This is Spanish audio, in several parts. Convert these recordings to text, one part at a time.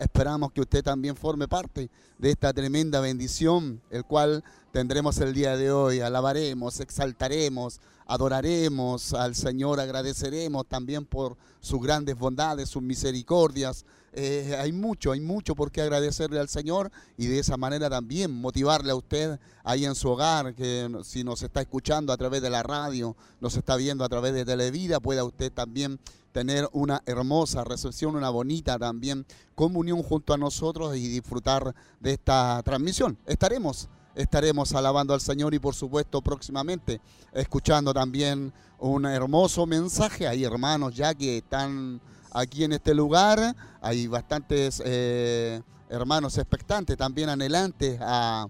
Esperamos que usted también forme parte de esta tremenda bendición, el cual tendremos el día de hoy. Alabaremos, exaltaremos, adoraremos al Señor, agradeceremos también por sus grandes bondades, sus misericordias. Eh, hay mucho, hay mucho por qué agradecerle al Señor y de esa manera también motivarle a usted ahí en su hogar, que si nos está escuchando a través de la radio, nos está viendo a través de Televida, pueda usted también tener una hermosa recepción, una bonita también comunión junto a nosotros y disfrutar de esta transmisión. Estaremos, estaremos alabando al Señor y por supuesto próximamente escuchando también un hermoso mensaje. Hay hermanos ya que están aquí en este lugar, hay bastantes eh, hermanos expectantes, también anhelantes a,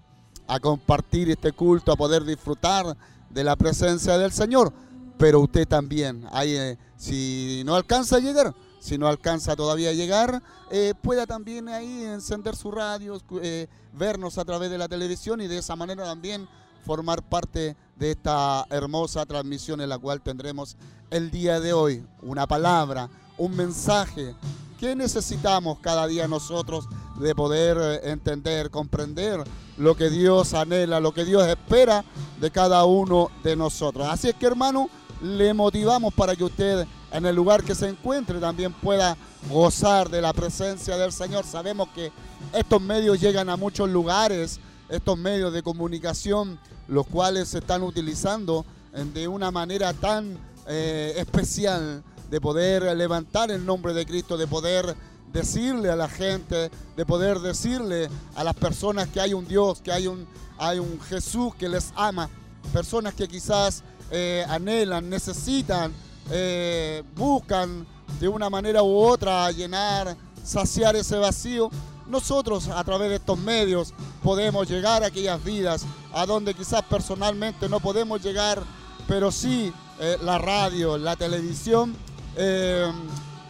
a compartir este culto, a poder disfrutar de la presencia del Señor pero usted también, ahí, eh, si no alcanza a llegar, si no alcanza todavía a llegar, eh, pueda también ahí encender su radio, eh, vernos a través de la televisión y de esa manera también formar parte de esta hermosa transmisión en la cual tendremos el día de hoy una palabra, un mensaje que necesitamos cada día nosotros de poder entender, comprender lo que Dios anhela, lo que Dios espera de cada uno de nosotros. Así es que hermano, le motivamos para que usted en el lugar que se encuentre también pueda gozar de la presencia del Señor. Sabemos que estos medios llegan a muchos lugares, estos medios de comunicación, los cuales se están utilizando de una manera tan eh, especial de poder levantar el nombre de Cristo, de poder decirle a la gente, de poder decirle a las personas que hay un Dios, que hay un, hay un Jesús que les ama, personas que quizás eh, anhelan, necesitan, eh, buscan de una manera u otra llenar, saciar ese vacío. Nosotros a través de estos medios podemos llegar a aquellas vidas a donde quizás personalmente no podemos llegar, pero sí eh, la radio, la televisión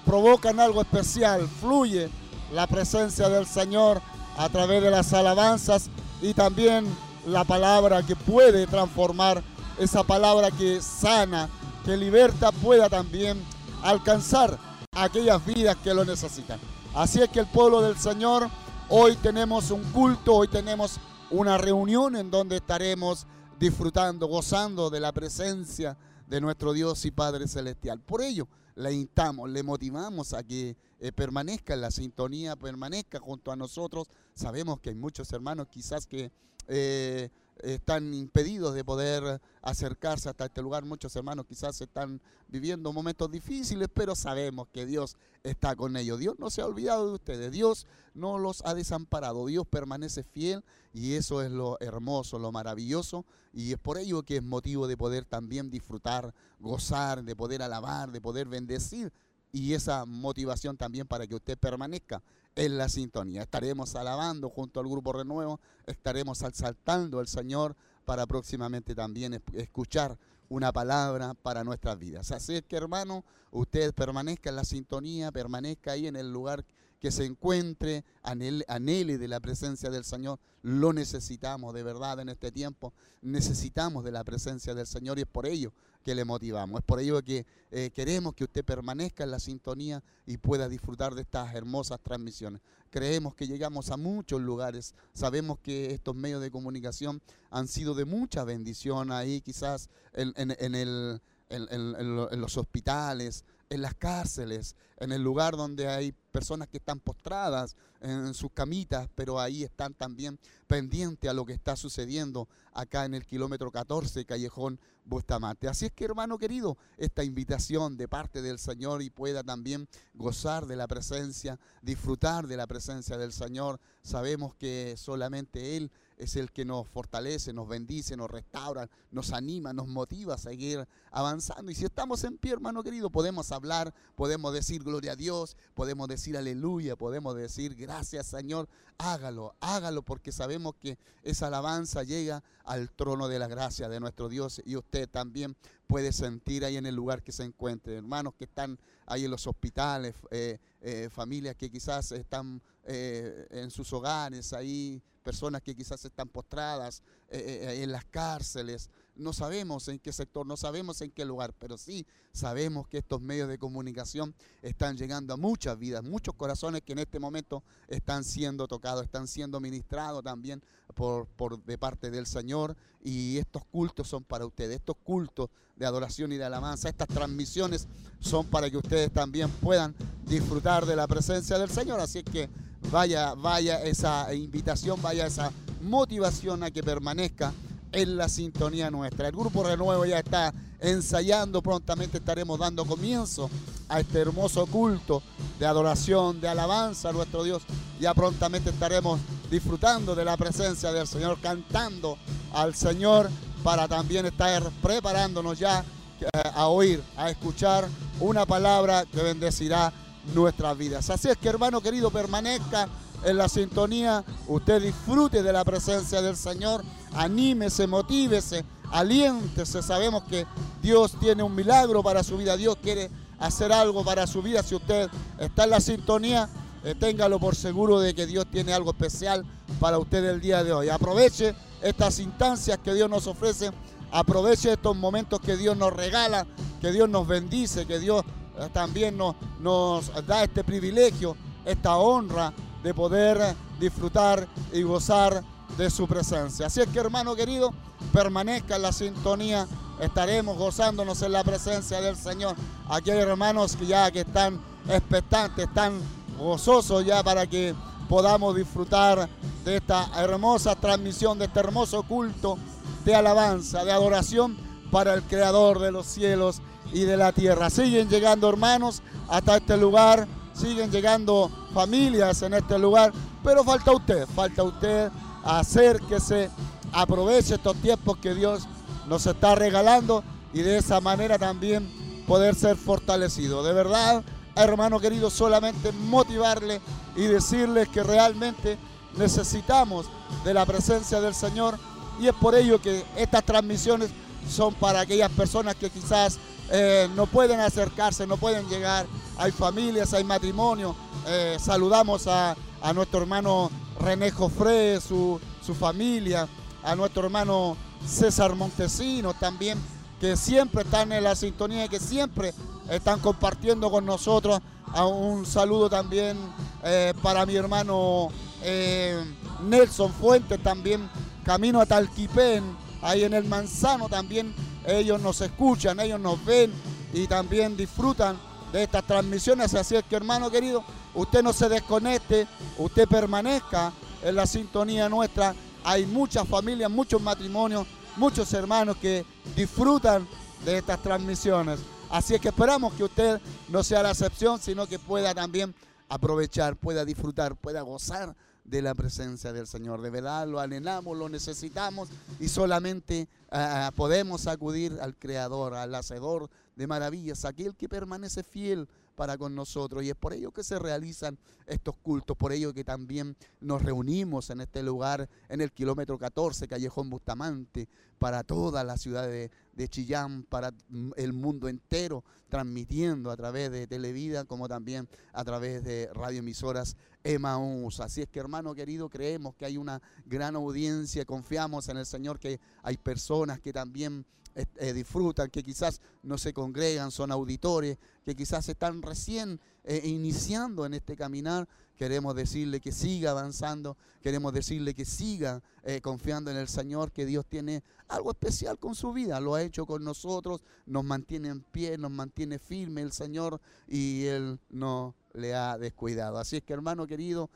provocan algo especial, fluye la presencia del Señor a través de las alabanzas y también la palabra que puede transformar esa palabra que sana, que liberta, pueda también alcanzar aquellas vidas que lo necesitan. Así es que el pueblo del Señor, hoy tenemos un culto, hoy tenemos una reunión en donde estaremos disfrutando, gozando de la presencia de nuestro Dios y Padre Celestial. Por ello, le instamos, le motivamos a que eh, permanezca en la sintonía, permanezca junto a nosotros. Sabemos que hay muchos hermanos quizás que eh, están impedidos de poder acercarse hasta este lugar. Muchos hermanos quizás están viviendo momentos difíciles, pero sabemos que Dios está con ellos. Dios no se ha olvidado de ustedes, Dios no los ha desamparado, Dios permanece fiel y eso es lo hermoso, lo maravilloso y es por ello que es motivo de poder también disfrutar, gozar, de poder alabar, de poder bendecir y esa motivación también para que usted permanezca en la sintonía. Estaremos alabando junto al Grupo Renuevo, estaremos exaltando al Señor para próximamente también escuchar una palabra para nuestras vidas. Así es que hermano, usted permanezca en la sintonía, permanezca ahí en el lugar que se encuentre, anhele, de la presencia del Señor. Lo necesitamos de verdad en este tiempo. Necesitamos de la presencia del Señor y es por ello que le motivamos. Es por ello que eh, queremos que usted permanezca en la sintonía y pueda disfrutar de estas hermosas transmisiones. Creemos que llegamos a muchos lugares. Sabemos que estos medios de comunicación han sido de mucha bendición ahí, quizás en, el, en los hospitales, en las cárceles, en el lugar donde hay personas que están postradas en sus camitas, pero ahí están también pendientes a lo que está sucediendo acá en el kilómetro 14, Callejón Bustamante. Así es que, hermano querido, esta invitación de parte del Señor y pueda también gozar de la presencia, disfrutar de la presencia del Señor. Sabemos que solamente Él es el que nos fortalece, nos bendice, nos restaura, nos anima, nos motiva a seguir avanzando. Y si estamos en pie, hermano querido, podemos hablar, podemos decir gloria a Dios, podemos decir aleluya, podemos decir gracias Señor. Hágalo, hágalo porque sabemos que esa alabanza llega al trono de la gracia de nuestro Dios y usted también puede sentir ahí en el lugar que se encuentre. Hermanos que están ahí en los hospitales, eh, eh, familias que quizás están eh, en sus hogares, ahí personas que quizás están postradas en las cárceles. No sabemos en qué sector, no sabemos en qué lugar, pero sí sabemos que estos medios de comunicación están llegando a muchas vidas, muchos corazones que en este momento están siendo tocados, están siendo ministrados también por, por de parte del Señor. Y estos cultos son para ustedes, estos cultos de adoración y de alabanza, estas transmisiones son para que ustedes también puedan disfrutar de la presencia del Señor. Así que vaya, vaya esa invitación, vaya esa motivación a que permanezca en la sintonía nuestra. El Grupo Renuevo ya está ensayando, prontamente estaremos dando comienzo a este hermoso culto de adoración, de alabanza a nuestro Dios. Ya prontamente estaremos disfrutando de la presencia del Señor, cantando al Señor para también estar preparándonos ya eh, a oír, a escuchar una palabra que bendecirá nuestras vidas. Así es que hermano querido, permanezca en la sintonía, usted disfrute de la presencia del Señor, anímese, motívese, aliéntese. Sabemos que Dios tiene un milagro para su vida, Dios quiere hacer algo para su vida. Si usted está en la sintonía, eh, téngalo por seguro de que Dios tiene algo especial para usted el día de hoy. Aproveche estas instancias que Dios nos ofrece, aproveche estos momentos que Dios nos regala, que Dios nos bendice, que Dios eh, también nos, nos da este privilegio, esta honra de poder disfrutar y gozar de su presencia. Así es que hermano querido, permanezca en la sintonía, estaremos gozándonos en la presencia del Señor. Aquí hay hermanos que ya que están expectantes, están gozosos ya para que podamos disfrutar de esta hermosa transmisión, de este hermoso culto de alabanza, de adoración para el Creador de los cielos y de la tierra. Siguen llegando hermanos hasta este lugar siguen llegando familias en este lugar, pero falta usted, falta usted hacer que se aproveche estos tiempos que Dios nos está regalando y de esa manera también poder ser fortalecido. De verdad, hermano querido, solamente motivarle y decirles que realmente necesitamos de la presencia del Señor y es por ello que estas transmisiones son para aquellas personas que quizás eh, no pueden acercarse, no pueden llegar hay familias, hay matrimonio. Eh, saludamos a, nuestro hermano René Jofré, su, su familia, a nuestro hermano César Montesino también, que siempre están en la sintonía y que siempre están compartiendo con nosotros. A un saludo también eh, para mi hermano eh, Nelson Fuentes, también camino a Talquipén, ahí en el Manzano también ellos nos escuchan, ellos nos ven y también disfrutan de estas transmisiones. Así es que hermano querido, usted no se desconecte, usted permanezca en la sintonía nuestra. Hay muchas familias, muchos matrimonios, muchos hermanos que disfrutan de estas transmisiones. Así es que esperamos que usted no sea la excepción, sino que pueda también aprovechar, pueda disfrutar, pueda gozar de la presencia del Señor. De verdad lo anhelamos, lo necesitamos y solamente ah, podemos acudir al Creador, al Hacedor de maravillas, aquel que permanece fiel para con nosotros. Y es por ello que se realizan estos cultos, por ello que también nos reunimos en este lugar, en el kilómetro 14, Callejón Bustamante, para toda la ciudad de, de Chillán, para el mundo entero, transmitiendo a través de Televida, como también a través de radioemisoras Emaús. Así es que, hermano querido, creemos que hay una gran audiencia, confiamos en el Señor, que hay personas que también eh, disfrutan, que quizás no se congregan, son auditores, que quizás están recién eh, iniciando en este caminar. Queremos decirle que siga avanzando, queremos decirle que siga eh, confiando en el Señor, que Dios tiene algo especial con su vida, lo ha hecho con nosotros, nos mantiene en pie, nos mantiene firme el Señor y Él no le ha descuidado. Así es que hermano querido,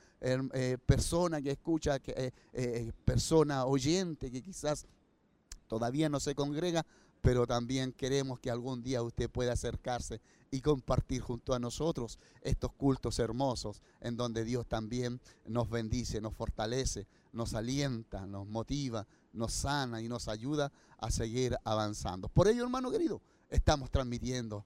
persona que escucha, persona oyente que quizás todavía no se congrega, pero también queremos que algún día usted pueda acercarse y compartir junto a nosotros estos cultos hermosos en donde Dios también nos bendice, nos fortalece, nos alienta, nos motiva, nos sana y nos ayuda a seguir avanzando. Por ello, hermano querido, estamos transmitiendo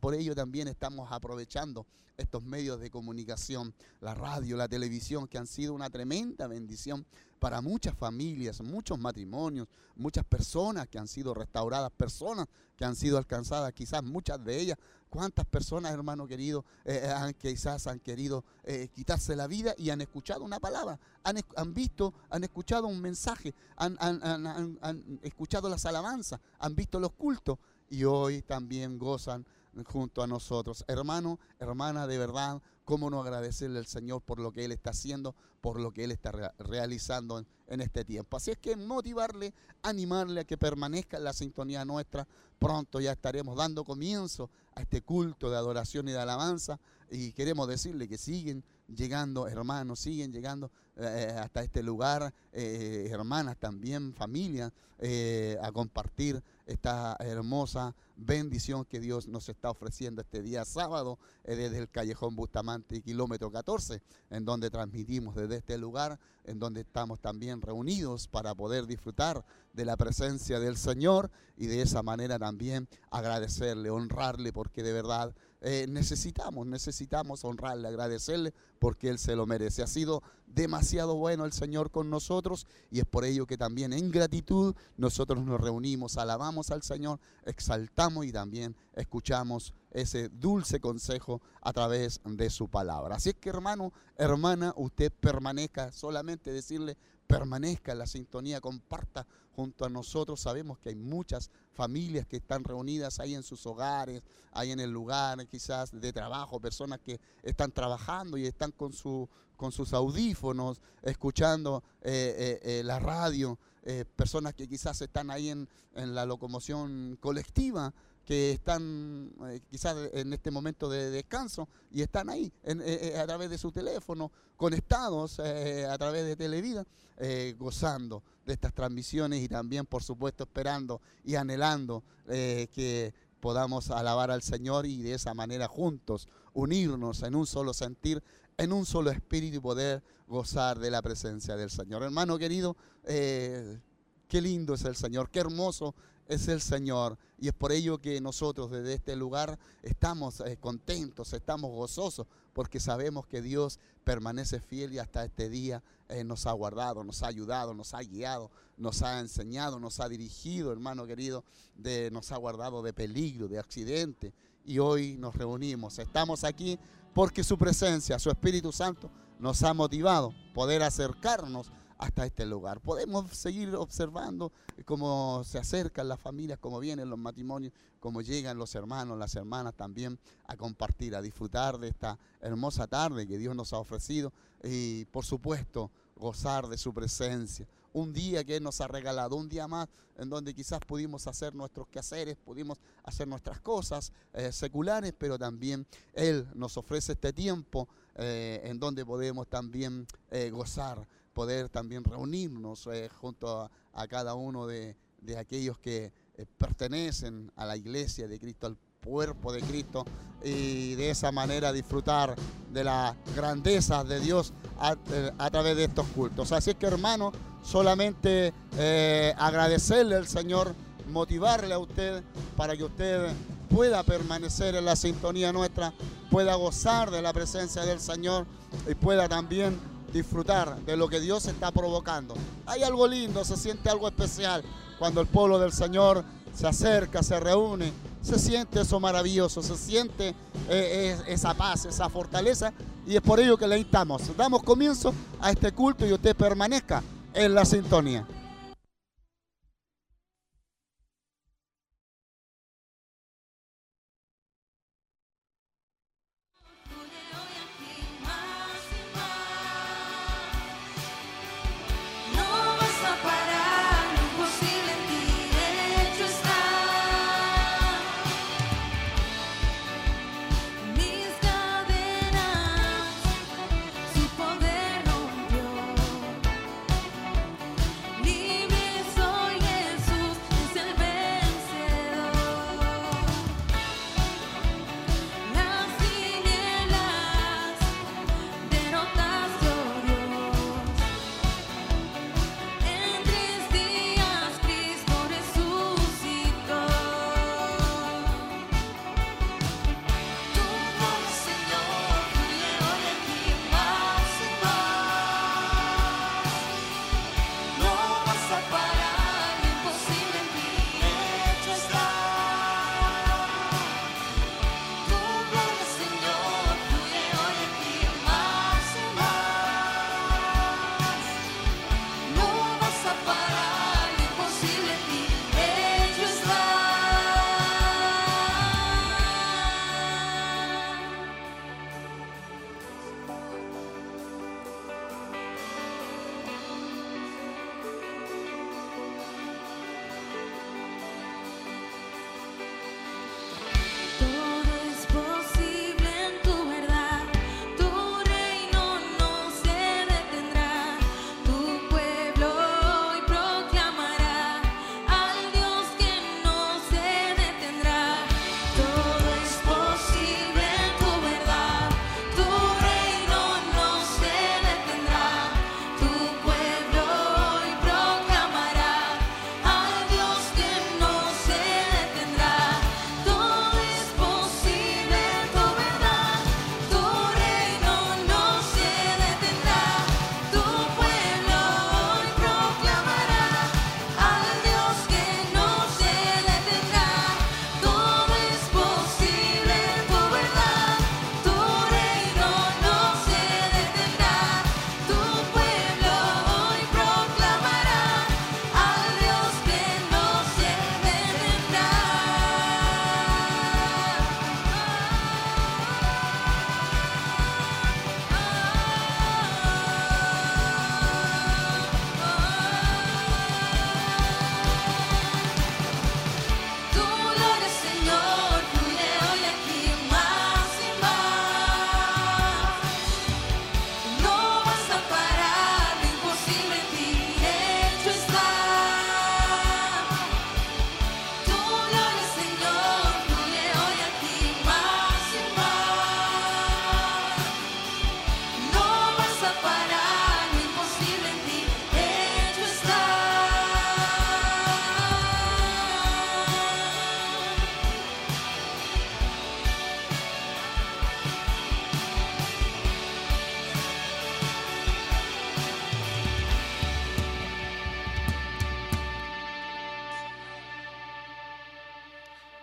por ello también estamos aprovechando estos medios de comunicación, la radio, la televisión, que han sido una tremenda bendición para muchas familias, muchos matrimonios, muchas personas que han sido restauradas, personas que han sido alcanzadas, quizás muchas de ellas. ¿Cuántas personas, hermano querido, eh, eh, han, quizás han querido eh, quitarse la vida y han escuchado una palabra? Han, visto, han escuchado un mensaje, han, han escuchado las alabanzas, han visto los cultos y hoy también gozan junto a nosotros. Hermano, hermana, de verdad, cómo no agradecerle al Señor por lo que Él está haciendo, por lo que Él está realizando en, este tiempo. Así es que motivarle, animarle a que permanezca en la sintonía nuestra. Pronto ya estaremos dando comienzo a este culto de adoración y de alabanza y queremos decirle que siguen llegando hermanos, siguen llegando eh, hasta este lugar, eh, hermanas también, familias, eh, a compartir esta hermosa bendición que Dios nos está ofreciendo este día sábado desde el callejón Bustamante, kilómetro 14, en donde transmitimos desde este lugar, en donde estamos también reunidos para poder disfrutar de la presencia del Señor y de esa manera también agradecerle, honrarle, porque de verdad eh, necesitamos, necesitamos honrarle, agradecerle, porque Él se lo merece. Ha sido demasiado bueno el Señor con nosotros y es por ello que también en gratitud nosotros nos reunimos, alabamos al Señor, exaltamos y también escuchamos ese dulce consejo a través de su palabra. Así es que hermano, hermana, usted permanezca, solamente decirle, permanezca en la sintonía, comparta junto a nosotros. Sabemos que hay muchas familias que están reunidas ahí en sus hogares, ahí en el lugar quizás de trabajo, personas que están trabajando y están con, su, con sus audífonos, escuchando eh, eh, eh, la radio, personas que quizás están ahí en, en la locomoción colectiva que están eh, quizás en este momento de descanso y están ahí eh, eh, a través de su teléfono, conectados a través de Televida, gozando de estas transmisiones y también, por supuesto, esperando y anhelando que podamos alabar al Señor y de esa manera juntos unirnos en un solo sentir, en un solo espíritu y poder gozar de la presencia del Señor. Hermano querido, qué lindo es el Señor, qué hermoso es el Señor. Y es por ello que nosotros desde este lugar estamos eh, contentos, estamos gozosos, porque sabemos que Dios permanece fiel y hasta este día eh, nos ha guardado, nos ha ayudado, nos ha guiado, nos ha enseñado, nos ha dirigido, hermano querido, de, nos ha guardado de peligro, de accidente. Y hoy nos reunimos, estamos aquí porque su presencia, su Espíritu Santo, nos ha motivado poder acercarnos hasta este lugar. Podemos seguir observando cómo se acercan las familias, cómo vienen los matrimonios, cómo llegan los hermanos, las hermanas también a compartir, a disfrutar de esta hermosa tarde que Dios nos ha ofrecido y por supuesto gozar de su presencia. Un día que Él nos ha regalado, un día más en donde quizás pudimos hacer nuestros quehaceres, pudimos hacer nuestras cosas eh, seculares, pero también Él nos ofrece este tiempo eh, en donde podemos también eh, gozar poder también reunirnos eh, junto a, cada uno de, aquellos que eh, pertenecen a la iglesia de Cristo, al cuerpo de Cristo, y de esa manera disfrutar de la grandeza de Dios a, eh, través de estos cultos. Así que hermano, solamente agradecerle al Señor, motivarle a usted para que usted pueda permanecer en la sintonía nuestra, pueda gozar de la presencia del Señor y pueda también disfrutar de lo que Dios está provocando. Hay algo lindo, se siente algo especial cuando el pueblo del Señor se acerca, se reúne, se siente eso maravilloso, se siente eh, esa paz, esa fortaleza y es por ello que le invitamos. Damos comienzo a este culto y usted permanezca en la sintonía.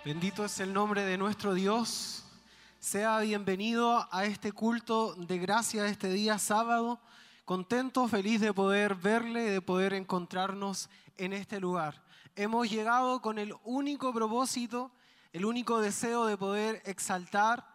Bendito es el nombre de nuestro Dios. Sea bienvenido a este culto de gracia este día sábado. Contento, feliz de poder verle, de poder encontrarnos en este lugar. Hemos llegado con el único propósito, el único deseo de poder exaltar,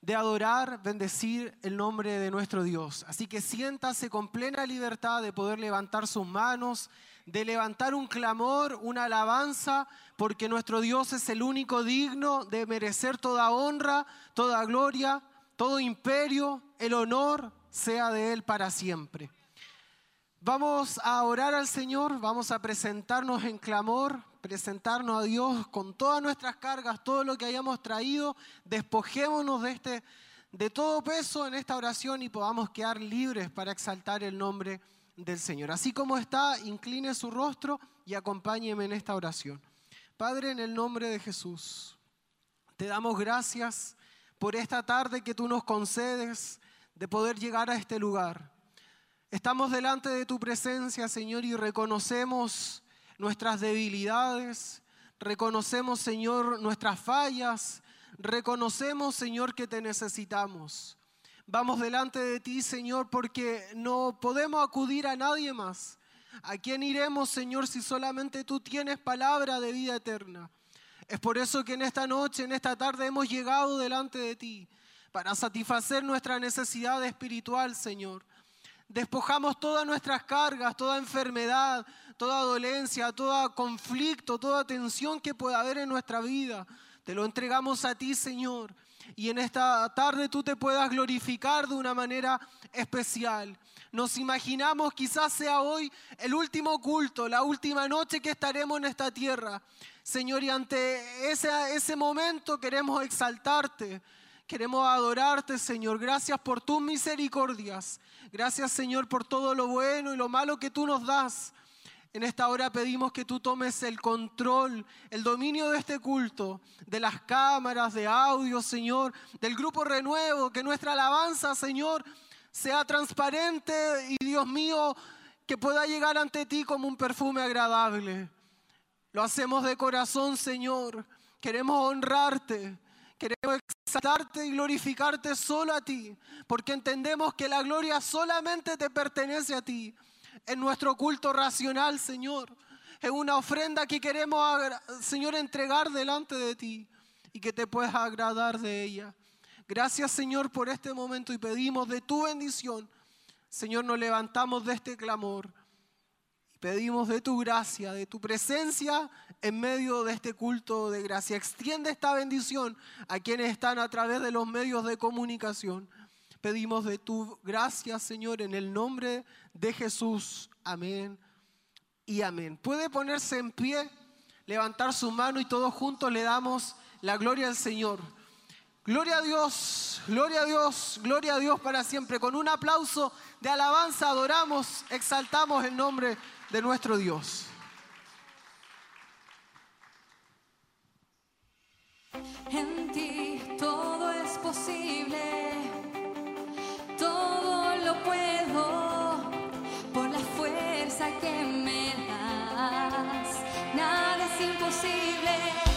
de adorar, bendecir el nombre de nuestro Dios. Así que siéntase con plena libertad de poder levantar sus manos, de levantar un clamor, una alabanza, porque nuestro Dios es el único digno de merecer toda honra, toda gloria, todo imperio, el honor sea de Él para siempre. Vamos a orar al Señor, vamos a presentarnos en clamor, presentarnos a Dios con todas nuestras cargas, todo lo que hayamos traído, despojémonos de este de todo peso en esta oración y podamos quedar libres para exaltar el nombre de del Señor. Así como está, incline su rostro y acompáñeme en esta oración. Padre, en el nombre de Jesús, te damos gracias por esta tarde que tú nos concedes de poder llegar a este lugar. Estamos delante de tu presencia, Señor, y reconocemos nuestras debilidades, reconocemos, Señor, nuestras fallas, reconocemos, Señor, que te necesitamos. Vamos delante de ti, Señor, porque no podemos acudir a nadie más. ¿A quién iremos, Señor, si solamente tú tienes palabra de vida eterna? Es por eso que en esta noche, en esta tarde, hemos llegado delante de ti para satisfacer nuestra necesidad espiritual, Señor. Despojamos todas nuestras cargas, toda enfermedad, toda dolencia, todo conflicto, toda tensión que pueda haber en nuestra vida. Te lo entregamos a ti, Señor y en esta tarde tú te puedas glorificar de una manera especial. Nos imaginamos quizás sea hoy el último culto, la última noche que estaremos en esta tierra. Señor, y ante ese, ese momento queremos exaltarte. Queremos adorarte, Señor. Gracias por tus misericordias. Gracias, Señor, por todo lo bueno y lo malo que tú nos das. En esta hora pedimos que tú tomes el control, el dominio de este culto, de las cámaras, de audio, Señor, del grupo renuevo, que nuestra alabanza, Señor, sea transparente y Dios mío, que pueda llegar ante ti como un perfume agradable. Lo hacemos de corazón, Señor. Queremos honrarte. Queremos exaltarte y glorificarte solo a ti, porque entendemos que la gloria solamente te pertenece a ti en nuestro culto racional, Señor. Es una ofrenda que queremos, Señor, entregar delante de ti y que te puedas agradar de ella. Gracias, Señor, por este momento y pedimos de tu bendición. Señor, nos levantamos de este clamor y pedimos de tu gracia, de tu presencia en medio de este culto de gracia. Extiende esta bendición a quienes están a través de los medios de comunicación. Pedimos de tu gracia, Señor, en el nombre de Jesús. Amén y amén. Puede ponerse en pie, levantar su mano y todos juntos le damos la gloria al Señor. Gloria a Dios, gloria a Dios, gloria a Dios para siempre. Con un aplauso de alabanza adoramos, exaltamos el nombre de nuestro Dios. En ti todo es posible todo lo puedo por la fuerza que me das. Nada es imposible.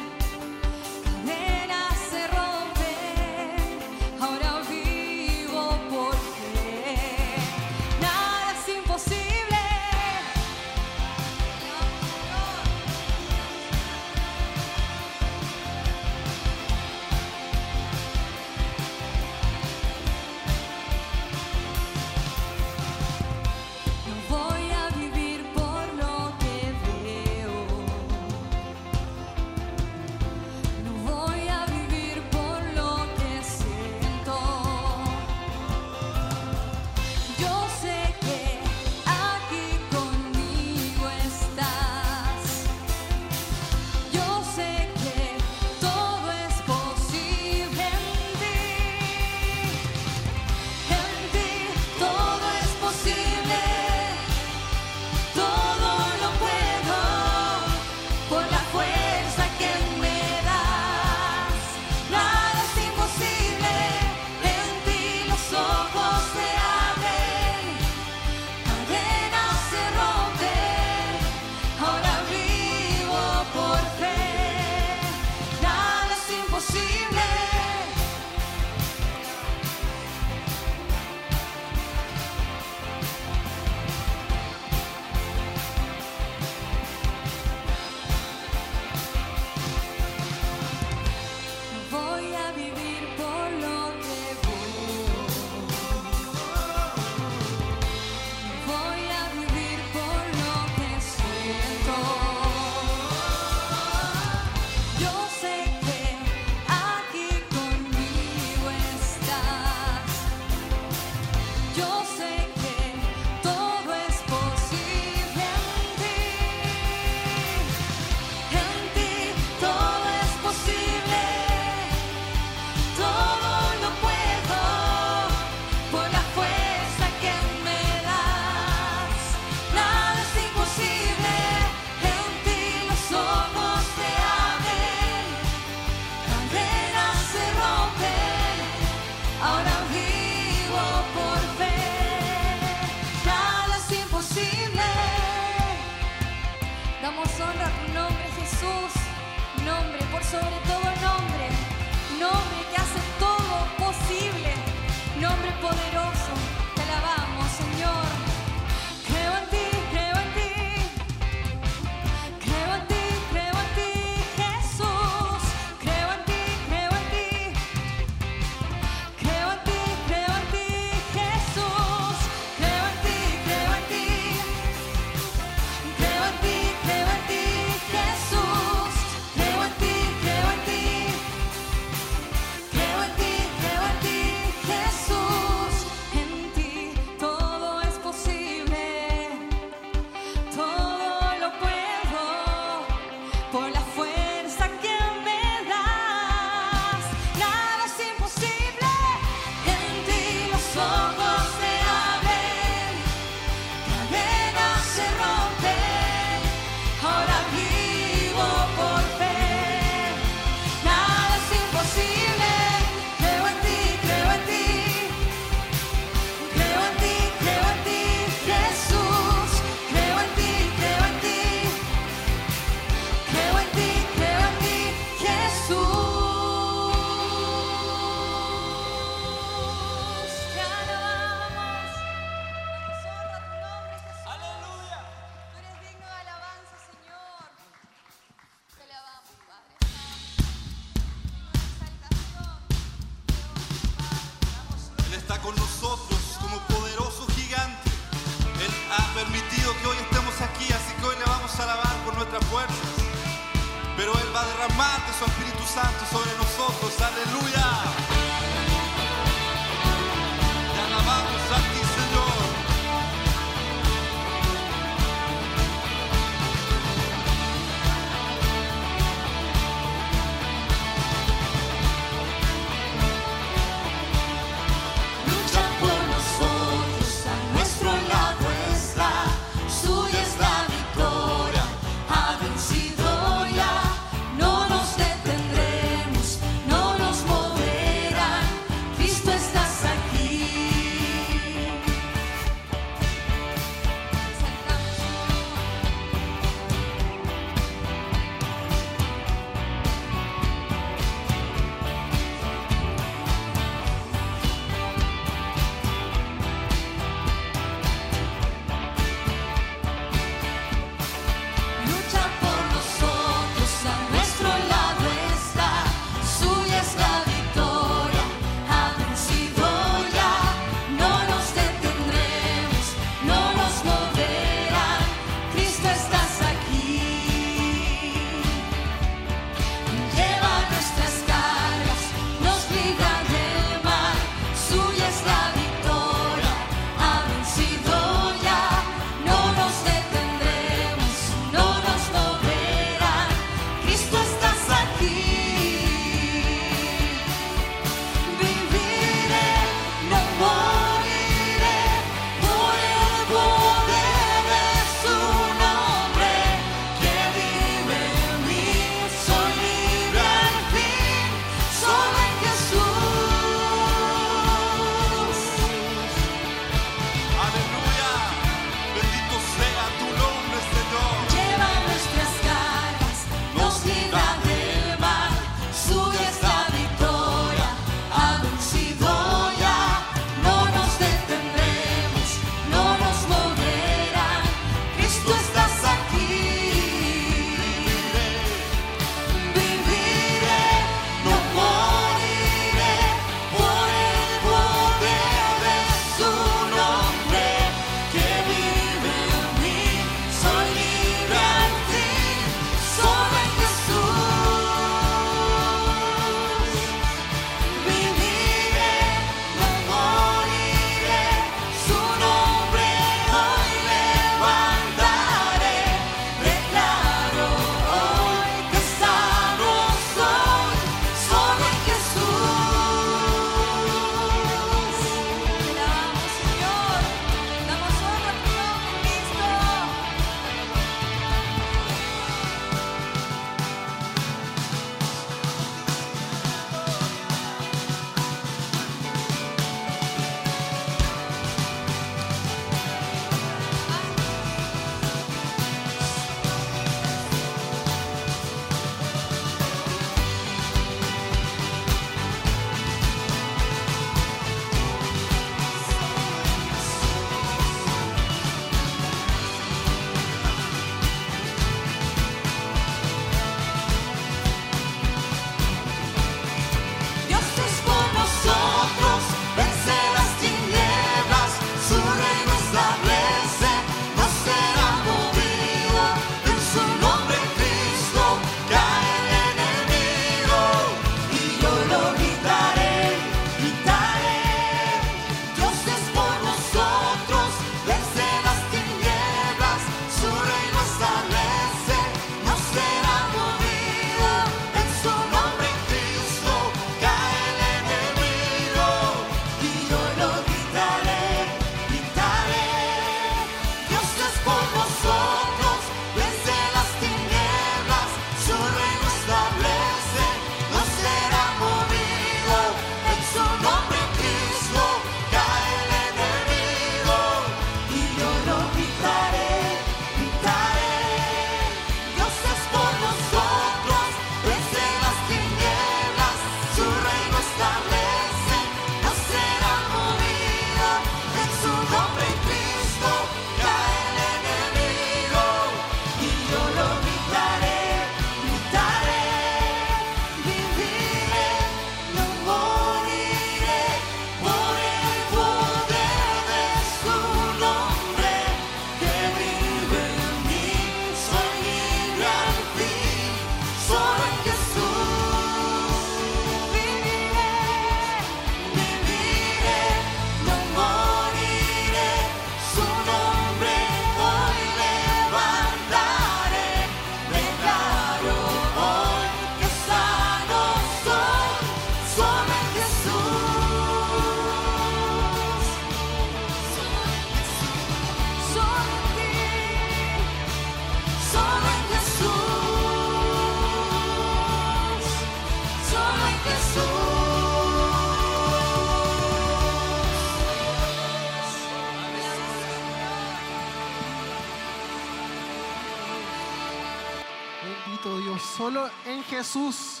Jesús.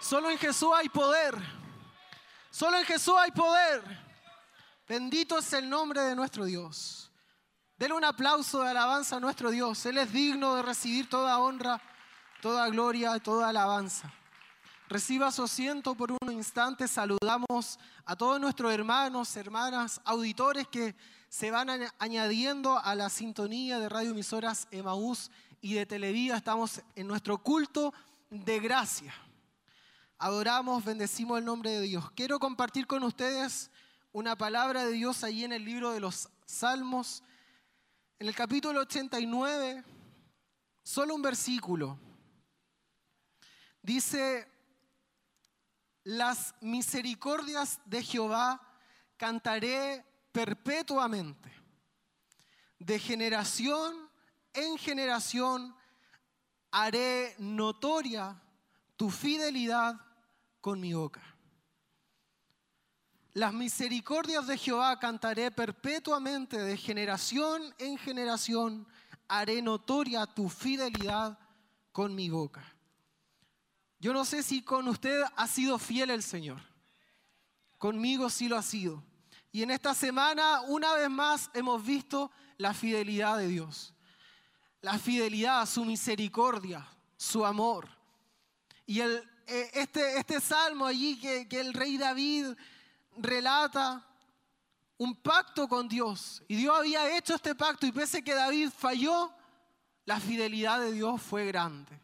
Solo en Jesús hay poder. Solo en Jesús hay poder. Bendito es el nombre de nuestro Dios. Denle un aplauso de alabanza a nuestro Dios. Él es digno de recibir toda honra, toda gloria toda alabanza. Reciba su asiento por un instante. Saludamos a todos nuestros hermanos, hermanas, auditores que se van añ- añadiendo a la sintonía de radioemisoras Emaús y de Televida. Estamos en nuestro culto de gracia. Adoramos, bendecimos el nombre de Dios. Quiero compartir con ustedes una palabra de Dios allí en el libro de los Salmos, en el capítulo 89, solo un versículo. Dice, las misericordias de Jehová cantaré perpetuamente. De generación en generación haré notoria tu fidelidad con mi boca. Las misericordias de Jehová cantaré perpetuamente, de generación en generación haré notoria tu fidelidad con mi boca. Yo no sé si con usted ha sido fiel el Señor. Conmigo sí lo ha sido. Y en esta semana, una vez más, hemos visto la fidelidad de Dios. La fidelidad, su misericordia, su amor. Y eh, este, este salmo allí que, que el rey David relata un pacto con Dios. Y Dios había hecho este pacto y pese que David falló, la fidelidad de Dios fue grande.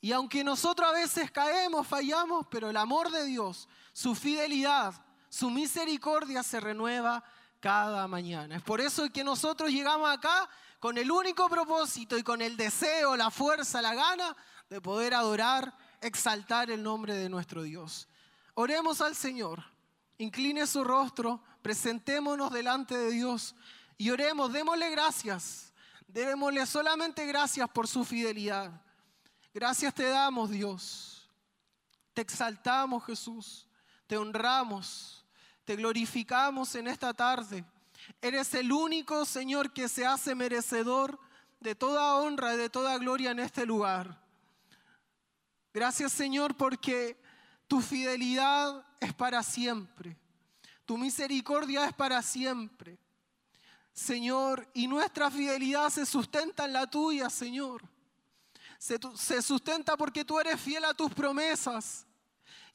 Y aunque nosotros a veces caemos, fallamos, pero el amor de Dios, su fidelidad, su misericordia se renueva cada mañana. Es por eso que nosotros llegamos acá con el único propósito y con el deseo, la fuerza, la gana de poder adorar, exaltar el nombre de nuestro Dios. Oremos al Señor, incline su rostro, presentémonos delante de Dios y oremos, démosle gracias, démosle solamente gracias por su fidelidad. Gracias te damos, Dios. Te exaltamos, Jesús. Te honramos. Te glorificamos en esta tarde. Eres el único, Señor, que se hace merecedor de toda honra y de toda gloria en este lugar. Gracias, Señor, porque tu fidelidad es para siempre. Tu misericordia es para siempre. Señor, y nuestra fidelidad se sustenta en la tuya, Señor se, sustenta porque tú eres fiel a tus promesas.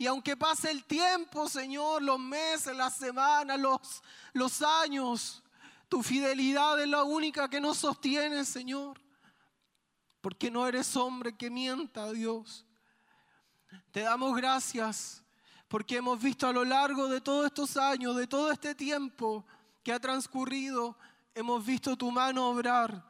Y aunque pase el tiempo, Señor, los meses, las semanas, los, los años, tu fidelidad es la única que nos sostiene, Señor. Porque no eres hombre que mienta, Dios. Te damos gracias porque hemos visto a lo largo de todos estos años, de todo este tiempo que ha transcurrido, hemos visto tu mano obrar.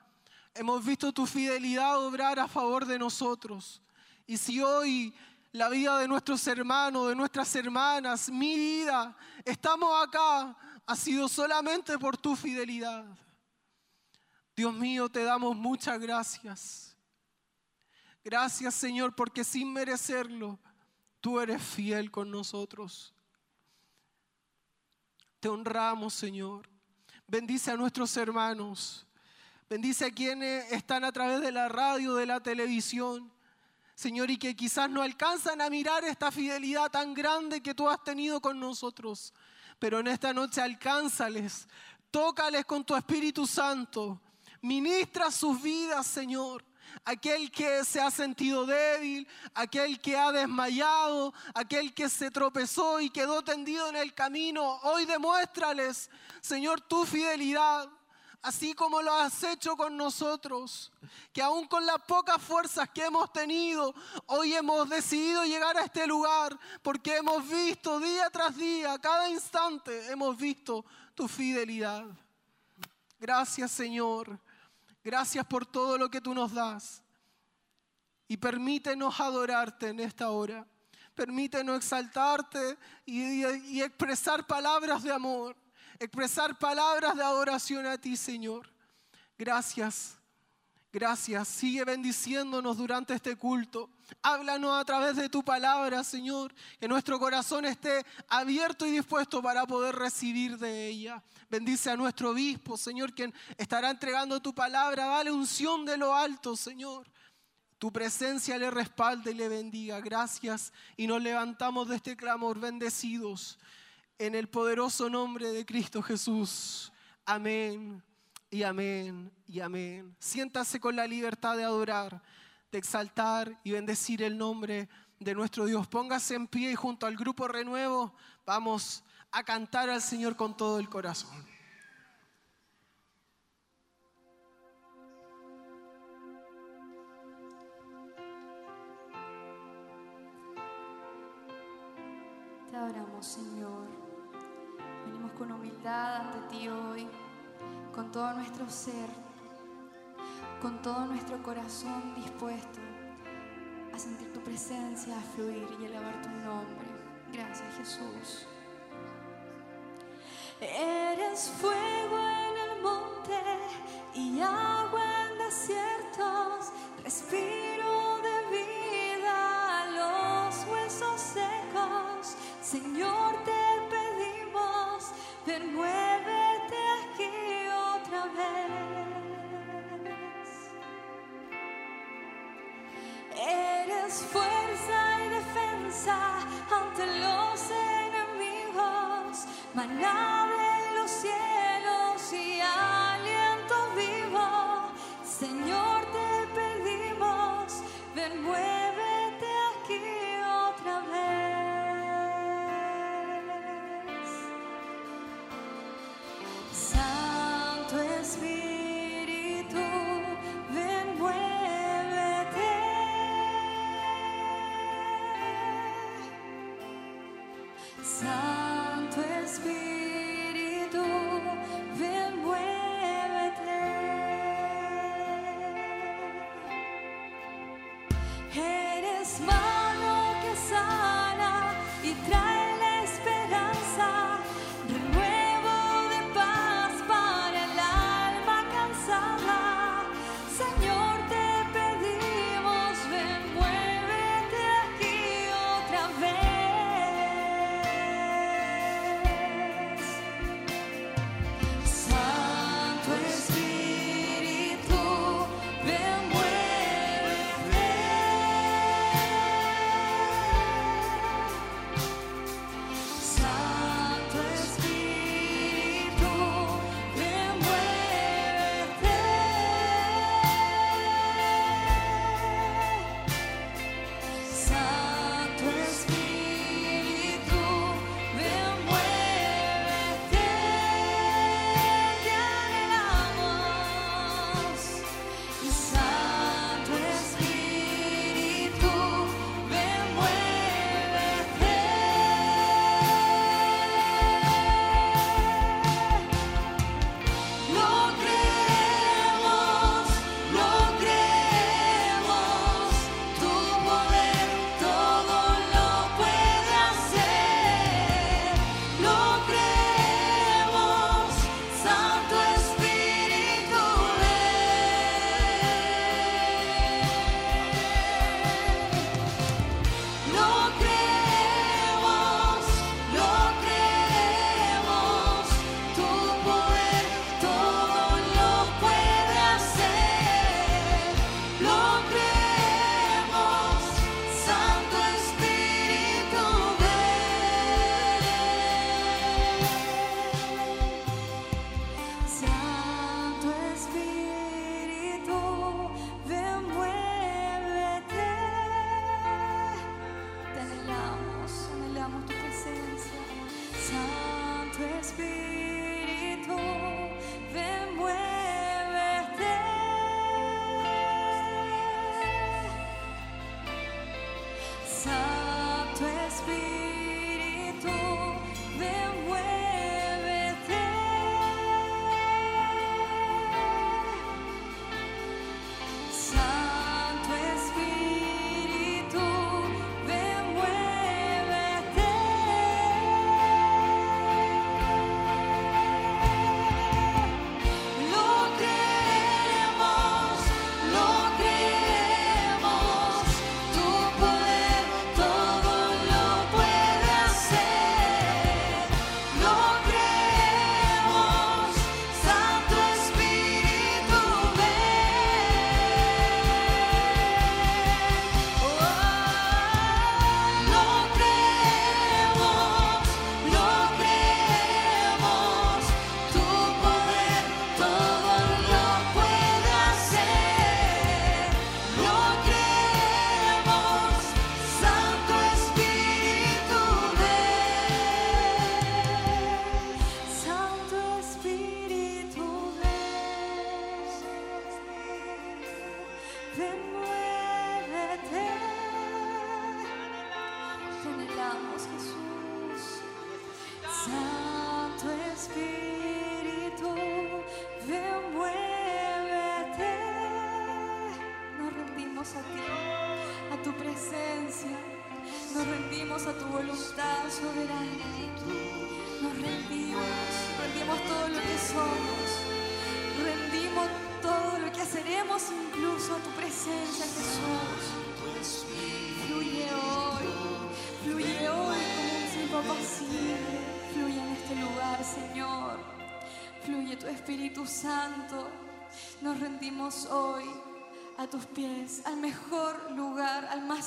Hemos visto tu fidelidad obrar a favor de nosotros. Y si hoy la vida de nuestros hermanos, de nuestras hermanas, mi vida, estamos acá, ha sido solamente por tu fidelidad. Dios mío, te damos muchas gracias. Gracias Señor, porque sin merecerlo, tú eres fiel con nosotros. Te honramos Señor. Bendice a nuestros hermanos. Bendice a quienes están a través de la radio, de la televisión. Señor, y que quizás no alcanzan a mirar esta fidelidad tan grande que tú has tenido con nosotros. Pero en esta noche alcánzales, tócales con tu Espíritu Santo. Ministra sus vidas, Señor. Aquel que se ha sentido débil, aquel que ha desmayado, aquel que se tropezó y quedó tendido en el camino, hoy demuéstrales, Señor, tu fidelidad así como lo has hecho con nosotros, que aún con las pocas fuerzas que hemos tenido, hoy hemos decidido llegar a este lugar, porque hemos visto día tras día, cada instante, hemos visto tu fidelidad. Gracias Señor, gracias por todo lo que tú nos das. Y permítenos adorarte en esta hora. Permítenos exaltarte y, y- expresar palabras de amor expresar palabras de adoración a ti, Señor. Gracias, gracias. Sigue bendiciéndonos durante este culto. Háblanos a través de tu palabra, Señor. Que nuestro corazón esté abierto y dispuesto para poder recibir de ella. Bendice a nuestro obispo, Señor, quien estará entregando tu palabra. Dale unción de lo alto, Señor. tu presencia le respalde y le bendiga. Gracias y nos levantamos de este clamor bendecidos en el poderoso nombre de Cristo Jesús. Amén y amén y amén. Siéntase con la libertad de adorar, de exaltar y bendecir el nombre de nuestro Dios. Póngase en pie y junto al grupo Renuevo vamos a cantar al Señor con todo el corazón. Te adoramos, Señor. Con humildad ante ti hoy, con todo nuestro ser, con todo nuestro corazón dispuesto a sentir tu presencia, a fluir y elevar tu nombre. Gracias, Jesús. Eres fuego en el monte y agua en desiertos, respiro de vida a los huesos secos. Señor, muévete aquí otra vez. Eres fuerza y defensa ante los enemigos, maná de los cielos y aliento vivo. Señor,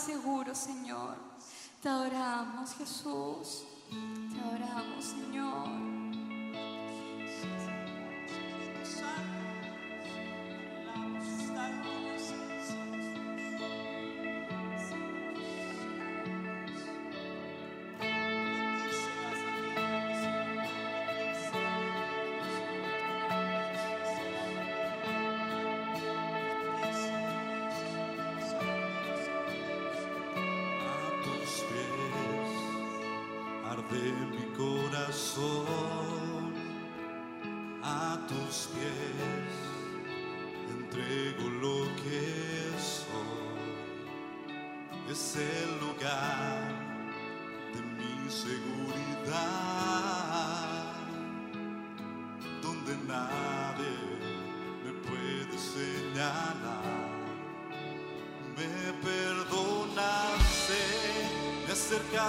seguro, Señor. Te adoramos, Jesús. Te adoramos, Señor.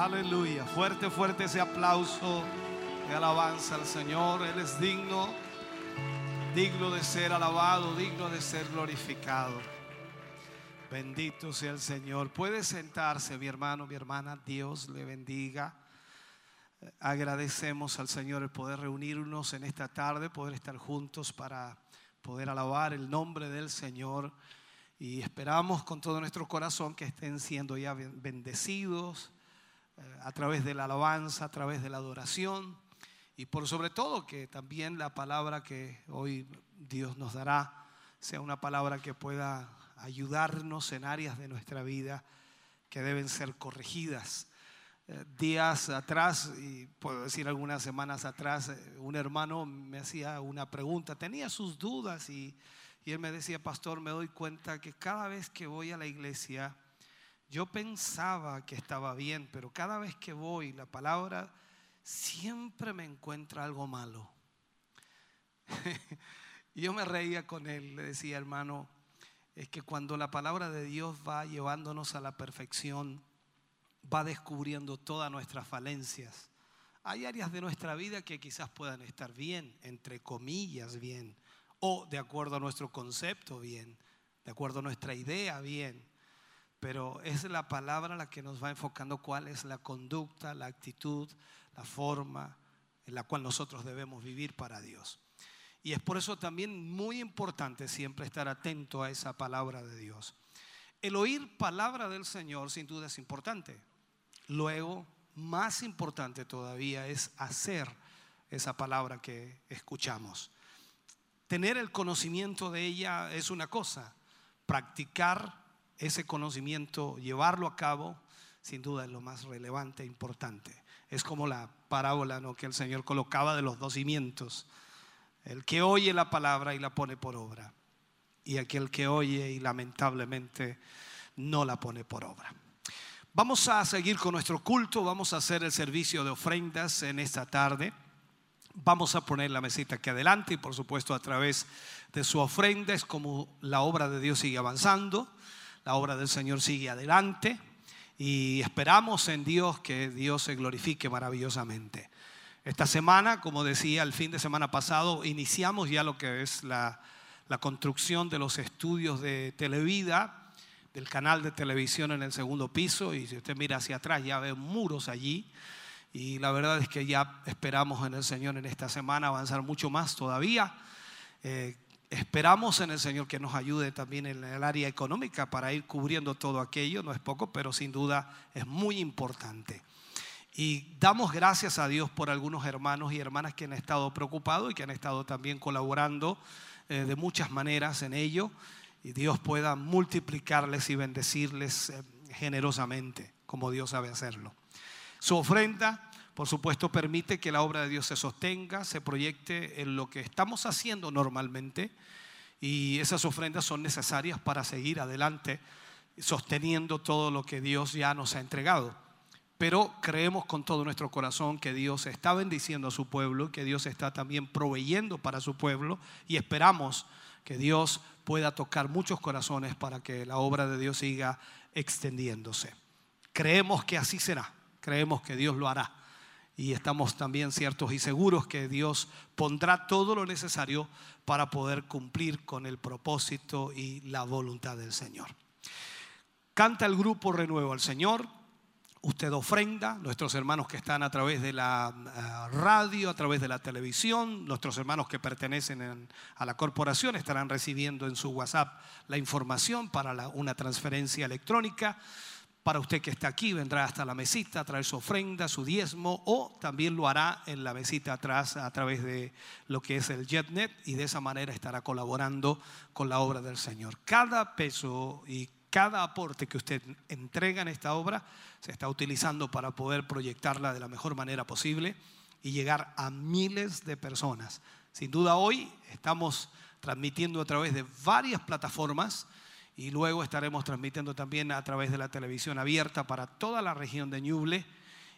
Aleluya. Fuerte, fuerte ese aplauso de alabanza al Señor. Él es digno, digno de ser alabado, digno de ser glorificado. Bendito sea el Señor. Puede sentarse, mi hermano, mi hermana. Dios le bendiga. Agradecemos al Señor el poder reunirnos en esta tarde, poder estar juntos para poder alabar el nombre del Señor. Y esperamos con todo nuestro corazón que estén siendo ya ben- bendecidos a través de la alabanza, a través de la adoración y por sobre todo que también la palabra que hoy Dios nos dará sea una palabra que pueda ayudarnos en áreas de nuestra vida que deben ser corregidas. Eh, Días atrás, y puedo decir algunas semanas atrás, eh, un hermano me hacía una pregunta, tenía sus dudas y, y él me decía, pastor, me doy cuenta que cada vez que voy a la iglesia, yo pensaba que estaba bien, pero cada vez que voy, la palabra siempre me encuentra algo malo. y yo me reía con él, le decía, hermano, es que cuando la palabra de Dios va llevándonos a la perfección, va descubriendo todas nuestras falencias. Hay áreas de nuestra vida que quizás puedan estar bien, entre comillas bien, o de acuerdo a nuestro concepto bien, de acuerdo a nuestra idea bien. Pero es la palabra la que nos va enfocando cuál es la conducta, la actitud, la forma en la cual nosotros debemos vivir para Dios. Y es por eso también muy importante siempre estar atento a esa palabra de Dios. El oír palabra del Señor sin duda es importante. Luego, más importante todavía es hacer esa palabra que escuchamos. Tener el conocimiento de ella es una cosa, practicar ese conocimiento, llevarlo a cabo, sin duda es lo más relevante e importante. Es como la parábola que el Señor colocaba de los dos cimientos. El que oye la palabra y la pone por obra. Y aquel que oye y lamentablemente no la pone por obra. Vamos a seguir con nuestro culto, vamos a hacer el servicio de ofrendas en esta tarde. Vamos a poner la mesita aquí adelante y por supuesto a través de su ofrenda es como la obra de Dios sigue avanzando, la obra del Señor sigue adelante y esperamos en Dios que Dios se glorifique maravillosamente. Esta semana, como decía, el fin de semana pasado, iniciamos ya lo que es la, construcción de los estudios de Televida, del canal de televisión en el segundo piso, y si usted mira hacia atrás ya ve muros allí, y la verdad es que ya esperamos en el Señor en esta semana avanzar mucho más todavía. Eh, esperamos en el Señor que nos ayude también en el área económica para ir cubriendo todo aquello, no es poco, pero sin duda es muy importante. Y damos gracias a Dios por algunos hermanos y hermanas que han estado preocupados y que han estado también colaborando eh, de muchas maneras en ello. Y Dios pueda multiplicarles y bendecirles eh, generosamente, como Dios sabe hacerlo. Su ofrenda, por supuesto, permite que la obra de Dios se sostenga, se proyecte en lo que estamos haciendo normalmente. Y esas ofrendas son necesarias para seguir adelante, sosteniendo todo lo que Dios ya nos ha entregado pero creemos con todo nuestro corazón que Dios está bendiciendo a su pueblo, que Dios está también proveyendo para su pueblo y esperamos que Dios pueda tocar muchos corazones para que la obra de Dios siga extendiéndose. Creemos que así será, creemos que Dios lo hará y estamos también ciertos y seguros que Dios pondrá todo lo necesario para poder cumplir con el propósito y la voluntad del Señor. Canta el grupo Renuevo al Señor usted ofrenda, nuestros hermanos que están a través de la eh, radio, a través de la televisión, nuestros hermanos que pertenecen a la corporación estarán recibiendo en su WhatsApp la información para una transferencia electrónica. Para usted que está aquí, vendrá hasta la mesita a traer su ofrenda, su diezmo, o también lo hará en la mesita atrás a través de lo que es el JetNet y de esa manera estará colaborando con la obra del Señor. Cada peso y cada aporte que usted entrega en esta obra se está utilizando para poder proyectarla de la mejor manera posible y llegar a miles de personas. Sin duda hoy estamos transmitiendo a través de varias plataformas y luego estaremos transmitiendo también a través de la televisión abierta para toda la región de Ñuble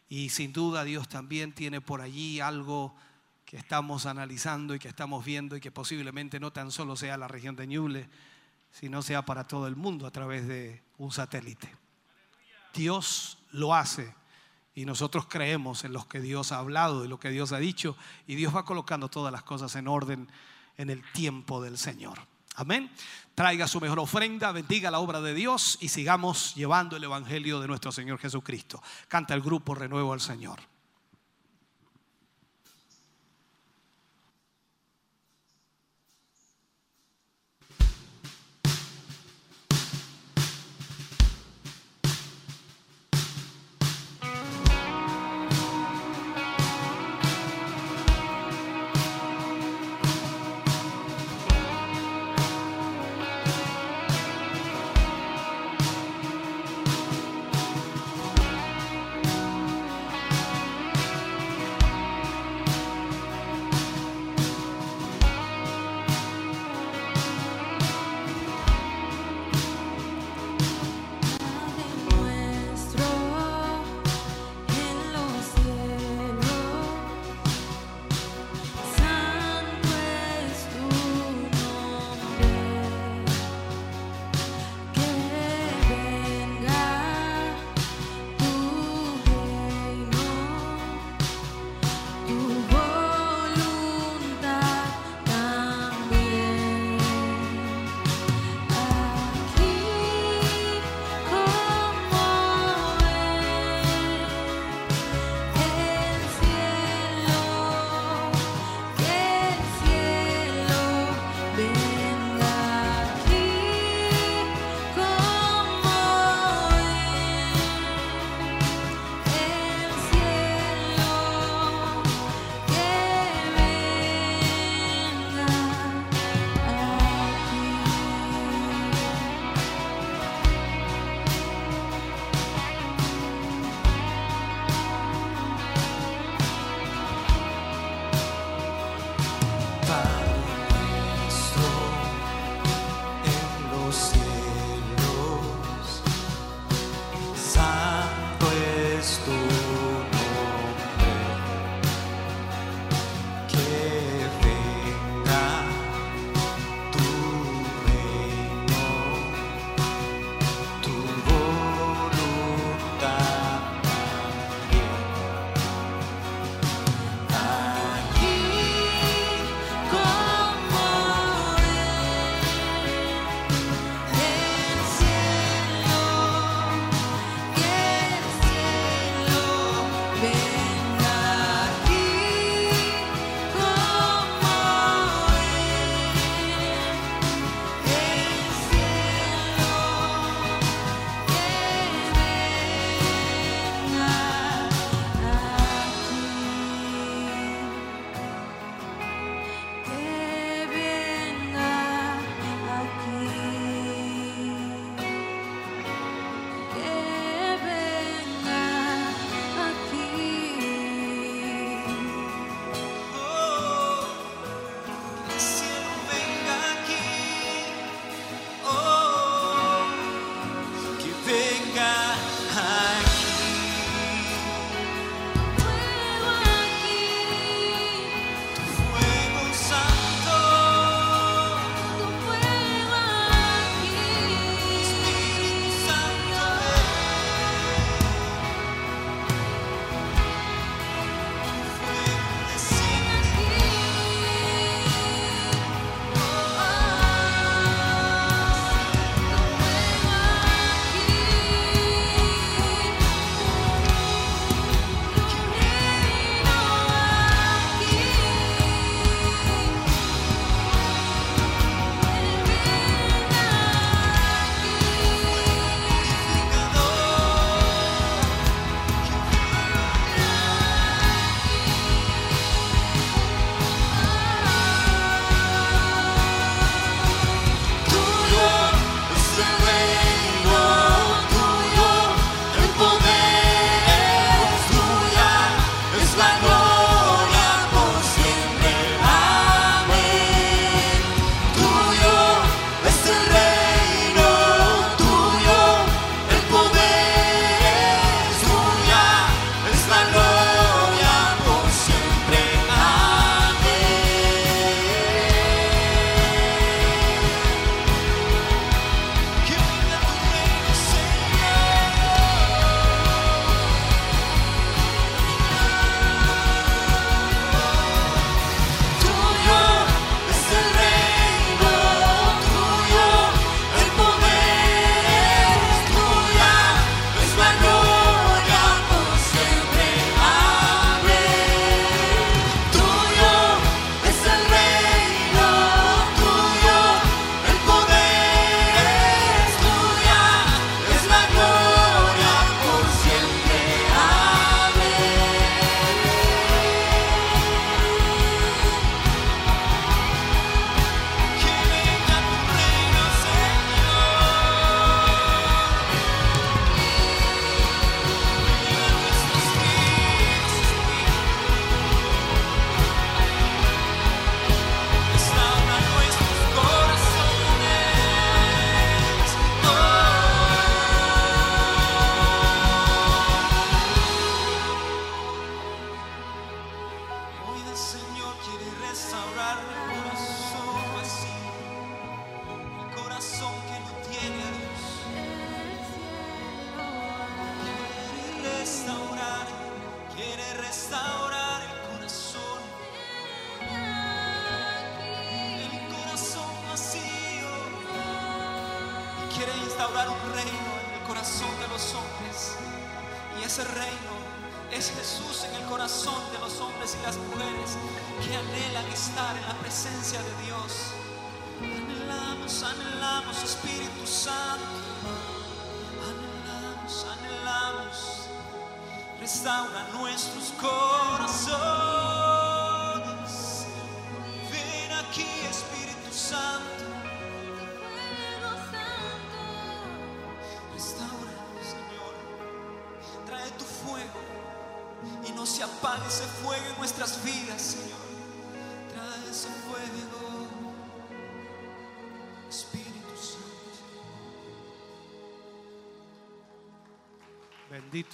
y sin duda Dios también tiene por allí algo que estamos analizando y que estamos viendo y que posiblemente no tan solo sea la región de Ñuble, sino sea para todo el mundo a través de un satélite. Dios lo hace y nosotros creemos en lo que Dios ha hablado, en lo que Dios ha dicho y Dios va colocando todas las cosas en orden en el tiempo del Señor. Amén. Traiga su mejor ofrenda, bendiga la obra de Dios y sigamos llevando el Evangelio de nuestro Señor Jesucristo. Canta el grupo Renuevo al Señor.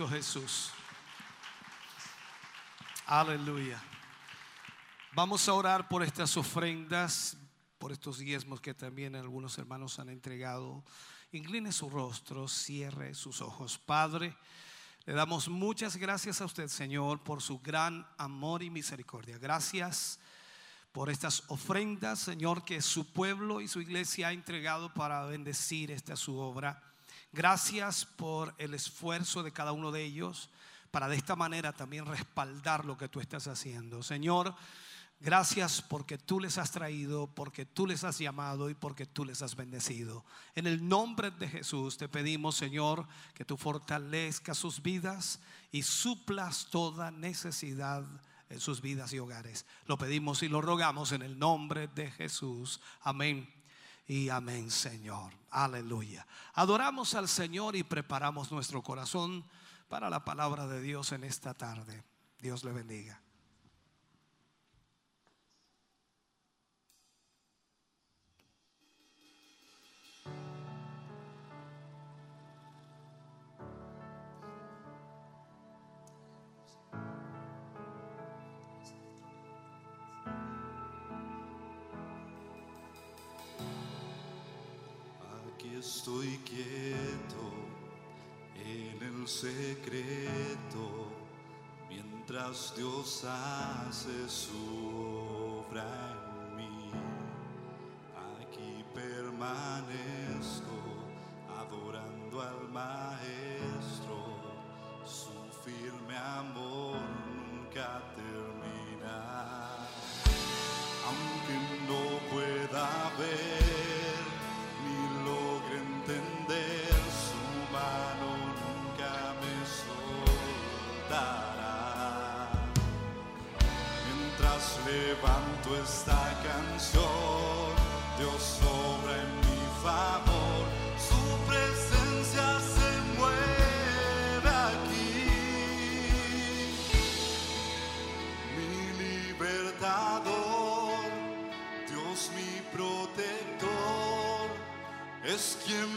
Jesús. Aleluya. Vamos a orar por estas ofrendas, por estos diezmos que también algunos hermanos han entregado. Incline su rostro, cierre sus ojos. Padre, le damos muchas gracias a usted, Señor, por su gran amor y misericordia. Gracias por estas ofrendas, Señor, que su pueblo y su iglesia ha entregado para bendecir esta su obra. Gracias por el esfuerzo de cada uno de ellos para de esta manera también respaldar lo que tú estás haciendo. Señor, gracias porque tú les has traído, porque tú les has llamado y porque tú les has bendecido. En el nombre de Jesús te pedimos, Señor, que tú fortalezcas sus vidas y suplas toda necesidad en sus vidas y hogares. Lo pedimos y lo rogamos en el nombre de Jesús. Amén y amén, Señor. Aleluya. Adoramos al Señor y preparamos nuestro corazón para la palabra de Dios en esta tarde. Dios le bendiga. Estoy quieto en el secreto, mientras Dios hace su obra en mí. Aquí permanezco adorando al Maestro, su firme amor nunca esta canción, Dios obra en mi favor, su presencia se mueve aquí. Mi libertador, Dios mi protector, es quien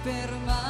Aquí permanezco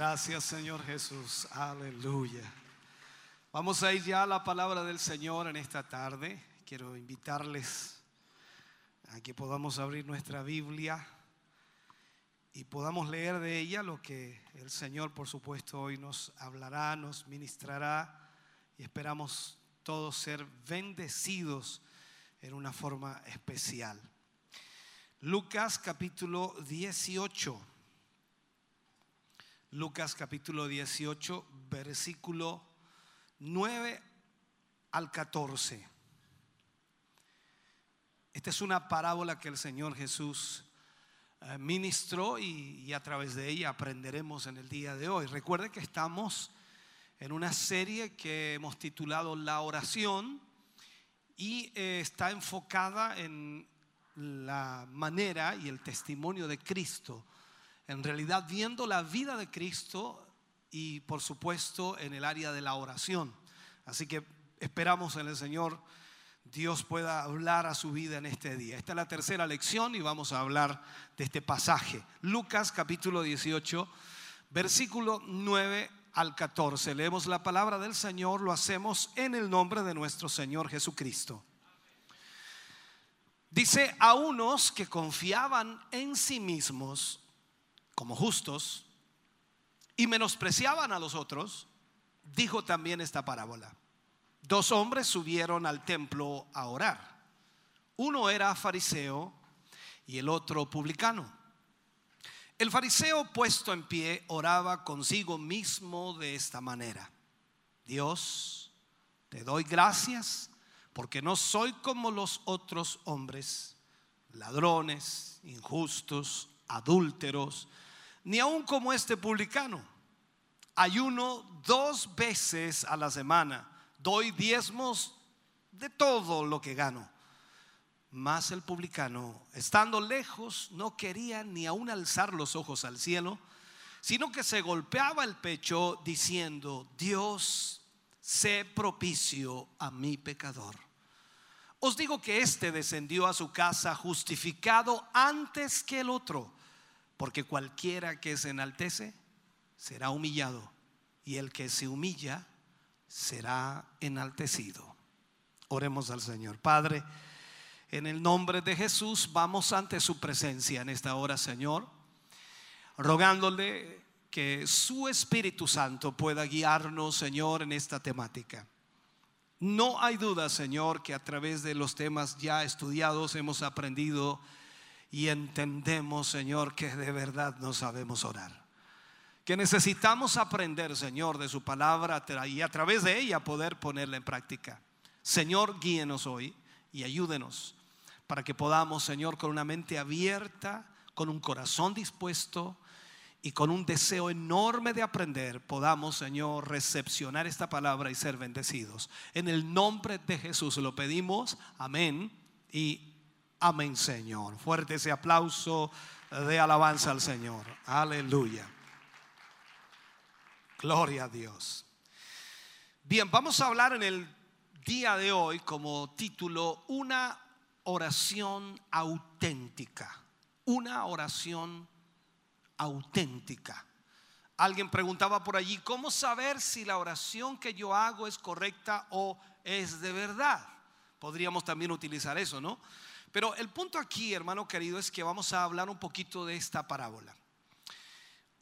Gracias Señor Jesús. Aleluya. Vamos a ir ya a la palabra del Señor en esta tarde. Quiero invitarles a que podamos abrir nuestra Biblia y podamos leer de ella lo que el Señor, por supuesto, hoy nos hablará, nos ministrará y esperamos todos ser bendecidos en una forma especial. Lucas capítulo 18. Lucas capítulo 18, versículo 9 al 14. Esta es una parábola que el Señor Jesús eh, ministró y, a través de ella aprenderemos en el día de hoy. Recuerde que estamos en una serie que hemos titulado La oración y eh, está enfocada en la manera y el testimonio de Cristo. En realidad viendo la vida de Cristo y por supuesto en el área de la oración. Así que esperamos en el Señor Dios pueda hablar a su vida en este día. Esta es la tercera lección y vamos a hablar de este pasaje. Lucas capítulo 18, versículo 9 al 14. Leemos la palabra del Señor, lo hacemos en el nombre de nuestro Señor Jesucristo. Dice a unos que confiaban en sí mismos como justos y menospreciaban a los otros, dijo también esta parábola. Dos hombres subieron al templo a orar. Uno era fariseo y el otro publicano. El fariseo puesto en pie oraba consigo mismo de esta manera. Dios, te doy gracias porque no soy como los otros hombres, ladrones, injustos, adúlteros, ni aun como este publicano. Ayuno dos veces a la semana, doy diezmos de todo lo que gano. Mas el publicano, estando lejos, no quería ni aun alzar los ojos al cielo, sino que se golpeaba el pecho diciendo, Dios, sé propicio a mi pecador. Os digo que éste descendió a su casa justificado antes que el otro, porque cualquiera que se enaltece será humillado, y el que se humilla será enaltecido. Oremos al Señor. Padre, en el nombre de Jesús vamos ante su presencia en esta hora, Señor, rogándole que su Espíritu Santo pueda guiarnos, Señor, en esta temática. No hay duda, Señor, que a través de los temas ya estudiados hemos aprendido y entendemos, Señor, que de verdad no sabemos orar. Que necesitamos aprender, Señor, de su palabra y a través de ella poder ponerla en práctica. Señor, guíenos hoy y ayúdenos para que podamos, Señor, con una mente abierta, con un corazón dispuesto y con un deseo enorme de aprender, podamos, Señor, recepcionar esta palabra y ser bendecidos. En el nombre de Jesús lo pedimos. Amén y amén, Señor. Fuerte ese aplauso de alabanza al Señor. Aleluya. Gloria a Dios. Bien, vamos a hablar en el día de hoy como título una oración auténtica. Una oración auténtica. Alguien preguntaba por allí, ¿cómo saber si la oración que yo hago es correcta o es de verdad? Podríamos también utilizar eso, ¿no? Pero el punto aquí, hermano querido, es que vamos a hablar un poquito de esta parábola.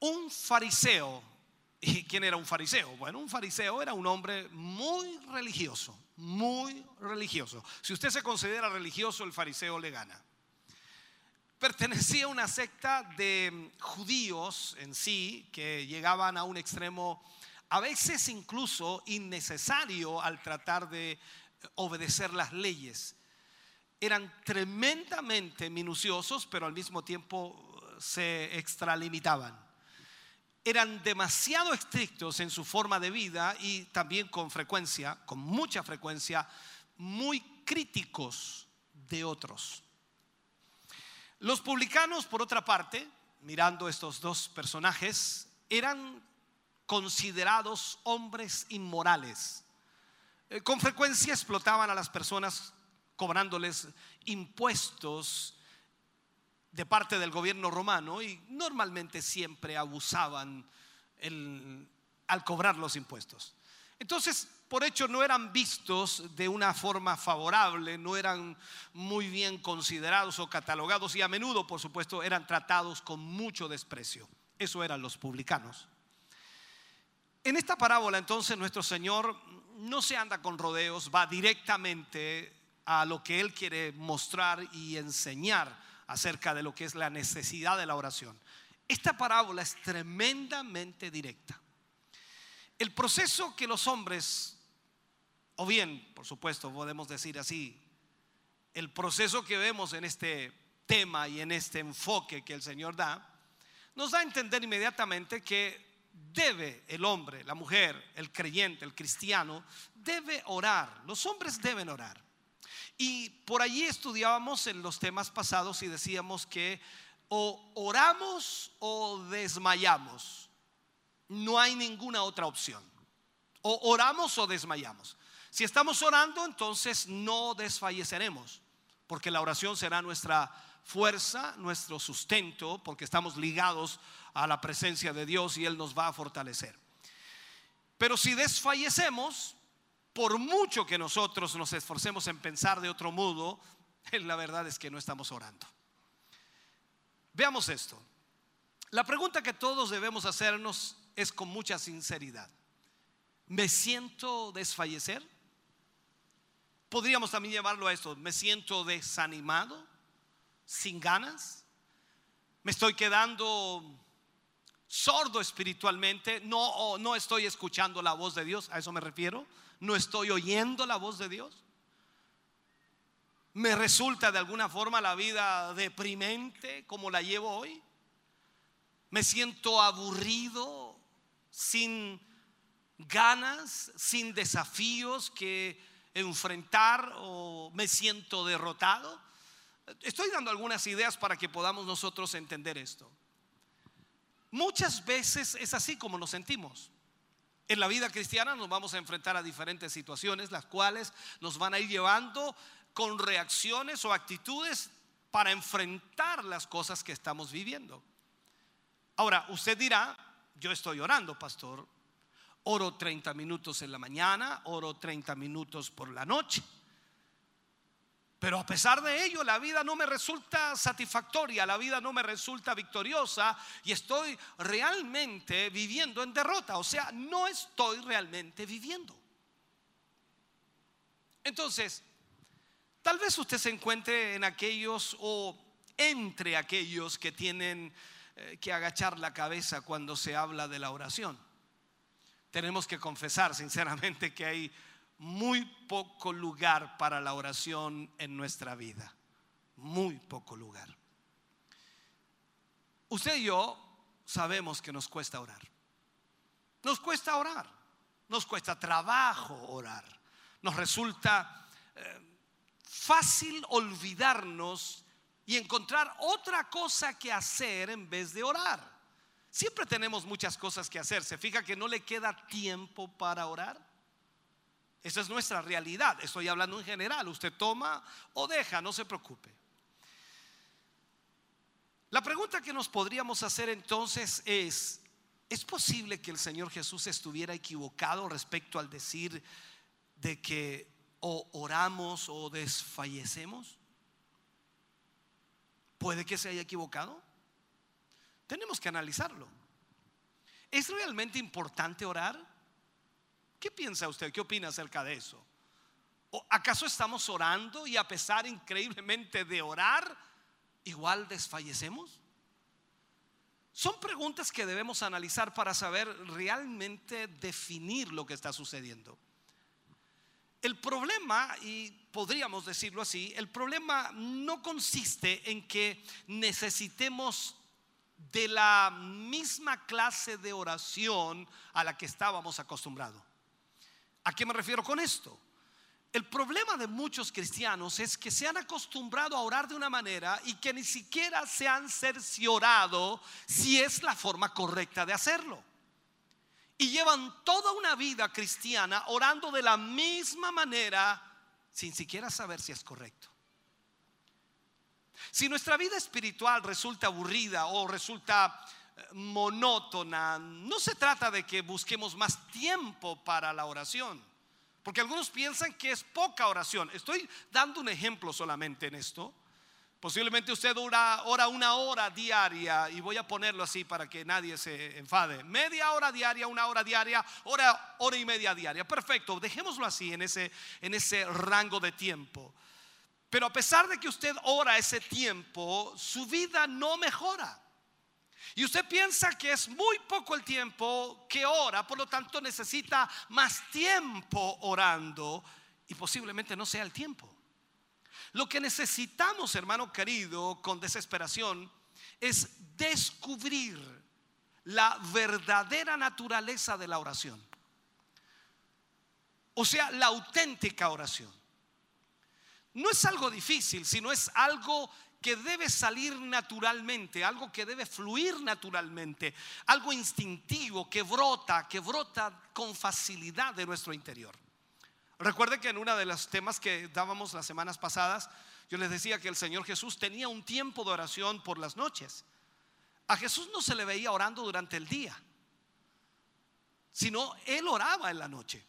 Un fariseo, ¿y quién era un fariseo? Bueno, un fariseo era un hombre muy religioso, muy religioso. Si usted se considera religioso, el fariseo le gana. pertenecía a una secta de judíos en sí que llegaban a un extremo a veces incluso innecesario al tratar de obedecer las leyes. Eran tremendamente minuciosos, pero al mismo tiempo se extralimitaban. Eran demasiado estrictos en su forma de vida y también con frecuencia, con mucha frecuencia, muy críticos de otros. Los publicanos, por otra parte, mirando estos dos personajes, eran considerados hombres inmorales. Eh, Con frecuencia explotaban a las personas cobrándoles impuestos de parte del gobierno romano y normalmente siempre abusaban al cobrar los impuestos. Entonces, por hecho, no eran vistos de una forma favorable, no eran muy bien considerados o catalogados y a menudo, por supuesto, eran tratados con mucho desprecio. Eso eran los publicanos. En esta parábola entonces nuestro Señor no se anda con rodeos, va directamente a lo que Él quiere mostrar y enseñar acerca de lo que es la necesidad de la oración. Esta parábola es tremendamente directa. El proceso que los hombres, o bien, por supuesto, podemos decir así, el proceso que vemos en este tema y en este enfoque que el Señor da, nos da a entender inmediatamente que debe el hombre, la mujer, el creyente, el cristiano, debe orar. Los hombres deben orar. Y por allí estudiábamos en los temas pasados y decíamos que o oramos o desmayamos. No hay ninguna otra opción. O oramos o desmayamos. Si estamos orando, entonces no desfalleceremos, porque la oración será nuestra fuerza, nuestro sustento, porque estamos ligados a la presencia de Dios y Él nos va a fortalecer. Pero si desfallecemos, por mucho que nosotros nos esforcemos en pensar de otro modo, la verdad es que no estamos orando. Veamos esto. La pregunta que todos debemos hacernos es con mucha sinceridad. ¿Me siento desfallecer? Podríamos también llevarlo a esto. ¿Me siento desanimado? ¿Sin ganas? ¿Me estoy quedando sordo espiritualmente? No, no estoy escuchando la voz de Dios. A eso me refiero. No estoy oyendo la voz de Dios. ¿Me resulta de alguna forma la vida deprimente como la llevo hoy? ¿Me siento aburrido, sin ganas, sin desafíos que enfrentar o me siento derrotado? Estoy dando algunas ideas para que podamos nosotros entender esto. Muchas veces es así como nos sentimos. En la vida cristiana nos vamos a enfrentar a diferentes situaciones, las cuales nos van a ir llevando con reacciones o actitudes para enfrentar las cosas que estamos viviendo. Ahora, usted dirá, yo estoy orando, pastor. Oro 30 minutos en la mañana, oro 30 minutos por la noche. Pero a pesar de ello, la vida no me resulta satisfactoria, la vida no me resulta victoriosa y estoy realmente viviendo en derrota. O sea, no estoy realmente viviendo. Entonces, tal vez usted se encuentre en aquellos o entre aquellos que tienen eh, que agachar la cabeza cuando se habla de la oración. Tenemos que confesar sinceramente que hay muy poco lugar para la oración en nuestra vida. Muy poco lugar. Usted y yo sabemos que nos cuesta orar. Nos cuesta orar. Nos cuesta trabajo orar. Nos resulta eh, fácil olvidarnos y encontrar otra cosa que hacer en vez de orar. Siempre tenemos muchas cosas que hacer. ¿Se fija que no le queda tiempo para orar? Esa es nuestra realidad. Estoy hablando en general. Usted toma o deja, no se preocupe. La pregunta que nos podríamos hacer entonces es, ¿es posible que el Señor Jesús estuviera equivocado respecto al decir de que o oramos o desfallecemos? ¿Puede que se haya equivocado? Tenemos que analizarlo. ¿Es realmente importante orar? ¿Qué piensa usted? ¿Qué opina acerca de eso? ¿O acaso estamos orando y a pesar increíblemente de orar, igual desfallecemos? Son preguntas que debemos analizar para saber realmente definir lo que está sucediendo. El problema, y podríamos decirlo así, el problema no consiste en que necesitemos de la misma clase de oración a la que estábamos acostumbrados. ¿A qué me refiero con esto? El problema de muchos cristianos es que se han acostumbrado a orar de una manera y que ni siquiera se han cerciorado si es la forma correcta de hacerlo. Y llevan toda una vida cristiana orando de la misma manera sin siquiera saber si es correcto. Si nuestra vida espiritual resulta aburrida o resulta monótona, no se trata de que busquemos más tiempo para la oración. Porque algunos piensan que es poca oración. Estoy dando un ejemplo solamente en esto. Posiblemente usted ora, ora, una hora diaria y voy a ponerlo así para que nadie se enfade. Media hora diaria, una hora diaria, hora, hora y media diaria. Perfecto, dejémoslo así en ese, en ese rango de tiempo. Pero a pesar de que usted ora ese tiempo, su vida no mejora. Y usted piensa que es muy poco el tiempo que ora, por lo tanto necesita más tiempo orando y posiblemente no sea el tiempo. Lo que necesitamos, hermano querido, con desesperación, es descubrir la verdadera naturaleza de la oración. O sea, la auténtica oración. No es algo difícil, sino es algo que debe salir naturalmente, algo que debe fluir naturalmente, algo instintivo que brota, que brota con facilidad de nuestro interior. Recuerde que en uno de los temas que dábamos las semanas pasadas, yo les decía que el Señor Jesús tenía un tiempo de oración por las noches. A Jesús no se le veía orando durante el día, sino él oraba en la noche.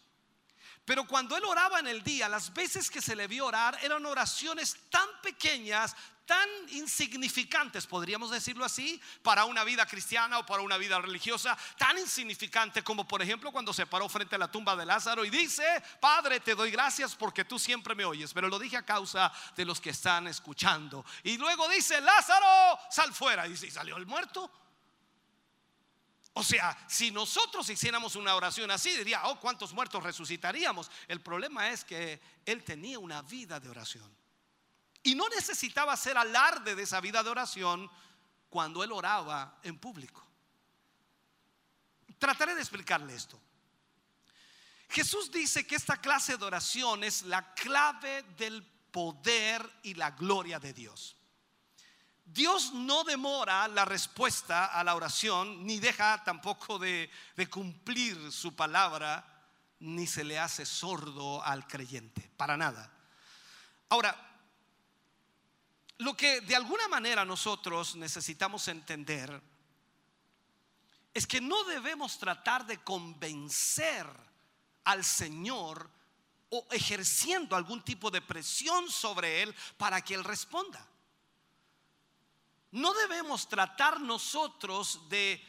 Pero cuando él oraba en el día, las veces que se le vio orar eran oraciones tan pequeñas, tan insignificantes, podríamos decirlo así, para una vida cristiana o para una vida religiosa, tan insignificante como por ejemplo cuando se paró frente a la tumba de Lázaro y dice, Padre, te doy gracias porque tú siempre me oyes, pero lo dije a causa de los que están escuchando. Y luego dice, Lázaro, sal fuera. Y salió el muerto? O sea, si nosotros hiciéramos una oración así, diría, oh, ¿cuántos muertos resucitaríamos? El problema es que él tenía una vida de oración. Y no necesitaba hacer alarde de esa vida de oración cuando él oraba en público. Trataré de explicarle esto. Jesús dice que esta clase de oración es la clave del poder y la gloria de Dios. Dios no demora la respuesta a la oración, ni deja tampoco de, de, cumplir su palabra, ni se le hace sordo al creyente, para nada. Ahora, lo que de alguna manera nosotros necesitamos entender es que no debemos tratar de convencer al Señor o ejerciendo algún tipo de presión sobre Él para que Él responda. No debemos tratar nosotros de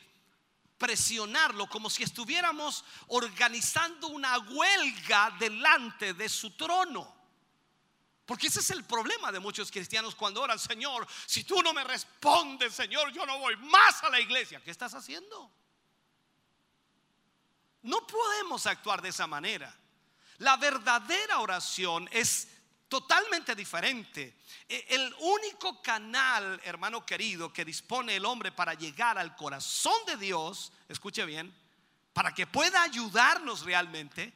presionarlo como si estuviéramos organizando una huelga delante de su trono. Porque ese es el problema de muchos cristianos cuando oran, Señor, si tú no me respondes, Señor, yo no voy más a la iglesia. ¿Qué estás haciendo? No podemos actuar de esa manera. La verdadera oración es totalmente diferente. E, el único canal, hermano querido, que dispone el hombre para llegar al corazón de Dios, escuche bien, para que pueda ayudarnos realmente,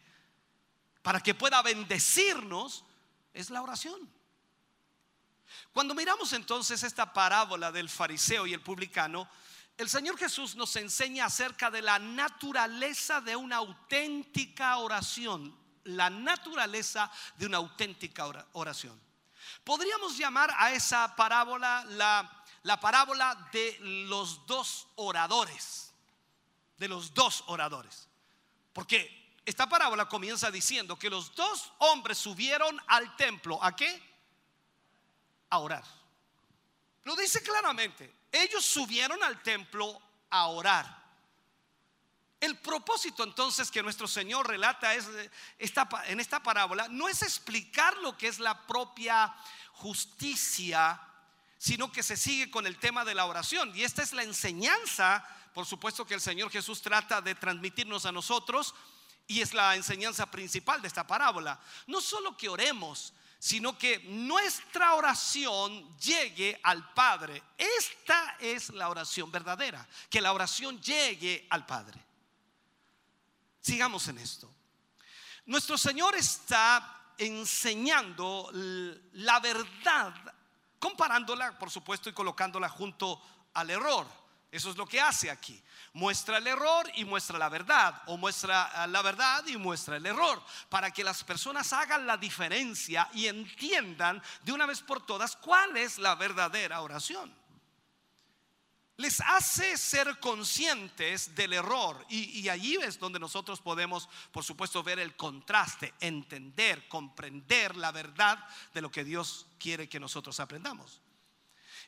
para que pueda bendecirnos, es la oración. Cuando miramos entonces esta parábola del fariseo y el publicano, el Señor Jesús nos enseña acerca de la naturaleza de una auténtica oración, la naturaleza de una auténtica oración. Podríamos llamar a esa parábola la, la parábola de los dos oradores, de los dos oradores. Porque esta parábola comienza diciendo que los dos hombres subieron al templo. ¿A qué? A orar. Lo dice claramente. Ellos subieron al templo a orar. El propósito entonces que nuestro Señor relata es esta, en esta parábola no es explicar lo que es la propia justicia, sino que se sigue con el tema de la oración. Y esta es la enseñanza, por supuesto, que el Señor Jesús trata de transmitirnos a nosotros y es la enseñanza principal de esta parábola. No solo que oremos, sino que nuestra oración llegue al Padre. Esta es la oración verdadera, que la oración llegue al Padre. Sigamos en esto. Nuestro Señor está enseñando la verdad, comparándola, por supuesto, y colocándola junto al error. Eso es lo que hace aquí. Muestra el error y muestra la verdad. O muestra ah, la verdad y muestra el error. Para que las personas hagan la diferencia y entiendan de una vez por todas cuál es la verdadera oración. Les hace ser conscientes del error. Y, y allí es donde nosotros podemos, por supuesto, ver el contraste, entender, comprender la verdad de lo que Dios quiere que nosotros aprendamos.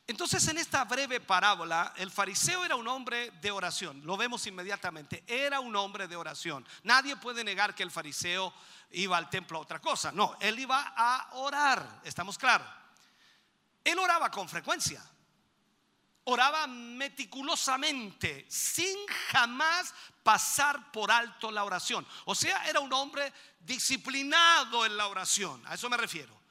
Entonces en esta breve parábola, el fariseo era un hombre de oración, lo vemos inmediatamente, era un hombre de oración. Nadie puede negar que el fariseo iba al templo a otra cosa, no, él iba a orar, estamos claros. Él oraba con frecuencia, oraba meticulosamente, sin jamás pasar por alto la oración. O sea, era un hombre disciplinado en la oración, a eso me refiero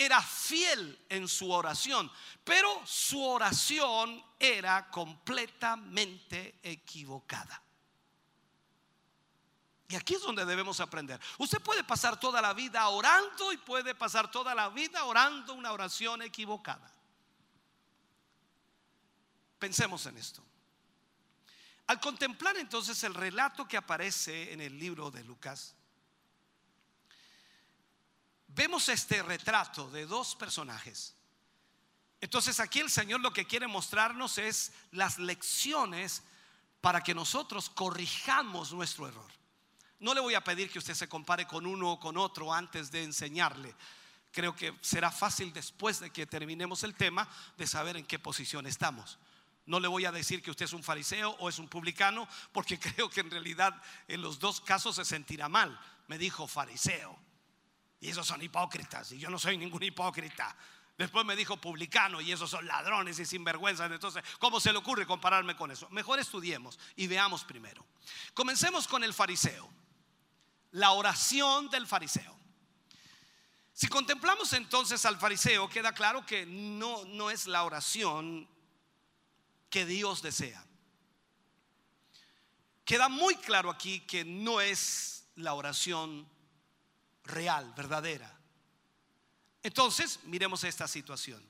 era fiel en su oración, pero su oración era completamente equivocada. Y aquí es donde debemos aprender. Usted puede pasar toda la vida orando y puede pasar toda la vida orando una oración equivocada. Pensemos en esto. Al contemplar entonces el relato que aparece en el libro de Lucas, vemos este retrato de dos personajes. Entonces aquí el Señor lo que quiere mostrarnos es las lecciones para que nosotros corrijamos nuestro error. No le voy a pedir que usted se compare con uno o con otro antes de enseñarle. Creo que será fácil después de que terminemos el tema de saber en qué posición estamos. No le voy a decir que usted es un fariseo o es un publicano, porque creo que en realidad en los dos casos se sentirá mal. Me dijo fariseo. Y esos son hipócritas. Y yo no soy ningún hipócrita. Después me dijo publicano y esos son ladrones y sinvergüenzas. Entonces, ¿cómo se le ocurre compararme con eso? Mejor estudiemos y veamos primero. Comencemos con el fariseo. La oración del fariseo. Si contemplamos entonces al fariseo, queda claro que no, no es la oración que Dios desea. Queda muy claro aquí que no es la oración real, verdadera. Entonces, miremos esta situación.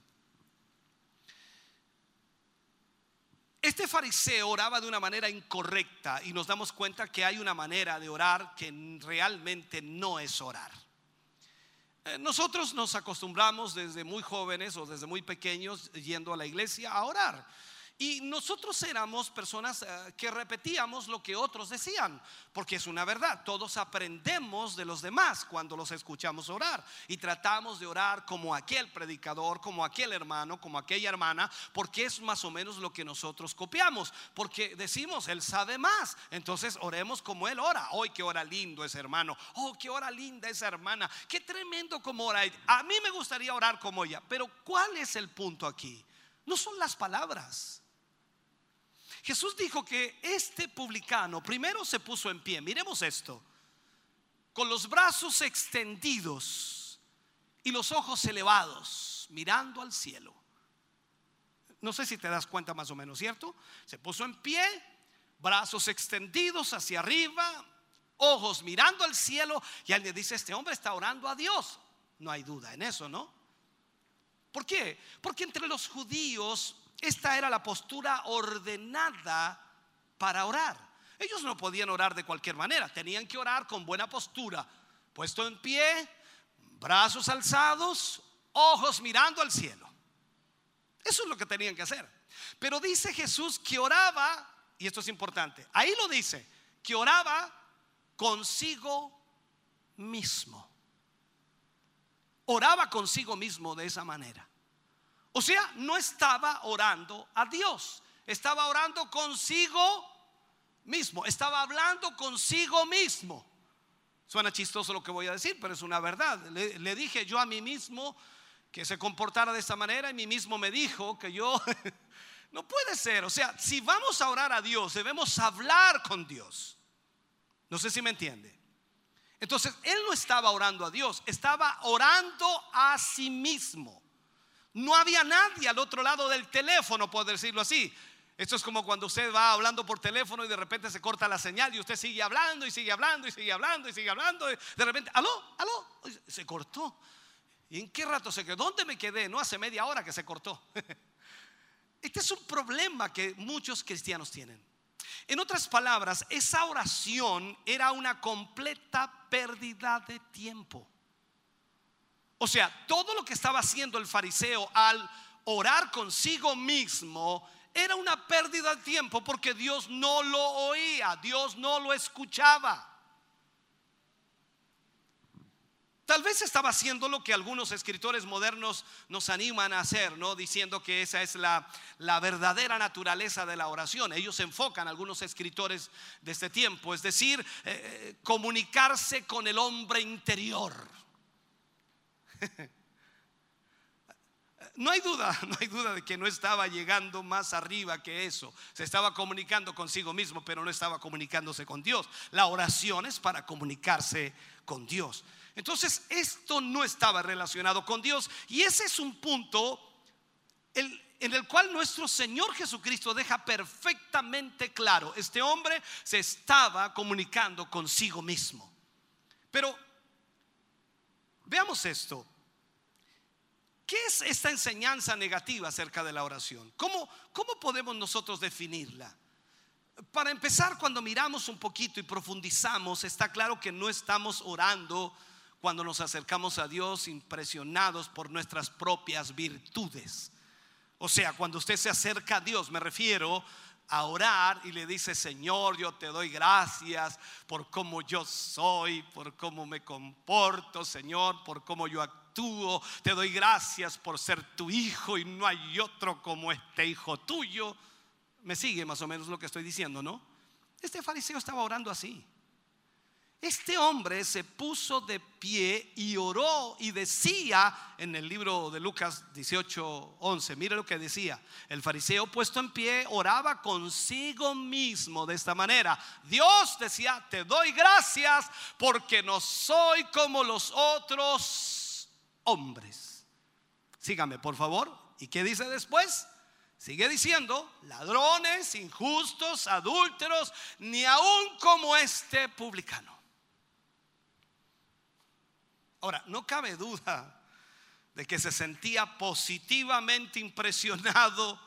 Este fariseo oraba de una manera incorrecta y nos damos cuenta que hay una manera de orar que realmente no es orar. Eh, nosotros nos acostumbramos desde muy jóvenes o desde muy pequeños yendo a la iglesia a orar. Y nosotros éramos personas eh, que repetíamos lo que otros decían, porque es una verdad, todos aprendemos de los demás cuando los escuchamos orar y tratamos de orar como aquel predicador, como aquel hermano, como aquella hermana, porque es más o menos lo que nosotros copiamos, porque decimos, él sabe más, entonces oremos como él ora. Hoy qué hora lindo ese hermano, oh, qué hora linda esa hermana, qué tremendo como ora. A mí me gustaría orar como ella, pero ¿cuál es el punto aquí? No son las palabras. Jesús dijo que este publicano primero se puso en pie. Miremos esto. Con los brazos extendidos y los ojos elevados, mirando al cielo. No sé si te das cuenta más o menos, ¿cierto? Se puso en pie, brazos extendidos hacia arriba, ojos mirando al cielo y alguien dice, este hombre está orando a Dios. No hay duda en eso, ¿no? ¿Por qué? Porque entre los judíos esta era la postura ordenada para orar. Ellos no podían orar de cualquier manera, tenían que orar con buena postura, puesto en pie, brazos alzados, ojos mirando al cielo. Eso es lo que tenían que hacer. Pero dice Jesús que oraba, y esto es importante, ahí lo dice, que oraba consigo mismo. Oraba consigo mismo de esa manera. O sea, no estaba orando a Dios, estaba orando consigo mismo, estaba hablando consigo mismo. Suena chistoso lo que voy a decir, pero es una verdad. Le, dije yo a mí mismo que se comportara de esta manera y mí mismo me dijo que yo no puede ser. O sea, si vamos a orar a Dios, debemos hablar con Dios. No sé si me entiende. Entonces, él no estaba orando a Dios, estaba orando a sí mismo. No había nadie al otro lado del teléfono, por decirlo así. Esto es como cuando usted va hablando por teléfono y de repente se corta la señal y usted sigue hablando y sigue hablando y sigue hablando y sigue hablando. Y de repente, aló, aló, se cortó. ¿Y en qué rato se quedó? ¿Dónde me quedé? No hace media hora que se cortó. Este es un problema que muchos cristianos tienen. En otras palabras, esa oración era una completa pérdida de tiempo. O sea, todo lo que estaba haciendo el fariseo al orar consigo mismo era una pérdida de tiempo porque Dios no lo oía, Dios no lo escuchaba. Tal vez estaba haciendo lo que algunos escritores modernos nos animan a hacer, ¿no? Diciendo que esa es la, la verdadera naturaleza de la oración. Ellos se enfocan, algunos escritores de este tiempo, es decir, eh, eh, comunicarse con el hombre interior. No hay duda, no hay duda de que no estaba llegando más arriba que eso. Se estaba comunicando consigo mismo, pero no estaba comunicándose con Dios. La oración es para comunicarse con Dios. Entonces, esto no estaba relacionado con Dios. Y ese es un punto en el cual nuestro Señor Jesucristo deja perfectamente claro, este hombre se estaba comunicando consigo mismo. Pero veamos esto. ¿Qué es esta enseñanza negativa acerca de la oración? ¿Cómo, cómo podemos nosotros definirla? Para empezar, cuando miramos un poquito y profundizamos, está claro que no estamos orando cuando nos acercamos a Dios impresionados por nuestras propias virtudes. O sea, cuando usted se acerca a Dios, me refiero a orar y le dice, Señor, yo te doy gracias por cómo yo soy, por cómo me comporto, Señor, por cómo yo actúo. Te doy gracias por ser tu hijo y no hay otro como este hijo tuyo. Me sigue más o menos lo que estoy diciendo, ¿no? Este fariseo estaba orando así. Este hombre se puso de pie y oró y decía en el libro de Lucas 18, 11, mire lo que decía, el fariseo puesto en pie oraba consigo mismo de esta manera. Dios decía, te doy gracias porque no soy como los otros hombres. Sígame, por favor. ¿Y qué dice después? Sigue diciendo, ladrones, injustos, adúlteros, ni aun como este publicano. Ahora, no cabe duda de que se sentía positivamente impresionado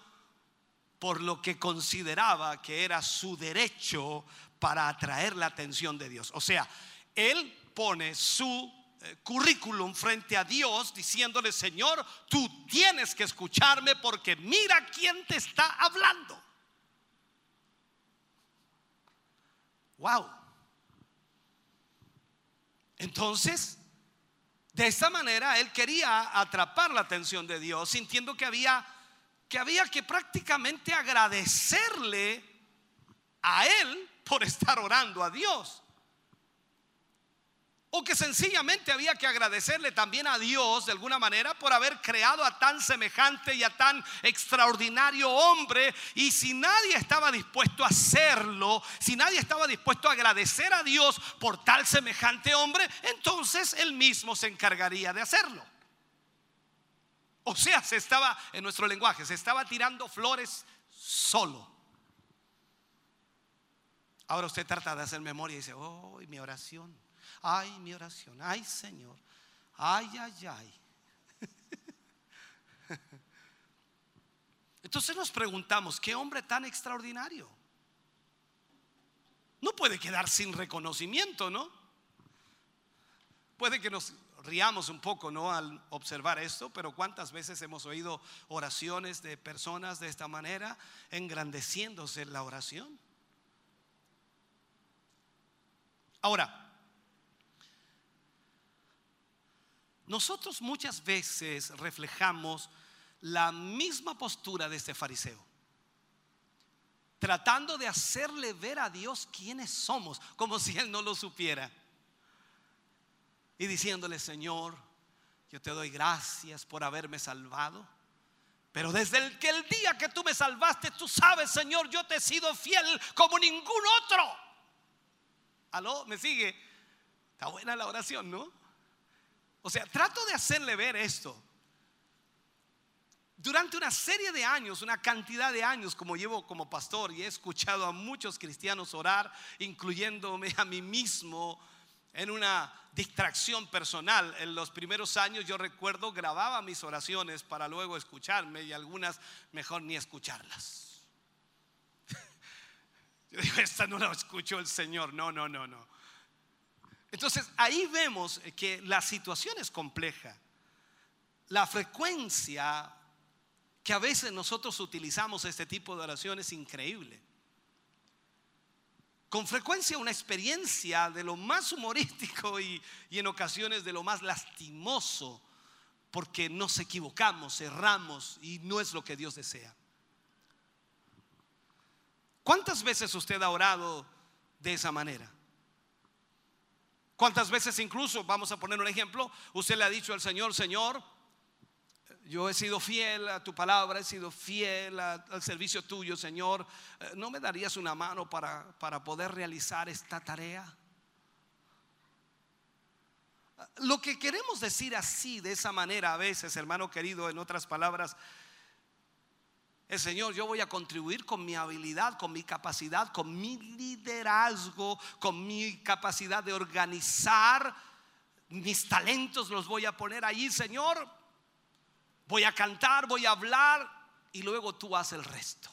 por lo que consideraba que era su derecho para atraer la atención de Dios. O sea, él pone su currículum frente a Dios diciéndole, Señor, tú tienes que escucharme porque mira quién te está hablando. Wow. Entonces, de esta manera él quería atrapar la atención de Dios, sintiendo que había que había que prácticamente agradecerle a él por estar orando a Dios. O que sencillamente había que agradecerle también a Dios de alguna manera por haber creado a tan semejante y a tan extraordinario hombre. Y si nadie estaba dispuesto a hacerlo, si nadie estaba dispuesto a agradecer a Dios por tal semejante hombre, entonces él mismo se encargaría de hacerlo. O sea, se estaba, en nuestro lenguaje, se estaba tirando flores solo. Ahora usted trata de hacer memoria y dice, oh, mi oración. Ay, mi oración. Ay, Señor. Ay, ay, ay. Entonces nos preguntamos, ¿qué hombre tan extraordinario? No puede quedar sin reconocimiento, ¿no? Puede que nos riamos un poco, ¿no? Al observar esto, pero ¿cuántas veces hemos oído oraciones de personas de esta manera, engrandeciéndose la oración? Ahora, Nosotros muchas veces reflejamos la misma postura de este fariseo, tratando de hacerle ver a Dios quiénes somos, como si él no lo supiera. Y diciéndole, Señor, yo te doy gracias por haberme salvado. Pero desde el, que el día que tú me salvaste, tú sabes, Señor, yo te he sido fiel como ningún otro. ¿Aló? ¿Me sigue? Está buena la oración, ¿no? O sea, trato de hacerle ver esto. Durante una serie de años, una cantidad de años como llevo como pastor y he escuchado a muchos cristianos orar, incluyéndome a mí mismo en una distracción personal. En los primeros años yo recuerdo grababa mis oraciones para luego escucharme y algunas mejor ni escucharlas. Yo digo, esta no la escuchó el Señor. No, no, no, no. Entonces ahí vemos que la situación es compleja. La frecuencia que a veces nosotros utilizamos este tipo de oración es increíble. Con frecuencia una experiencia de lo más humorístico y, y en ocasiones de lo más lastimoso, porque nos equivocamos, erramos y no es lo que Dios desea. ¿Cuántas veces usted ha orado de esa manera? ¿Cuántas veces incluso, vamos a poner un ejemplo, usted le ha dicho al Señor, Señor, yo he sido fiel a tu palabra, he sido fiel al servicio tuyo, Señor. Eh, ¿No me darías una mano para, para poder realizar esta tarea? Lo que queremos decir así, de esa manera, a veces, hermano querido, en otras palabras, es Señor, yo voy a contribuir con mi habilidad, con mi capacidad, con mi liderazgo, con mi capacidad de organizar. Mis talentos los voy a poner ahí, Señor. Voy a cantar, voy a hablar y luego tú haces el resto.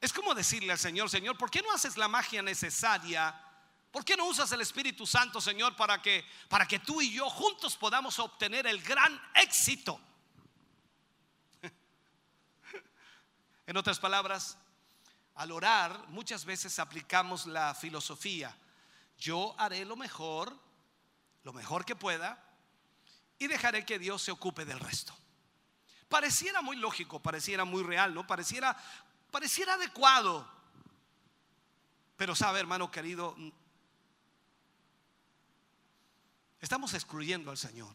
Es como decirle al Señor, Señor, ¿por qué no haces la magia necesaria? ¿Por qué no usas el Espíritu Santo, Señor, para que para que tú y yo juntos podamos obtener el gran éxito? En otras palabras, al orar muchas veces aplicamos la filosofía. Yo haré lo mejor, lo mejor que pueda, y dejaré que Dios se ocupe del resto. Pareciera muy lógico, pareciera muy real, ¿no? Pareciera, pareciera adecuado. Pero sabe, hermano querido, estamos excluyendo al Señor.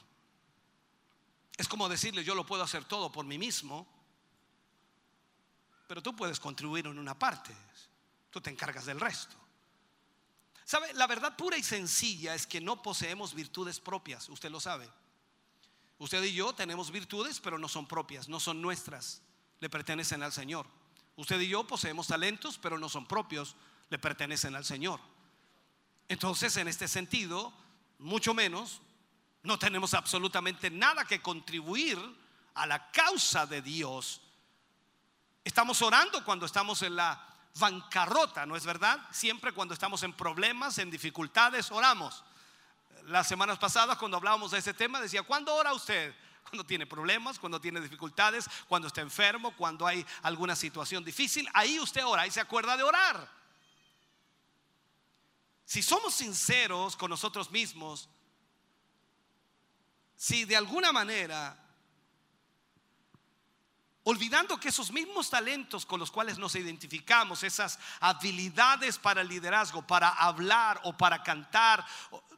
Es como decirle, yo lo puedo hacer todo por mí mismo, pero tú puedes contribuir en una parte, tú te encargas del resto. ¿Sabe? La verdad pura y sencilla es que no poseemos virtudes propias, usted lo sabe. Usted y yo tenemos virtudes, pero no son propias, no son nuestras, le pertenecen al Señor. Usted y yo poseemos talentos, pero no son propios, le pertenecen al Señor. Entonces, en este sentido, mucho menos, no tenemos absolutamente nada que contribuir a la causa de Dios. Estamos orando cuando estamos en la bancarrota, ¿no es verdad? Siempre cuando estamos en problemas, en dificultades, oramos. Las semanas pasadas cuando hablábamos de ese tema decía, ¿cuándo ora usted? Cuando tiene problemas, cuando tiene dificultades, cuando está enfermo, cuando hay alguna situación difícil, ahí usted ora, ahí se acuerda de orar. Si somos sinceros con nosotros mismos, si de alguna manera olvidando que esos mismos talentos con los cuales nos identificamos, esas habilidades para el liderazgo, para hablar o para cantar,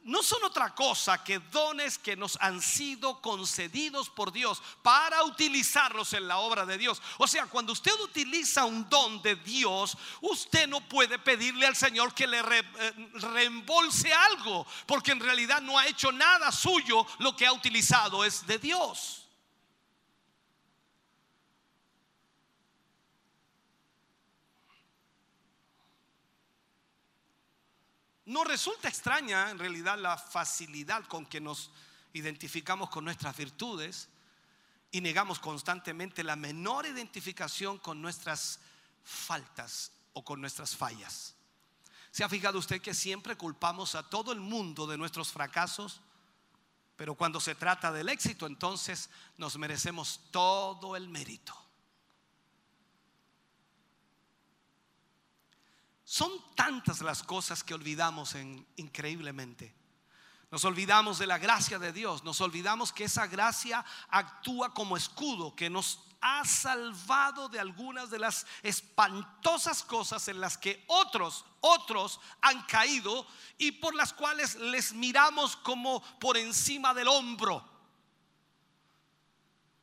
no son otra cosa que dones que nos han sido concedidos por Dios para utilizarlos en la obra de Dios. O sea, cuando usted utiliza un don de Dios, usted no puede pedirle al Señor que le eh, reembolse algo, porque en realidad no ha hecho nada suyo, lo que ha utilizado es de Dios. No resulta extraña en realidad la facilidad con que nos identificamos con nuestras virtudes y negamos constantemente la menor identificación con nuestras faltas o con nuestras fallas. ¿Se ha fijado usted que siempre culpamos a todo el mundo de nuestros fracasos? Pero cuando se trata del éxito, entonces nos merecemos todo el mérito. Son tantas las cosas que olvidamos en, increíblemente. Nos olvidamos de la gracia de Dios, nos olvidamos que esa gracia actúa como escudo que nos ha salvado de algunas de las espantosas cosas en las que otros, otros han caído y por las cuales les miramos como por encima del hombro.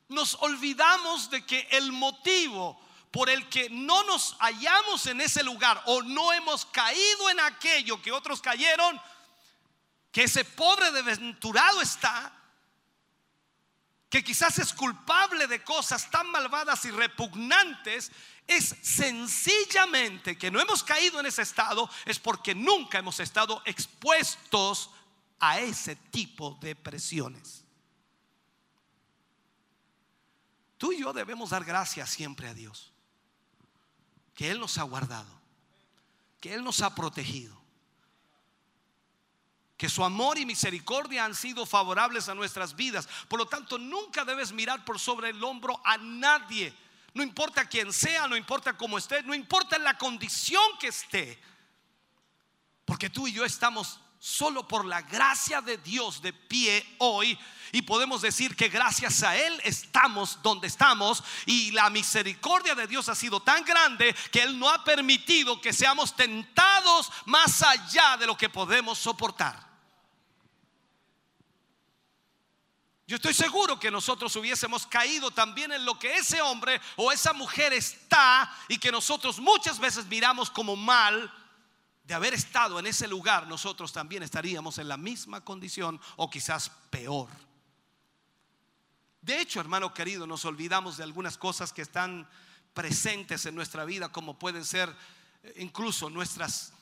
Nos olvidamos de que el motivo por el que no nos hallamos en ese lugar o no hemos caído en aquello que otros cayeron, que ese pobre desventurado está, que quizás es culpable de cosas tan malvadas y repugnantes, es sencillamente que no hemos caído en ese estado, es porque nunca hemos estado expuestos a ese tipo de presiones. Tú y yo debemos dar gracias siempre a Dios, que Él nos ha guardado, que Él nos ha protegido que su amor y misericordia han sido favorables a nuestras vidas. Por lo tanto, nunca debes mirar por sobre el hombro a nadie. No importa quién sea, no importa cómo esté, no importa la condición que esté. Porque tú y yo estamos solo por la gracia de Dios de pie hoy y podemos decir que gracias a Él estamos donde estamos y la misericordia de Dios ha sido tan grande que Él no ha permitido que seamos tentados más allá de lo que podemos soportar. Yo estoy seguro que nosotros hubiésemos caído también en lo que ese hombre o esa mujer está y que nosotros muchas veces miramos como mal. De haber estado en ese lugar, nosotros también estaríamos en la misma condición o quizás peor. De hecho, hermano querido, nos olvidamos de algunas cosas que están presentes en nuestra vida, como pueden ser eh, incluso nuestras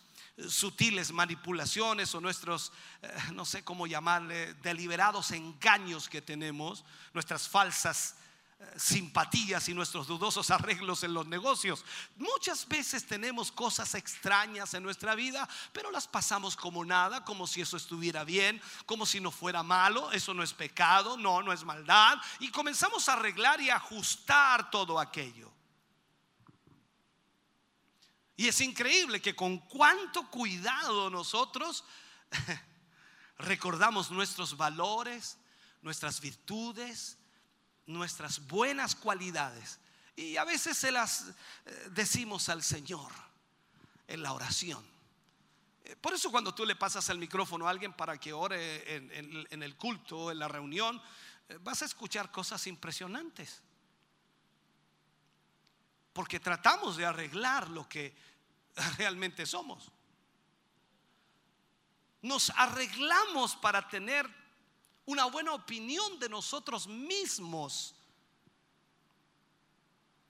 sutiles manipulaciones o nuestros, eh, no sé cómo llamarle, deliberados engaños que tenemos, nuestras falsas eh, simpatías y nuestros dudosos arreglos en los negocios. Muchas veces tenemos cosas extrañas en nuestra vida, pero las pasamos como nada, como si eso estuviera bien, como si no fuera malo, eso no es pecado, no, no es maldad, y comenzamos a arreglar y ajustar todo aquello. Y es increíble que con cuánto cuidado nosotros recordamos nuestros valores, nuestras virtudes, nuestras buenas cualidades. Y a veces se las eh, decimos al Señor en la oración. Eh, por eso cuando tú le pasas el micrófono a alguien para que ore en, el culto, en la reunión, eh, vas a escuchar cosas impresionantes. Porque tratamos de arreglar lo que realmente somos. Nos arreglamos para tener una buena opinión de nosotros mismos.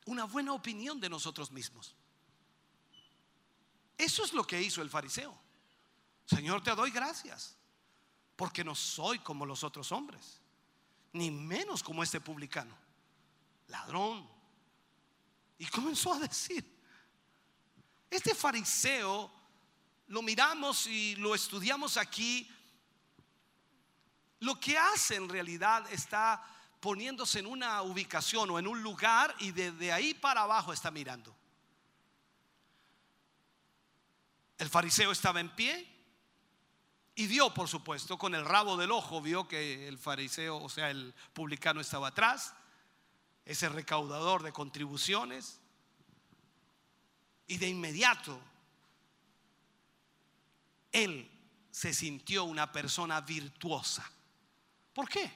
Una buena opinión de nosotros mismos. Eso es lo que hizo el fariseo. Señor, te doy gracias, porque no soy como los otros hombres, ni menos como este publicano, ladrón. Y comenzó a decir, este fariseo lo miramos y lo estudiamos aquí. Lo que hace en realidad está poniéndose en una ubicación o en un lugar y desde ahí para abajo está mirando. El fariseo estaba en pie y vio, por supuesto, con el rabo del ojo, vio que el fariseo, o sea, el publicano estaba atrás, ese recaudador de contribuciones. Y de inmediato, él se sintió una persona virtuosa. ¿Por qué?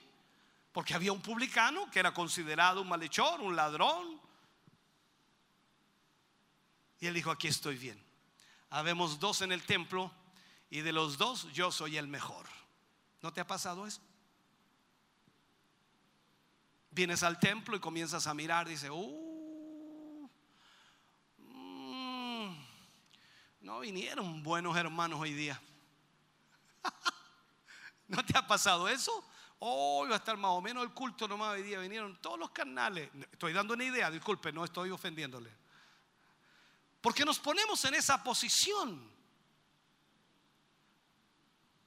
Porque había un publicano que era considerado un malhechor, un ladrón. Y él dijo, aquí estoy bien. Habemos dos en el templo y de los dos yo soy el mejor. ¿No te ha pasado eso? Vienes al templo y comienzas a mirar, dice, uh, No vinieron buenos hermanos hoy día. ¿No te ha pasado eso? Hoy va a estar más o menos el culto nomás hoy día. Vinieron todos los canales. Estoy dando una idea, disculpe, no estoy ofendiéndole. Porque nos ponemos en esa posición.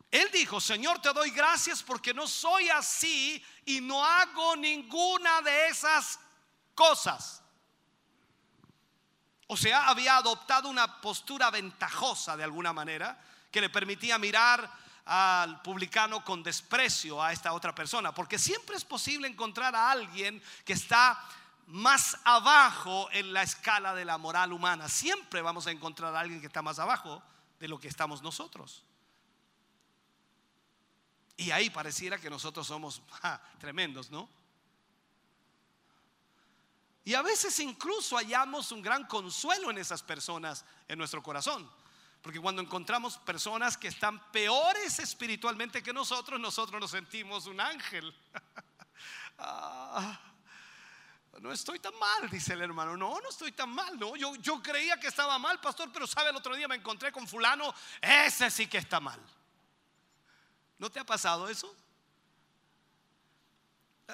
Él dijo, Señor, te doy gracias porque no soy así y no hago ninguna de esas cosas. O sea, había adoptado una postura ventajosa de alguna manera que le permitía mirar al publicano con desprecio a esta otra persona, porque siempre es posible encontrar a alguien que está más abajo en la escala de la moral humana. Siempre vamos a encontrar a alguien que está más abajo de lo que estamos nosotros. Y ahí pareciera que nosotros somos tremendos, ¿no? Y a veces incluso hallamos un gran consuelo en esas personas en nuestro corazón. Porque cuando encontramos personas que están peores espiritualmente que nosotros, nosotros nos sentimos un ángel. Ah, no estoy tan mal, dice el hermano. No, no estoy tan mal. No, yo, yo creía que estaba mal, pastor, pero sabe, el otro día me encontré con fulano. Ese sí que está mal. ¿No te ha pasado eso?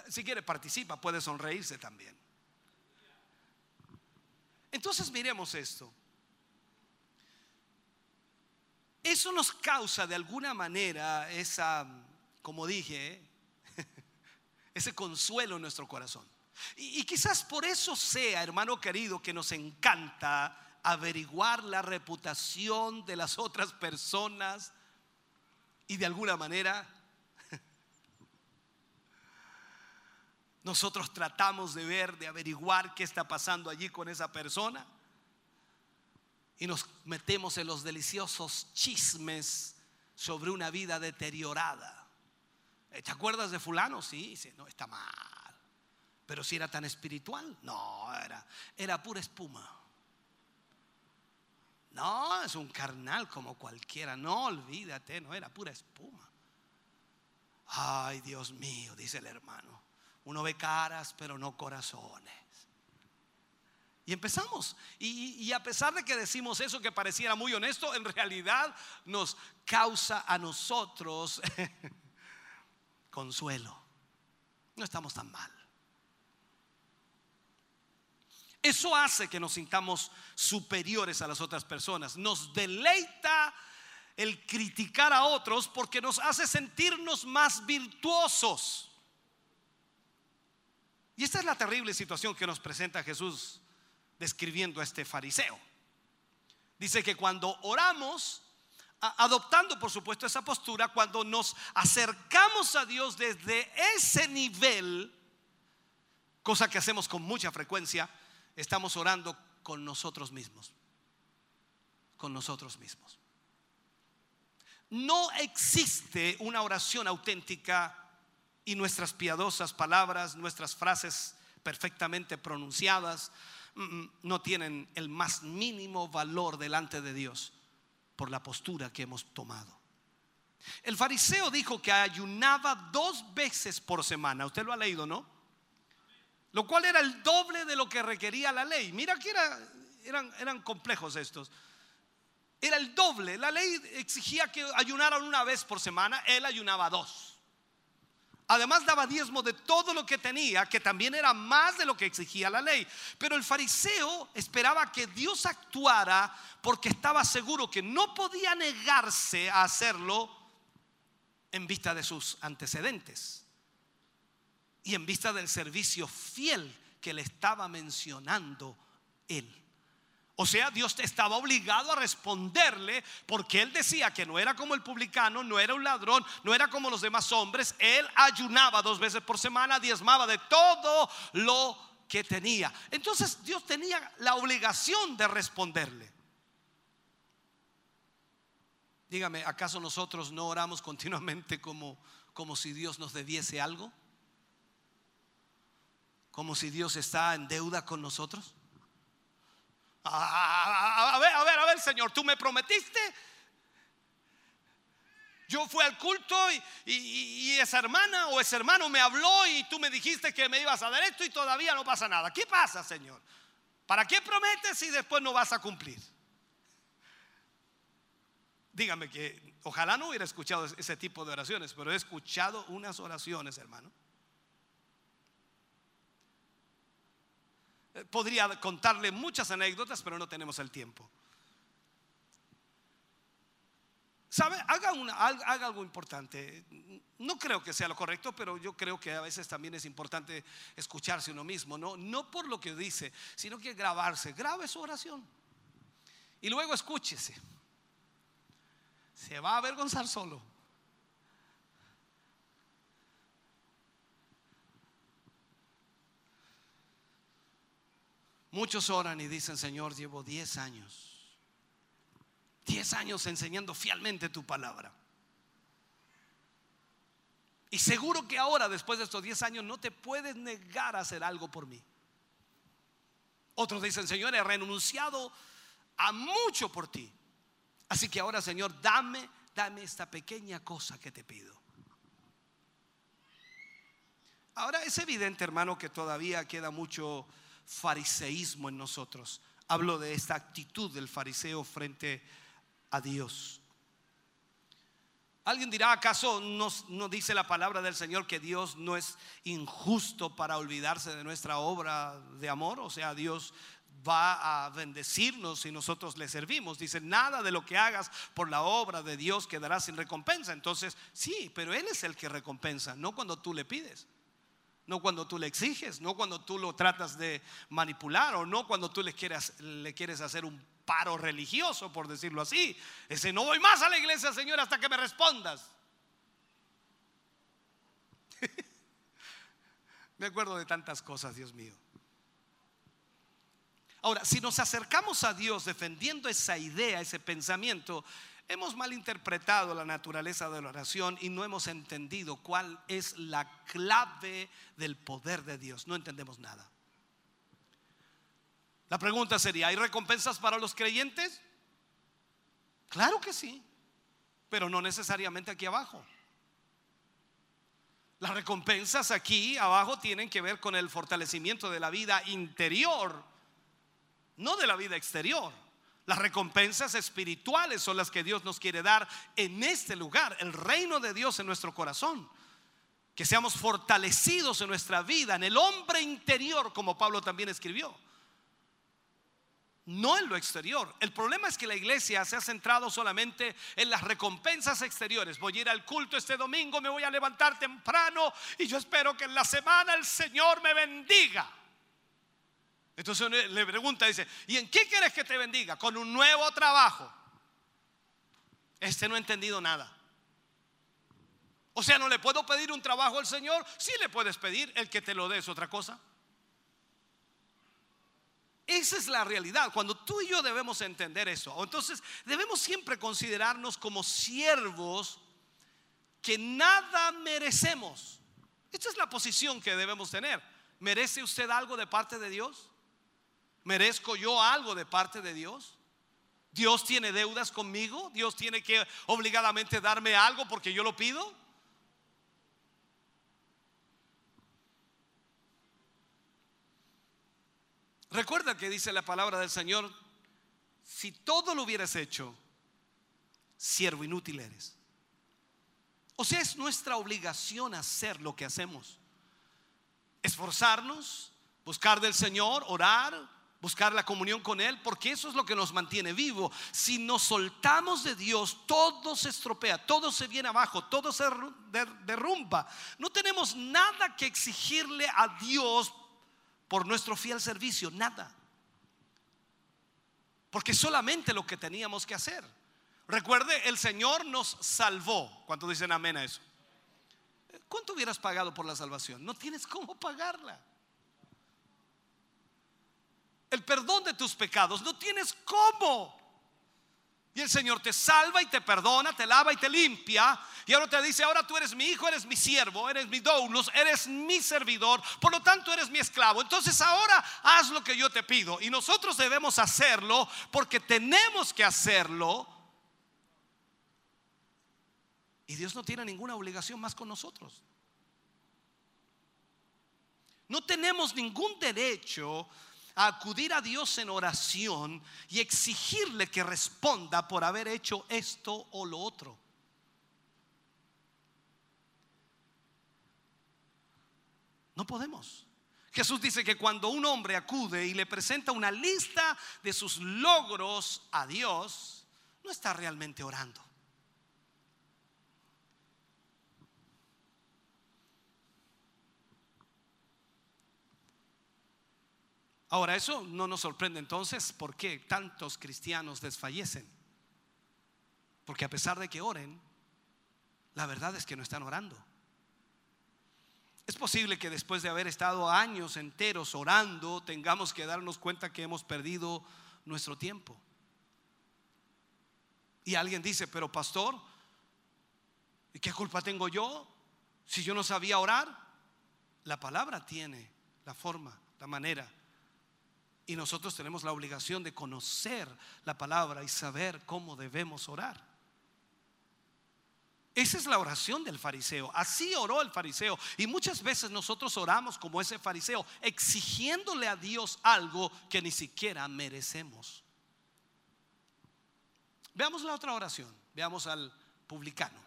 Si quiere participa, puede sonreírse también. Entonces miremos esto. Eso nos causa de alguna manera esa, como dije, ese consuelo en nuestro corazón. Y, y, quizás por eso sea, hermano querido, que nos encanta averiguar la reputación de las otras personas y de alguna manera nosotros tratamos de ver, de averiguar qué está pasando allí con esa persona y nos metemos en los deliciosos chismes sobre una vida deteriorada. ¿Te acuerdas de fulano? Sí, dice, no, está mal. Pero si era tan espiritual, no, era, era pura espuma. No, es un carnal como cualquiera, no olvídate, no era pura espuma. Ay, Dios mío, dice el hermano, uno ve caras pero no corazones. Y empezamos. Y, y, a pesar de que decimos eso que pareciera muy honesto, en realidad nos causa a nosotros consuelo. No estamos tan mal. Eso hace que nos sintamos superiores a las otras personas. Nos deleita el criticar a otros porque nos hace sentirnos más virtuosos. Y esta es la terrible situación que nos presenta Jesús describiendo a este fariseo. Dice que cuando oramos, adoptando por supuesto esa postura, cuando nos acercamos a Dios desde ese nivel, cosa que hacemos con mucha frecuencia, estamos orando con nosotros mismos. Con nosotros mismos. No existe una oración auténtica y nuestras piadosas palabras, nuestras frases perfectamente pronunciadas, no tienen el más mínimo valor delante de Dios por la postura que hemos tomado. El fariseo dijo que ayunaba dos veces por semana. Usted lo ha leído, ¿no? Lo cual era el doble de lo que requería la ley. Mira que era, eran, eran complejos estos. Era el doble. La ley exigía que ayunaran una vez por semana. Él ayunaba dos. Además daba diezmo de todo lo que tenía, que también era más de lo que exigía la ley. Pero el fariseo esperaba que Dios actuara porque estaba seguro que no podía negarse a hacerlo en vista de sus antecedentes y en vista del servicio fiel que le estaba mencionando él. O sea, Dios estaba obligado a responderle porque él decía que no era como el publicano, no era un ladrón, no era como los demás hombres. Él ayunaba dos veces por semana, diezmaba de todo lo que tenía. Entonces Dios tenía la obligación de responderle. Dígame, ¿acaso nosotros no oramos continuamente como, como si Dios nos debiese algo? como si Dios está en deuda con nosotros? A, ver, a ver, a ver, Señor, tú me prometiste. Yo fui al culto y, y, esa hermana o ese hermano me habló y tú me dijiste que me ibas a dar esto y todavía no pasa nada. ¿Qué pasa, Señor? ¿Para qué prometes si después no vas a cumplir? Dígame que ojalá no hubiera escuchado ese tipo de oraciones, pero he escuchado unas oraciones, hermano podría contarle muchas anécdotas, pero no tenemos el tiempo. ¿Sabe? Haga, algo importante. No creo que sea lo correcto, pero yo creo que a veces también es importante escucharse uno mismo, ¿no? No por lo que dice, sino que grabarse. Grabe su oración. Y luego escúchese. Se va a avergonzar solo. Muchos oran y dicen, Señor, llevo 10 años, 10 años enseñando fielmente tu palabra. Y seguro que ahora, después de estos 10 años, no te puedes negar a hacer algo por mí. Otros dicen, Señor, he renunciado a mucho por ti. Así que ahora, Señor, dame, dame esta pequeña cosa que te pido. Ahora es evidente, hermano, que todavía queda mucho fariseísmo en nosotros. Hablo de esta actitud del fariseo frente a Dios. Alguien dirá, ¿acaso no, dice la palabra del Señor que Dios no es injusto para olvidarse de nuestra obra de amor? O sea, Dios va a bendecirnos si nosotros le servimos. Dice, nada de lo que hagas por la obra de Dios quedará sin recompensa. Entonces, sí, pero Él es el que recompensa, no cuando tú le pides. No cuando tú le exiges, no cuando tú lo tratas de manipular o no cuando tú le quieres, quieres hacer un paro religioso, por decirlo así. Ese no voy más a la iglesia, Señor, hasta que me respondas. me acuerdo de tantas cosas, Dios mío. Ahora, si nos acercamos a Dios defendiendo esa idea, ese pensamiento, hemos malinterpretado la naturaleza de la oración y no hemos entendido cuál es la clave del poder de Dios. No entendemos nada. La pregunta sería, ¿hay recompensas para los creyentes? Claro que sí, pero no necesariamente aquí abajo. Las recompensas aquí abajo tienen que ver con el fortalecimiento de la vida interior, no de la vida exterior. Las recompensas espirituales son las que Dios nos quiere dar en este lugar, el reino de Dios en nuestro corazón. Que seamos fortalecidos en nuestra vida, en el hombre interior, como Pablo también escribió no en lo exterior. El problema es que la iglesia se ha centrado solamente en las recompensas exteriores. Voy a ir al culto este domingo, me voy a levantar temprano y yo espero que en la semana el Señor me bendiga. Entonces le pregunta, dice, ¿y en qué quieres que te bendiga? Con un nuevo trabajo. Este no ha entendido nada. O sea, no le puedo pedir un trabajo al Señor. Sí le puedes pedir, el que te lo dé es otra cosa. Esa es la realidad. Cuando tú y yo debemos entender eso. Entonces debemos siempre considerarnos como siervos que nada merecemos. Esta es la posición que debemos tener. ¿Merece usted algo de parte de Dios? ¿Merezco yo algo de parte de Dios? ¿Dios tiene deudas conmigo? ¿Dios tiene que obligadamente darme algo porque yo lo pido? Recuerda que dice la palabra del Señor, si todo lo hubieras hecho, siervo inútil eres. O sea, es nuestra obligación hacer lo que hacemos. Esforzarnos, buscar del Señor, orar, buscar la comunión con Él, porque eso es lo que nos mantiene vivo. Si nos soltamos de Dios, todo se estropea, todo se viene abajo, todo se derrumba. No tenemos nada que exigirle a Dios por nuestro fiel servicio, nada. Porque solamente lo que teníamos que hacer. Recuerde, el Señor nos salvó. ¿Cuántos dicen amén a eso? ¿Cuánto hubieras pagado por la salvación? No tienes cómo pagarla. El perdón de tus pecados, no tienes cómo. Y el Señor te salva y te perdona, te lava y te limpia. Y ahora te dice, ahora tú eres mi hijo, eres mi siervo, eres mi doulos, eres mi servidor. Por lo tanto, eres mi esclavo. Entonces ahora haz lo que yo te pido. Y nosotros debemos hacerlo porque tenemos que hacerlo. Y Dios no tiene ninguna obligación más con nosotros. No tenemos ningún derecho acudir a Dios en oración y exigirle que responda por haber hecho esto o lo otro. No podemos. Jesús dice que cuando un hombre acude y le presenta una lista de sus logros a Dios, no está realmente orando. Ahora, eso no nos sorprende entonces por qué tantos cristianos desfallecen. Porque a pesar de que oren, la verdad es que no están orando. Es posible que después de haber estado años enteros orando, tengamos que darnos cuenta que hemos perdido nuestro tiempo. Y alguien dice, pero pastor, ¿y qué culpa tengo yo si yo no sabía orar? La palabra tiene la forma, la manera. Y nosotros tenemos la obligación de conocer la palabra y saber cómo debemos orar. Esa es la oración del fariseo. Así oró el fariseo. Y muchas veces nosotros oramos como ese fariseo, exigiéndole a Dios algo que ni siquiera merecemos. Veamos la otra oración. Veamos al publicano.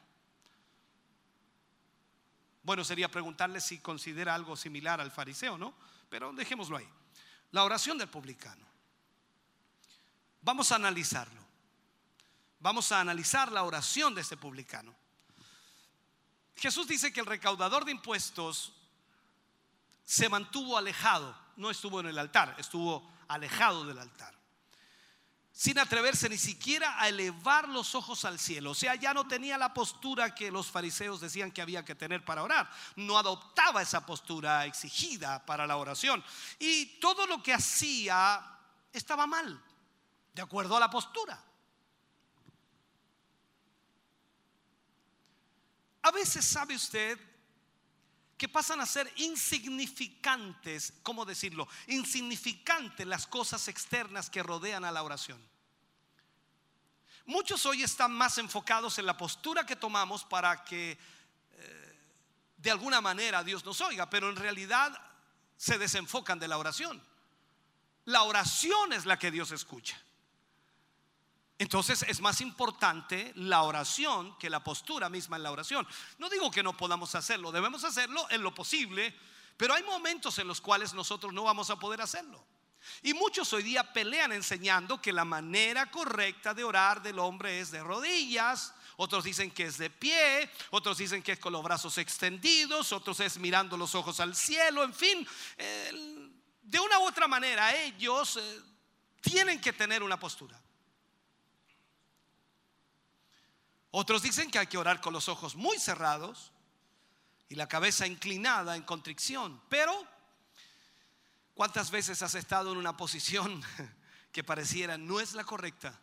Bueno, sería preguntarle si considera algo similar al fariseo, ¿no? Pero dejémoslo ahí. La oración del publicano. Vamos a analizarlo. Vamos a analizar la oración de este publicano. Jesús dice que el recaudador de impuestos se mantuvo alejado, no estuvo en el altar, estuvo alejado del altar, sin atreverse ni siquiera a elevar los ojos al cielo. O sea, ya no tenía la postura que los fariseos decían que había que tener para orar, no adoptaba esa postura exigida para la oración. Y todo lo que hacía estaba mal, de acuerdo a la postura. A veces sabe usted que pasan a ser insignificantes, ¿cómo decirlo? Insignificantes las cosas externas que rodean a la oración. Muchos hoy están más enfocados en la postura que tomamos para que eh, de alguna manera Dios nos oiga, pero en realidad se desenfocan de la oración. La oración es la que Dios escucha. Entonces es más importante la oración que la postura misma en la oración. No digo que no podamos hacerlo, debemos hacerlo en lo posible, pero hay momentos en los cuales nosotros no vamos a poder hacerlo. Y muchos hoy día pelean enseñando que la manera correcta de orar del hombre es de rodillas, otros dicen que es de pie, otros dicen que es con los brazos extendidos, otros es mirando los ojos al cielo, en fin, de una u otra manera ellos eh, tienen que tener una postura. Otros dicen que hay que orar con los ojos muy cerrados y la cabeza inclinada en contrición. Pero, ¿cuántas veces has estado en una posición que pareciera no es la correcta?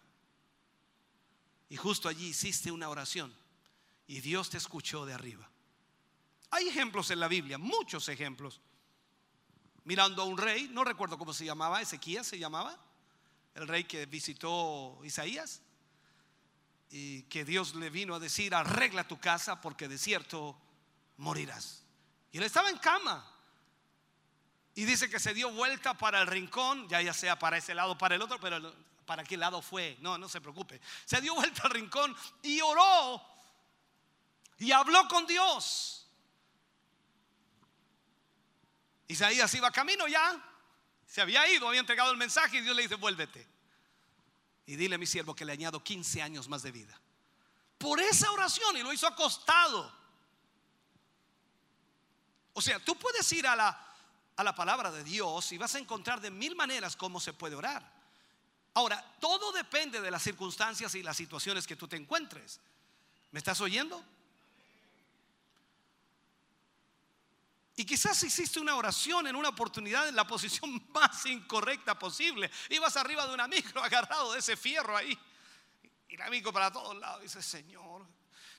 Y justo allí hiciste una oración y Dios te escuchó de arriba. Hay ejemplos en la Biblia, muchos ejemplos. Mirando a un rey, no recuerdo cómo se llamaba, Ezequías se llamaba, el rey que visitó Isaías y que Dios le vino a decir, arregla tu casa porque de cierto morirás. Y él estaba en cama. Y dice que se dio vuelta para el rincón, ya ya sea para ese lado para el otro, pero para qué lado fue, no, no se preocupe. Se dio vuelta al rincón y oró y habló con Dios. Isaías iba camino ya, se había ido, había entregado el mensaje y Dios le dice, vuélvete y dile a mi siervo que le añado 15 años más de vida. Por esa oración y lo hizo acostado. O sea, tú puedes ir a la, a la palabra de Dios y vas a encontrar de mil maneras cómo se puede orar. Ahora, todo depende de las circunstancias y las situaciones que tú te encuentres. ¿Me estás oyendo? Y quizás hiciste una oración en una oportunidad en la posición más incorrecta posible. Ibas arriba de una micro agarrado de ese fierro ahí. Y la micro para todos lados. Dice, Señor,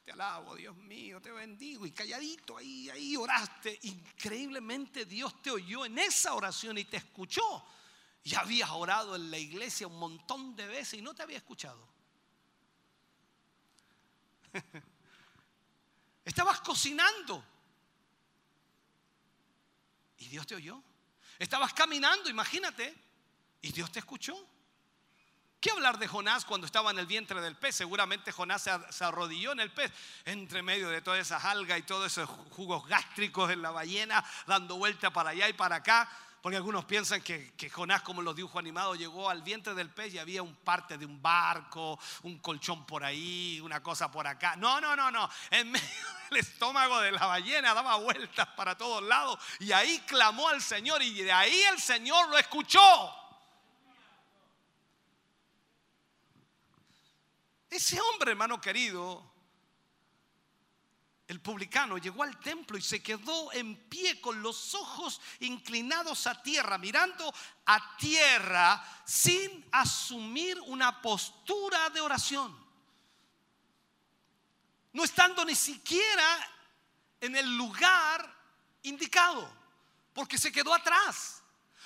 te alabo, Dios mío, te bendigo. Y calladito ahí, ahí oraste. Increíblemente Dios te oyó en esa oración y te escuchó. Ya habías orado en la iglesia un montón de veces y no te había escuchado. Estabas cocinando y Dios te oyó. Estabas caminando, imagínate, y Dios te escuchó. ¿Qué hablar de Jonás cuando estaba en el vientre del pez? Seguramente Jonás se arrodilló en el pez, entre medio de todas esas algas y todos esos jugos gástricos en la ballena, dando vuelta para allá y para acá. Porque algunos piensan que, Jonás, como los dibujos animados, llegó al vientre del pez y había un parte de un barco, un colchón por ahí, una cosa por acá. No, no, no, no. En medio del estómago de la ballena daba vueltas para todos lados y ahí clamó al Señor y de ahí el Señor lo escuchó. Ese hombre, hermano querido, el publicano, llegó al templo y se quedó en pie con los ojos inclinados a tierra, mirando a tierra sin asumir una postura de oración. No estando ni siquiera en el lugar indicado, porque se quedó atrás.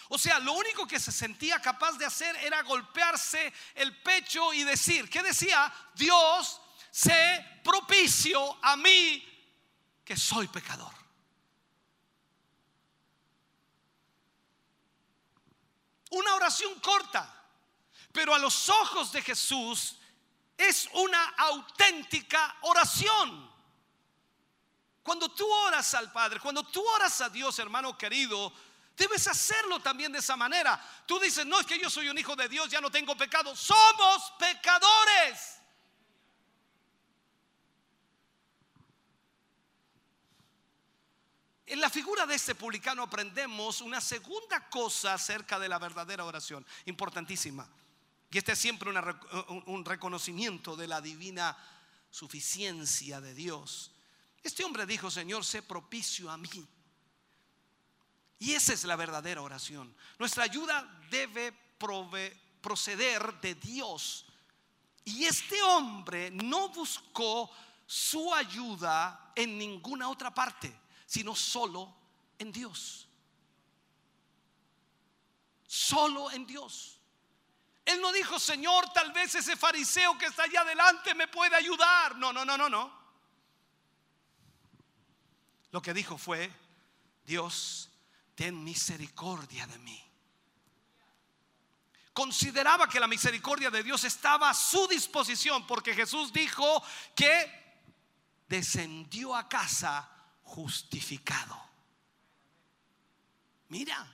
O sea, lo único que se sentía capaz de hacer era golpearse el pecho y decir, ¿qué decía? Dios, sé propicio a mí que soy pecador. Una oración corta, pero a los ojos de Jesús es una auténtica oración. Cuando tú oras al Padre, cuando tú oras a Dios, hermano querido, debes hacerlo también de esa manera. Tú dices, no es que yo soy un hijo de Dios, ya no tengo pecado. Somos pecadores. En la figura de este publicano aprendemos una segunda cosa acerca de la verdadera oración, importantísima. Y este es siempre rec- un- reconocimiento de la divina suficiencia de Dios. Este hombre dijo, Señor, sé propicio a mí. Y esa es la verdadera oración. Nuestra ayuda debe proceder de Dios. Y este hombre no buscó su ayuda en ninguna otra parte, sino solo en Dios. Solo en Dios. Él no dijo, Señor, tal vez ese fariseo que está allá adelante me puede ayudar. No, no, no, no, no. Lo que dijo fue, Dios, ten misericordia de mí. Consideraba que la misericordia de Dios estaba a su disposición porque Jesús dijo que descendió a casa justificado. Mira,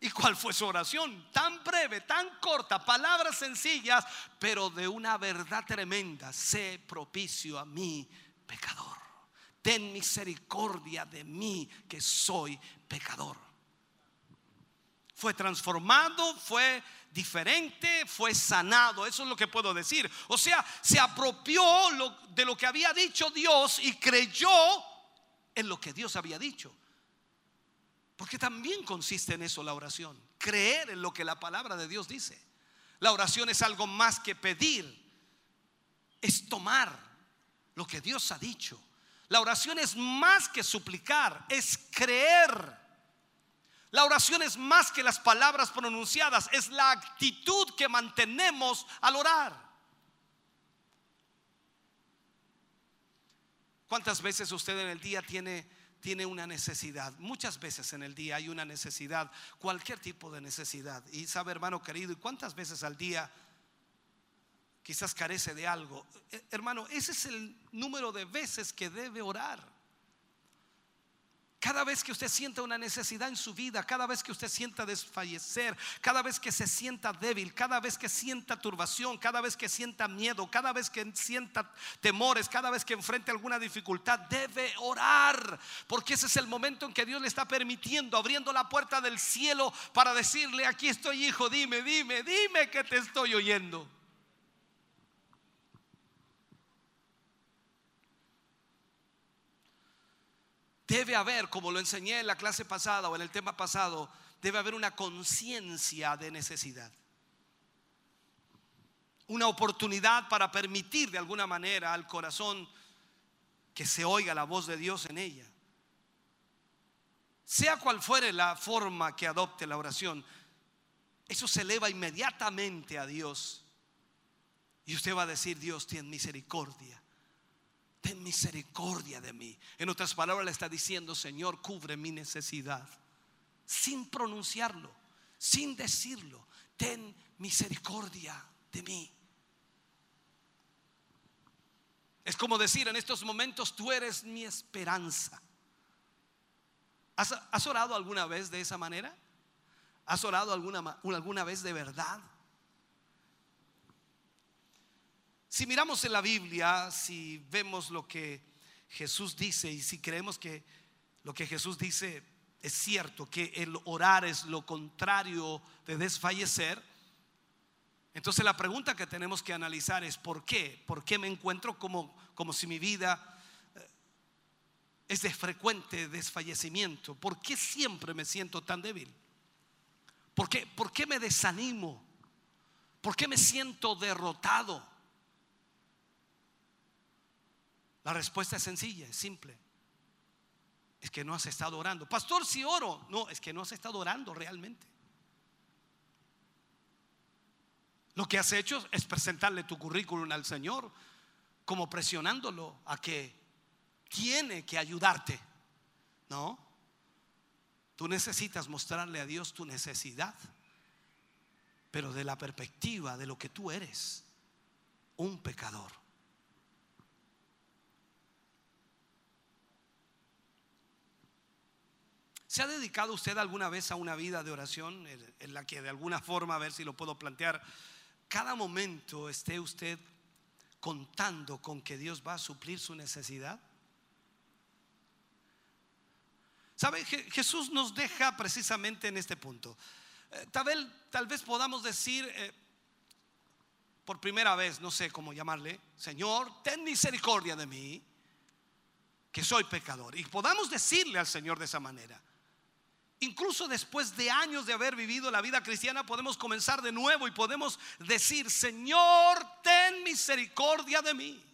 ¿y cuál fue su oración? Tan breve, tan corta, palabras sencillas, pero de una verdad tremenda. Sé propicio a mí, pecador. Ten misericordia de mí, que soy pecador. Fue transformado, fue diferente, fue sanado. Eso es lo que puedo decir. O sea, se apropió de lo que había dicho Dios y creyó en lo que Dios había dicho. Porque también consiste en eso la oración. Creer en lo que la palabra de Dios dice. La oración es algo más que pedir. Es tomar lo que Dios ha dicho. La oración es más que suplicar, es creer. La oración es más que las palabras pronunciadas, es la actitud que mantenemos al orar. ¿Cuántas veces usted en el día tiene, tiene una necesidad? Muchas veces en el día hay una necesidad, cualquier tipo de necesidad. Y sabe, hermano querido, ¿y cuántas veces al día quizás carece de algo? Eh, Hermano, ese es el número de veces que debe orar. Cada vez que usted sienta una necesidad en su vida, cada vez que usted sienta desfallecer, cada vez que se sienta débil, cada vez que sienta turbación, cada vez que sienta miedo, cada vez que sienta temores, cada vez que enfrente alguna dificultad, debe orar. Porque ese es el momento en que Dios le está permitiendo, abriendo la puerta del cielo para decirle, aquí estoy hijo, dime, dime, dime que te estoy oyendo. Debe haber, como lo enseñé en la clase pasada o en el tema pasado, debe haber una conciencia de necesidad. Una oportunidad para permitir de alguna manera al corazón que se oiga la voz de Dios en ella. Sea cual fuere la forma que adopte la oración, eso se eleva inmediatamente a Dios. Y usted va a decir, Dios, ten misericordia ten misericordia de mí. En otras palabras le está diciendo, Señor, cubre mi necesidad. Sin pronunciarlo, sin decirlo, ten misericordia de mí. Es como decir en estos momentos, tú eres mi esperanza. ¿Has, has orado alguna vez de esa manera? ¿Has orado alguna, alguna vez de verdad? Si miramos en la Biblia, si vemos lo que Jesús dice y si creemos que lo que Jesús dice es cierto, que el orar es lo contrario de desfallecer, entonces la pregunta que tenemos que analizar es ¿por qué? ¿Por qué me encuentro como, como si mi vida eh, es de frecuente desfallecimiento? ¿Por qué siempre me siento tan débil? ¿Por qué, por qué me desanimo? ¿Por qué me siento derrotado? La respuesta es sencilla, es simple. Es que no has estado orando. Pastor, si oro. No, es que no has estado orando realmente. Lo que has hecho es presentarle tu currículum al Señor, como presionándolo a que tiene que ayudarte. No. Tú necesitas mostrarle a Dios tu necesidad, pero de la perspectiva de lo que tú eres, un pecador. ¿Se ha dedicado usted alguna vez a una vida de oración en- la que de alguna forma, a ver si lo puedo plantear, cada momento esté usted contando con que Dios va a suplir su necesidad? ¿Sabe? Je- Jesús nos deja precisamente en este punto. Eh, Tal vez, tal vez podamos decir eh, por primera vez, no sé cómo llamarle, Señor, ten misericordia de mí, que soy pecador. Y podamos decirle al Señor de esa manera. Incluso después de años de haber vivido la vida cristiana, podemos comenzar de nuevo y podemos decir, Señor, ten misericordia de mí.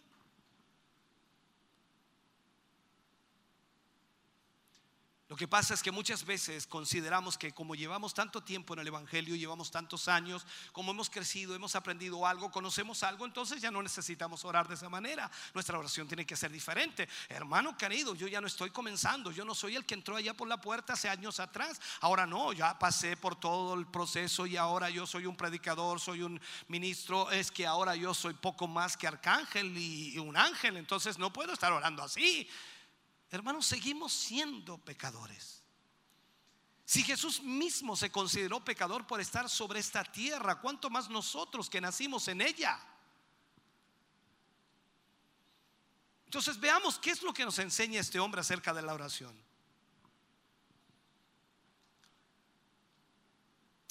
Lo que pasa es que muchas veces consideramos que como llevamos tanto tiempo en el Evangelio, llevamos tantos años, como hemos crecido, hemos aprendido algo, conocemos algo, entonces ya no necesitamos orar de esa manera. Nuestra oración tiene que ser diferente. Hermano querido, yo ya no estoy comenzando, yo no soy el que entró allá por la puerta hace años atrás. Ahora no, ya pasé por todo el proceso y ahora yo soy un predicador, soy un ministro, es que ahora yo soy poco más que arcángel y un ángel, entonces no puedo estar orando así. Hermanos, seguimos siendo pecadores. Si Jesús mismo se consideró pecador por estar sobre esta tierra, ¿cuánto más nosotros que nacimos en ella? Entonces veamos qué es lo que nos enseña este hombre acerca de la oración.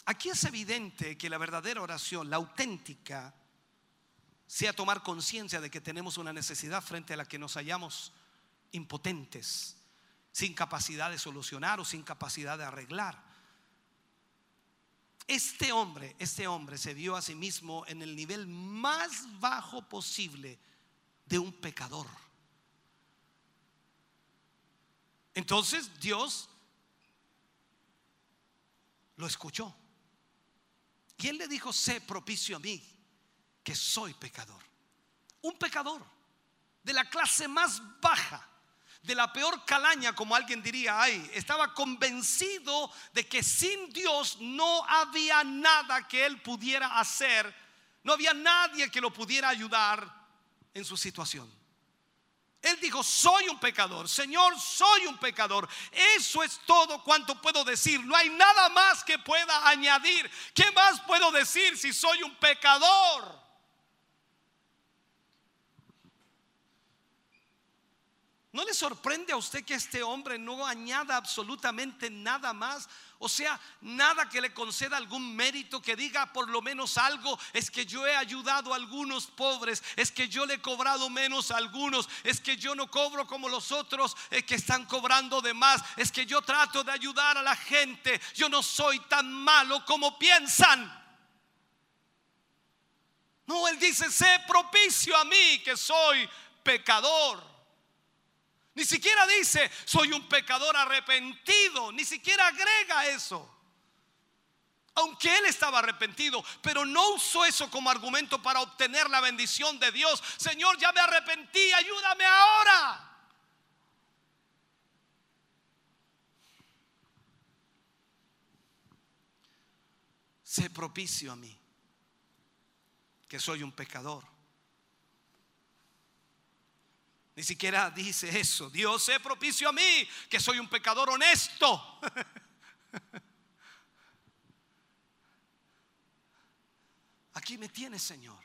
Aquí es evidente que la verdadera oración, la auténtica, sea tomar conciencia de que tenemos una necesidad frente a la que nos hallamos impotentes, sin capacidad de solucionar o sin capacidad de arreglar. Este hombre, este hombre se vio a sí mismo en el nivel más bajo posible de un pecador. Entonces Dios lo escuchó. Y él le dijo, sé propicio a mí, que soy pecador. Un pecador de la clase más baja, de la peor calaña, como alguien diría, estaba convencido de que sin Dios no había nada que él pudiera hacer, no había nadie que lo pudiera ayudar en su situación. Él dijo, soy un pecador, Señor, soy un pecador. Eso es todo cuanto puedo decir. No hay nada más que pueda añadir. ¿Qué más puedo decir si soy un pecador? ¿No le sorprende a usted que este hombre no añada absolutamente nada más? O sea, nada que le conceda algún mérito, que diga por lo menos algo, es que yo he ayudado a algunos pobres, es que yo le he cobrado menos a algunos, es que yo no cobro como los otros eh, que están cobrando de más, es que yo trato de ayudar a la gente, yo no soy tan malo como piensan. No, él dice, sé propicio a mí que soy pecador. Ni siquiera dice, soy un pecador arrepentido. Ni siquiera agrega eso. Aunque él estaba arrepentido, pero no usó eso como argumento para obtener la bendición de Dios. Señor, ya me arrepentí, ayúdame ahora. Sé propicio a mí, que soy un pecador. Ni siquiera dice eso. Dios sé propicio a mí, que soy un pecador honesto. Aquí me tienes, Señor.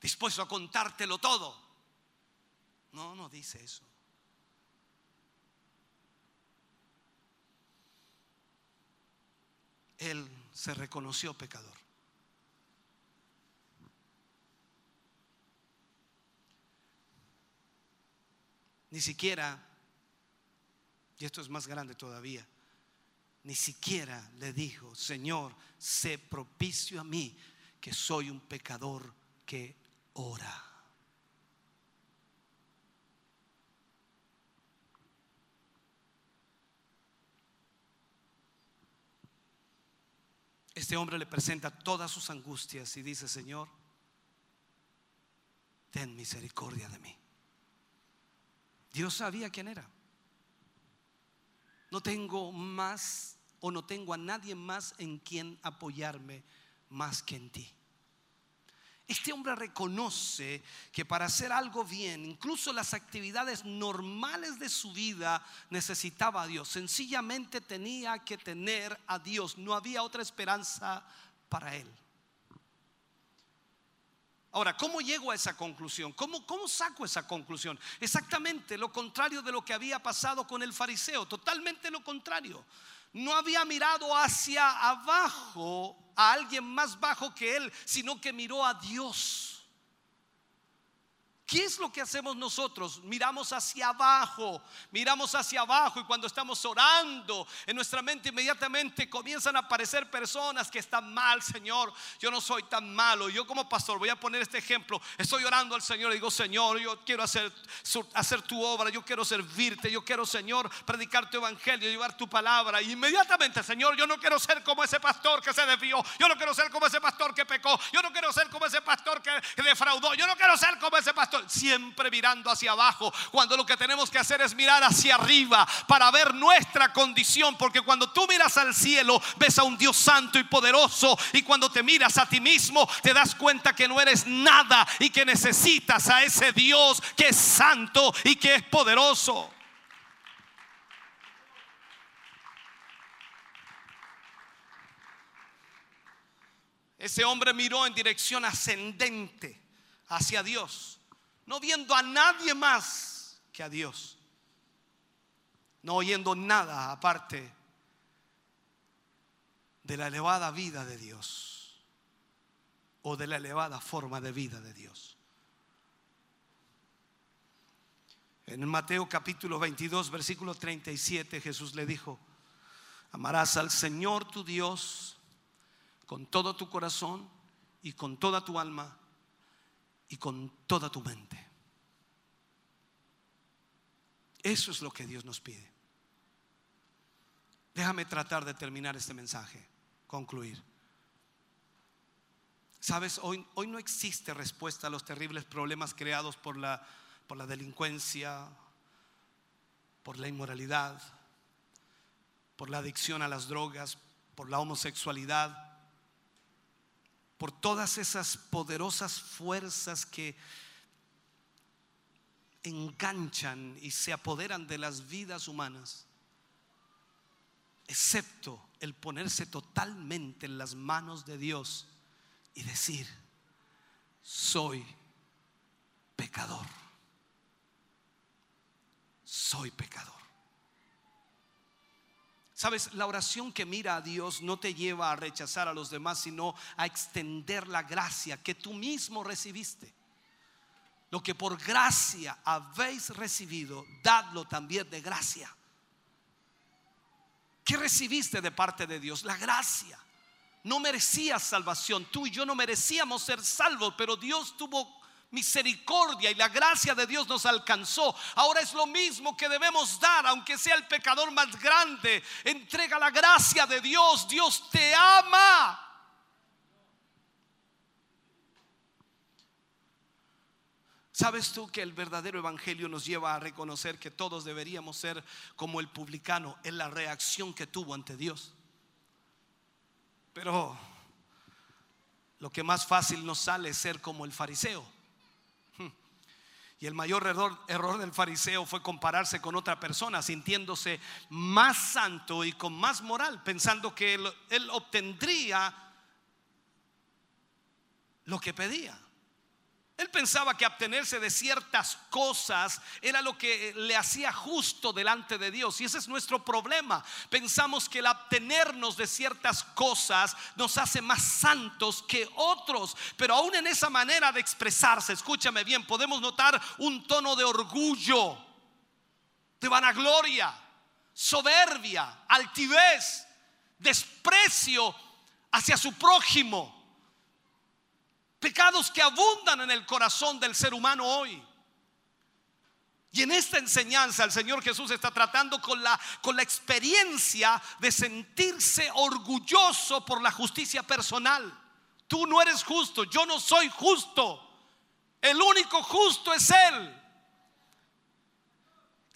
Dispuesto a contártelo todo. No, no dice eso. Él se reconoció pecador. Ni siquiera, y esto es más grande todavía, ni siquiera le dijo, Señor, sé propicio a mí, que soy un pecador que ora. Este hombre le presenta todas sus angustias y dice, Señor, ten misericordia de mí. Dios sabía quién era. No tengo más o no tengo a nadie más en quien apoyarme más que en ti. Este hombre reconoce que para hacer algo bien, incluso las actividades normales de su vida, necesitaba a Dios. Sencillamente tenía que tener a Dios. No había otra esperanza para él. Ahora, ¿cómo llego a esa conclusión? ¿Cómo, ¿Cómo saco esa conclusión? Exactamente lo contrario de lo que había pasado con el fariseo, totalmente lo contrario. No había mirado hacia abajo a alguien más bajo que él, sino que miró a Dios. ¿Qué es lo que hacemos nosotros? Miramos hacia abajo, miramos hacia abajo y cuando estamos orando, en nuestra mente inmediatamente comienzan a aparecer personas que están mal, Señor, yo no soy tan malo. Yo como pastor voy a poner este ejemplo, estoy orando al Señor y digo, Señor, yo quiero hacer, hacer tu obra, yo quiero servirte, yo quiero, Señor, predicar tu evangelio, llevar tu palabra. Y inmediatamente, Señor, yo no quiero ser como ese pastor que se desvió, yo no quiero ser como ese pastor que pecó, yo no quiero ser como ese pastor que, defraudó, yo no quiero ser como ese pastor siempre mirando hacia abajo, cuando lo que tenemos que hacer es mirar hacia arriba para ver nuestra condición, porque cuando tú miras al cielo, ves a un Dios santo y poderoso, y cuando te miras a ti mismo, te das cuenta que no eres nada y que necesitas a ese Dios que es santo y que es poderoso. Ese hombre miró en dirección ascendente hacia Dios no viendo a nadie más que a Dios, no oyendo nada aparte de la elevada vida de Dios o de la elevada forma de vida de Dios. En Mateo capítulo 22, versículo 37, Jesús le dijo, amarás al Señor tu Dios con todo tu corazón y con toda tu alma y con toda tu mente. Eso es lo que Dios nos pide. Déjame tratar de terminar este mensaje, concluir. Sabes, hoy, hoy no existe respuesta a los terribles problemas creados por la, por la delincuencia, por la inmoralidad, por la adicción a las drogas, por la homosexualidad, por todas esas poderosas fuerzas que enganchan y se apoderan de las vidas humanas, excepto el ponerse totalmente en las manos de Dios y decir, soy pecador, soy pecador. Sabes, la oración que mira a Dios no te lleva a rechazar a los demás, sino a extender la gracia que tú mismo recibiste. Lo que por gracia habéis recibido, dadlo también de gracia. ¿Qué recibiste de parte de Dios? La gracia. No merecías salvación. Tú y yo no merecíamos ser salvos, pero Dios tuvo misericordia y la gracia de Dios nos alcanzó. Ahora es lo mismo que debemos dar, aunque sea el pecador más grande. Entrega la gracia de Dios. Dios te ama. ¿Sabes tú que el verdadero evangelio nos lleva a reconocer que todos deberíamos ser como el publicano en la reacción que tuvo ante Dios? Pero lo que más fácil nos sale es ser como el fariseo y el mayor error, del fariseo fue compararse con otra persona, sintiéndose más santo y con más moral, pensando que él obtendría lo que pedía. Él pensaba que abstenerse de ciertas cosas era lo que le hacía justo delante de Dios. Y ese es nuestro problema. Pensamos que el abstenernos de ciertas cosas nos hace más santos que otros. Pero aún en esa manera de expresarse, escúchame bien, podemos notar un tono de orgullo. de vanagloria, soberbia, altivez, desprecio hacia su prójimo. Pecados que abundan en el corazón del ser humano hoy. Y en esta enseñanza el Señor Jesús está tratando con la, con la experiencia de sentirse orgulloso por la justicia personal. Tú no eres justo, yo no soy justo. El único justo es Él.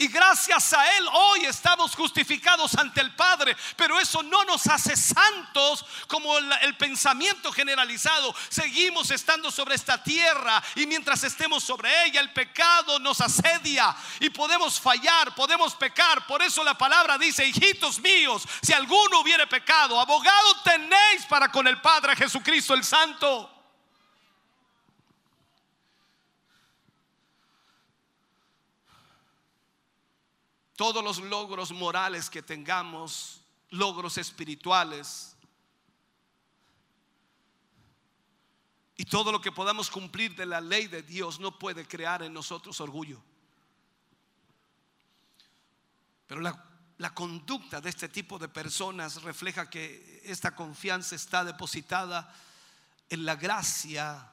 Y gracias a Él hoy estamos justificados ante el Padre. Pero eso no nos hace santos como el, pensamiento generalizado. Seguimos estando sobre esta tierra y mientras estemos sobre ella el pecado nos asedia y podemos fallar, podemos pecar. Por eso la palabra dice, hijitos míos, si alguno hubiere pecado, abogado tenéis para con el Padre Jesucristo el Santo. Todos los logros morales que tengamos, logros espirituales, y todo lo que podamos cumplir de la ley de Dios no puede crear en nosotros orgullo. Pero la, conducta de este tipo de personas refleja que esta confianza está depositada en la gracia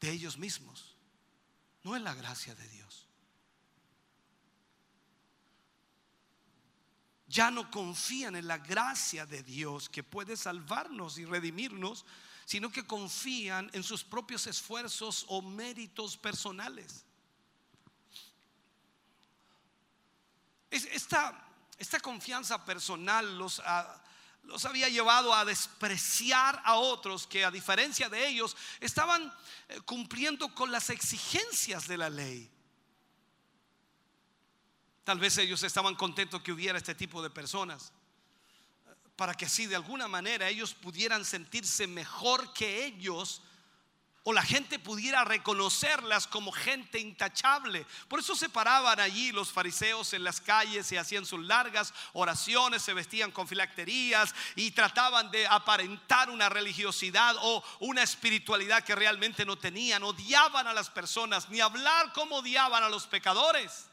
de ellos mismos no en la gracia de Dios. Ya no confían en la gracia de Dios que puede salvarnos y redimirnos, sino que confían en sus propios esfuerzos o méritos personales. Esta, esta confianza personal los, ha, los había llevado a despreciar a otros que a diferencia de ellos estaban eh, cumpliendo con las exigencias de la ley. Tal vez ellos estaban contentos que hubiera este tipo de personas, para que así de alguna manera ellos pudieran sentirse mejor que ellos o la gente pudiera reconocerlas como gente intachable. Por eso se paraban allí los fariseos en las calles y hacían sus largas oraciones, se vestían con filacterías y trataban de aparentar una religiosidad o una espiritualidad que realmente no tenían. Odiaban a las personas, ni hablar como odiaban a los pecadores.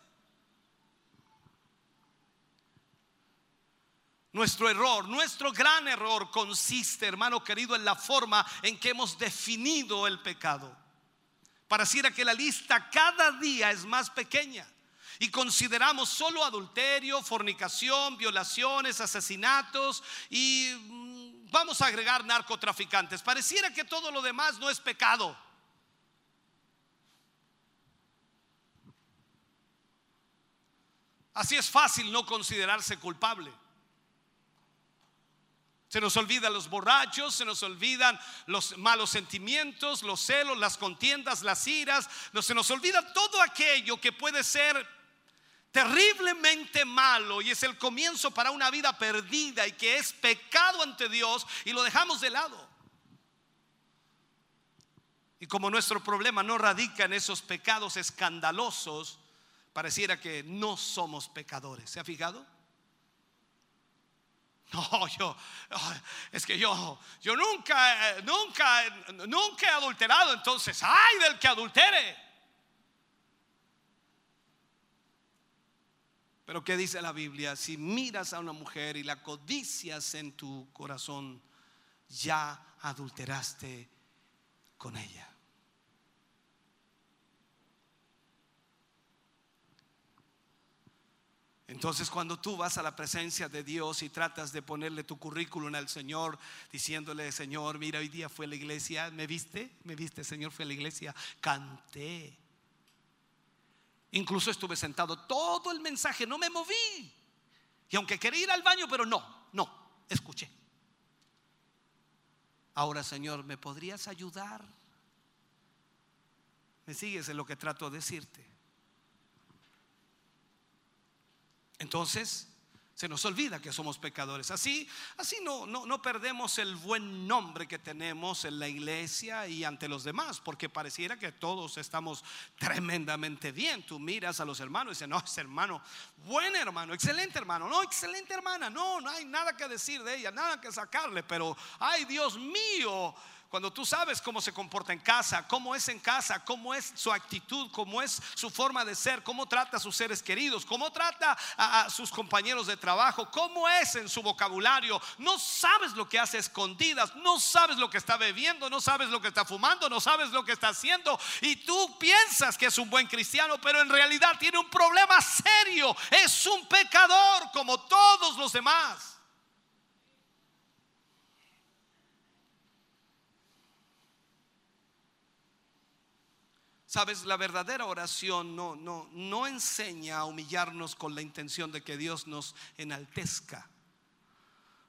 Nuestro error, nuestro gran error consiste, hermano querido, en la forma en que hemos definido el pecado. Pareciera que la lista cada día es más pequeña y consideramos solo adulterio, fornicación, violaciones, asesinatos y mm, vamos a agregar narcotraficantes. Pareciera que todo lo demás no es pecado. Así es fácil no considerarse culpable. Se nos olvidan los borrachos, se nos olvidan los malos sentimientos, los celos, las contiendas, las iras. No, se nos olvida todo aquello que puede ser terriblemente malo y es el comienzo para una vida perdida y que es pecado ante Dios y lo dejamos de lado. Y como nuestro problema no radica en esos pecados escandalosos, pareciera que no somos pecadores. ¿Se ha fijado? No, yo, es que yo, yo nunca, nunca, nunca he adulterado, entonces, ay del que adultere. Pero ¿qué dice la Biblia? Si miras a una mujer y la codicias en tu corazón, ya adulteraste con ella. Entonces cuando tú vas a la presencia de Dios y tratas de ponerle tu currículum al Señor, diciéndole, Señor, mira, hoy día fue a la iglesia, ¿me viste? ¿Me viste, Señor? Fue a la iglesia, canté. Incluso estuve sentado todo el mensaje, no me moví. Y aunque quería ir al baño, pero no, no, escuché. Ahora, Señor, ¿me podrías ayudar? ¿Me sigues en lo que trato de decirte? Entonces, se nos olvida que somos pecadores. Así, así no, no, no, perdemos el buen nombre que tenemos en la iglesia y ante los demás, porque pareciera que todos estamos tremendamente bien. Tú miras a los hermanos y dices, no, es hermano, buen hermano, excelente hermano, no, excelente hermana, no, no hay nada que decir de ella, nada que sacarle, pero, ay Dios mío, cuando tú sabes cómo se comporta en casa, cómo es en casa, cómo es su actitud, cómo es su forma de ser, cómo trata a sus seres queridos, cómo trata a, sus compañeros de trabajo, cómo es en su vocabulario, no sabes lo que hace escondidas, no sabes lo que está bebiendo, no sabes lo que está fumando, no sabes lo que está haciendo. Y tú piensas que es un buen cristiano, pero en realidad tiene un problema serio, es un pecador como todos los demás. Sabes, la verdadera oración no, no, no enseña a humillarnos con la intención de que Dios nos enaltezca.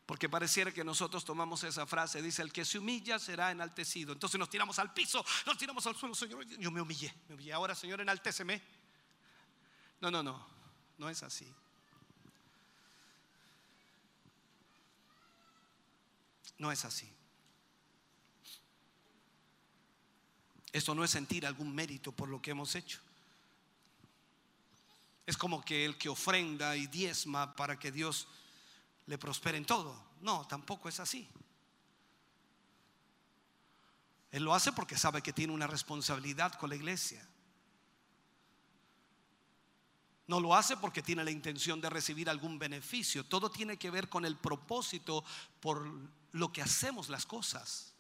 Porque pareciera que nosotros tomamos esa frase, dice, el que se humilla será enaltecido. Entonces nos tiramos al piso, nos tiramos al suelo, Señor, yo me humillé, me humillé. Ahora, Señor, enaltéceme. No, no, no, no es así. No es así. Esto no es sentir algún mérito por lo que hemos hecho. Es como que el que ofrenda y diezma para que Dios le prospere en todo. No, tampoco es así. Él lo hace porque sabe que tiene una responsabilidad con la iglesia. No lo hace porque tiene la intención de recibir algún beneficio. Todo tiene que ver con el propósito por lo que hacemos las cosas.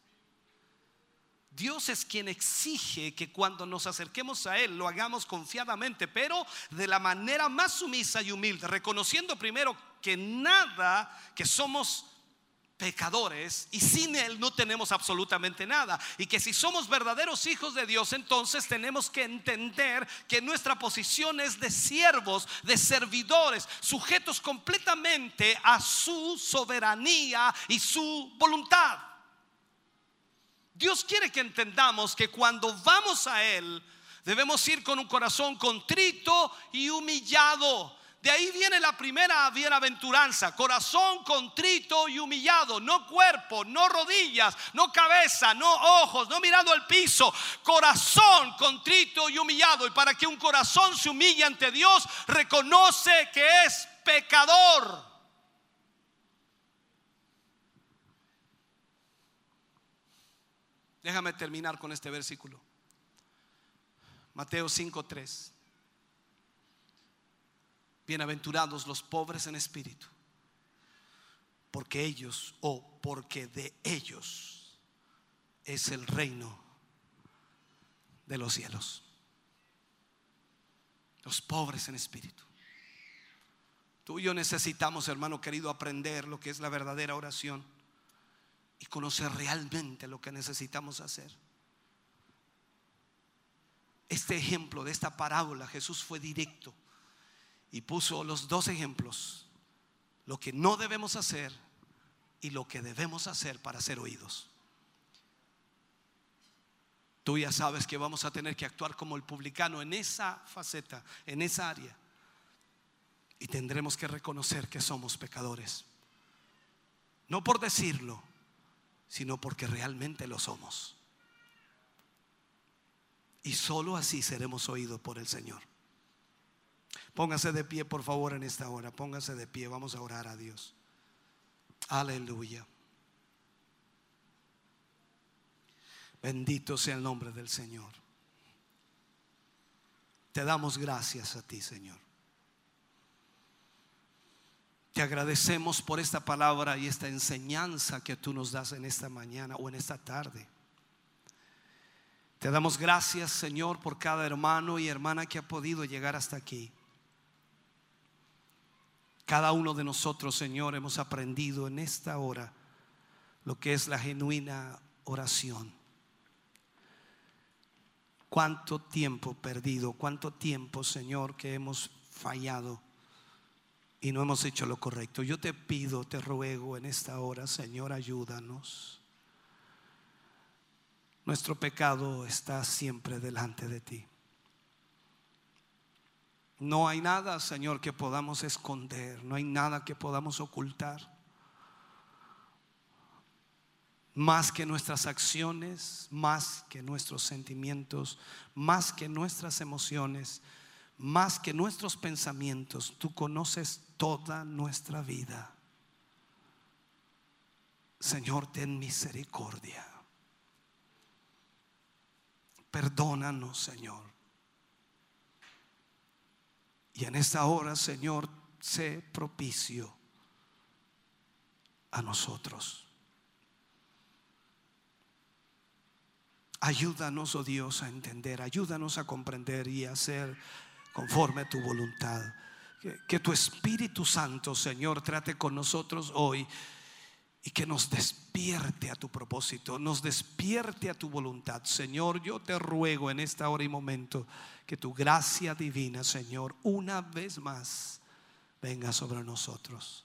Dios es quien exige que cuando nos acerquemos a Él lo hagamos confiadamente, pero de la manera más sumisa y humilde, reconociendo primero que nada, que somos pecadores y sin Él no tenemos absolutamente nada. Y que si somos verdaderos hijos de Dios, entonces tenemos que entender que nuestra posición es de siervos, de servidores, sujetos completamente a su soberanía y su voluntad. Dios quiere que entendamos que cuando vamos a Él, debemos ir con un corazón contrito y humillado. De ahí viene la primera bienaventuranza, corazón contrito y humillado, no cuerpo, no rodillas, no cabeza, no ojos, no mirando al piso, corazón contrito y humillado. Y para que un corazón se humille ante Dios, reconoce que es pecador. Déjame terminar con este versículo. Mateo 5:3. Bienaventurados los pobres en espíritu, porque ellos o porque de ellos es el reino de los cielos. Los pobres en espíritu. Tú y yo necesitamos, hermano querido, aprender lo que es la verdadera oración y conocer realmente lo que necesitamos hacer. Este ejemplo de esta parábola, Jesús fue directo y puso los dos ejemplos, lo que no debemos hacer y lo que debemos hacer para ser oídos. Tú ya sabes que vamos a tener que actuar como el publicano en esa faceta, en esa área. Y tendremos que reconocer que somos pecadores. No por decirlo, sino porque realmente lo somos. Y solo así seremos oídos por el Señor. Póngase de pie, por favor, en esta hora. Póngase de pie. Vamos a orar a Dios. Aleluya. Bendito sea el nombre del Señor. Te damos gracias a ti, Señor. Te agradecemos por esta palabra y esta enseñanza que tú nos das en esta mañana o en esta tarde. Te damos gracias, Señor, por cada hermano y hermana que ha podido llegar hasta aquí. Cada uno de nosotros, Señor, hemos aprendido en esta hora lo que es la genuina oración. Cuánto tiempo perdido, cuánto tiempo, Señor, que hemos fallado y no hemos hecho lo correcto. Yo te pido, te ruego en esta hora, Señor, ayúdanos. Nuestro pecado está siempre delante de ti. No hay nada, Señor, que podamos esconder, no hay nada que podamos ocultar. Más que nuestras acciones, más que nuestros sentimientos, más que nuestras emociones, más que nuestros pensamientos, tú conoces toda nuestra vida. Señor, ten misericordia. Perdónanos, Señor. Y en esta hora, Señor, sé propicio a nosotros. Ayúdanos, oh Dios, a entender, ayúdanos a comprender y a hacer conforme a tu voluntad. Que, tu Espíritu Santo, Señor, trate con nosotros hoy y que nos despierte a tu propósito, nos despierte a tu voluntad. Señor, yo te ruego en esta hora y momento que tu gracia divina, Señor, una vez más venga sobre nosotros.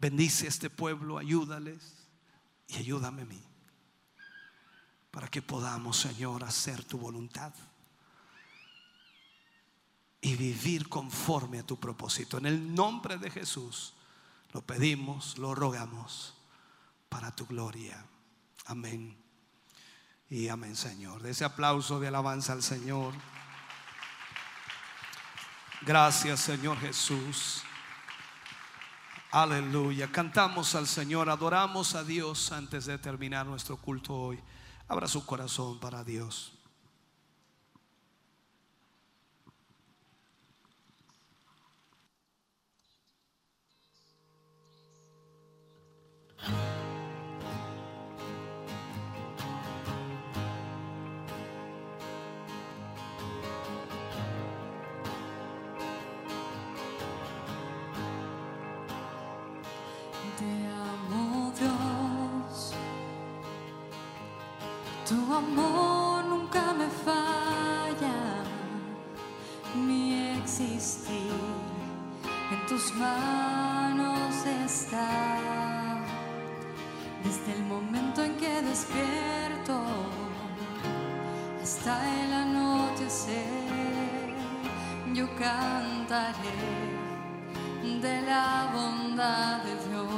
Bendice este pueblo, ayúdales y ayúdame a mí para que podamos, Señor, hacer tu voluntad y vivir conforme a tu propósito. En el nombre de Jesús lo pedimos, lo rogamos para tu gloria. Amén. Y amén, Señor. De ese aplauso de alabanza al Señor. Gracias, Señor Jesús. Aleluya. Cantamos al Señor, adoramos a Dios antes de terminar nuestro culto hoy. Abra su corazón para Dios. Te amo Dios, tu amor nunca me falla, mi existir en tus manos está. Momento en que despierto hasta el anochecer, yo cantaré de la bondad de Dios.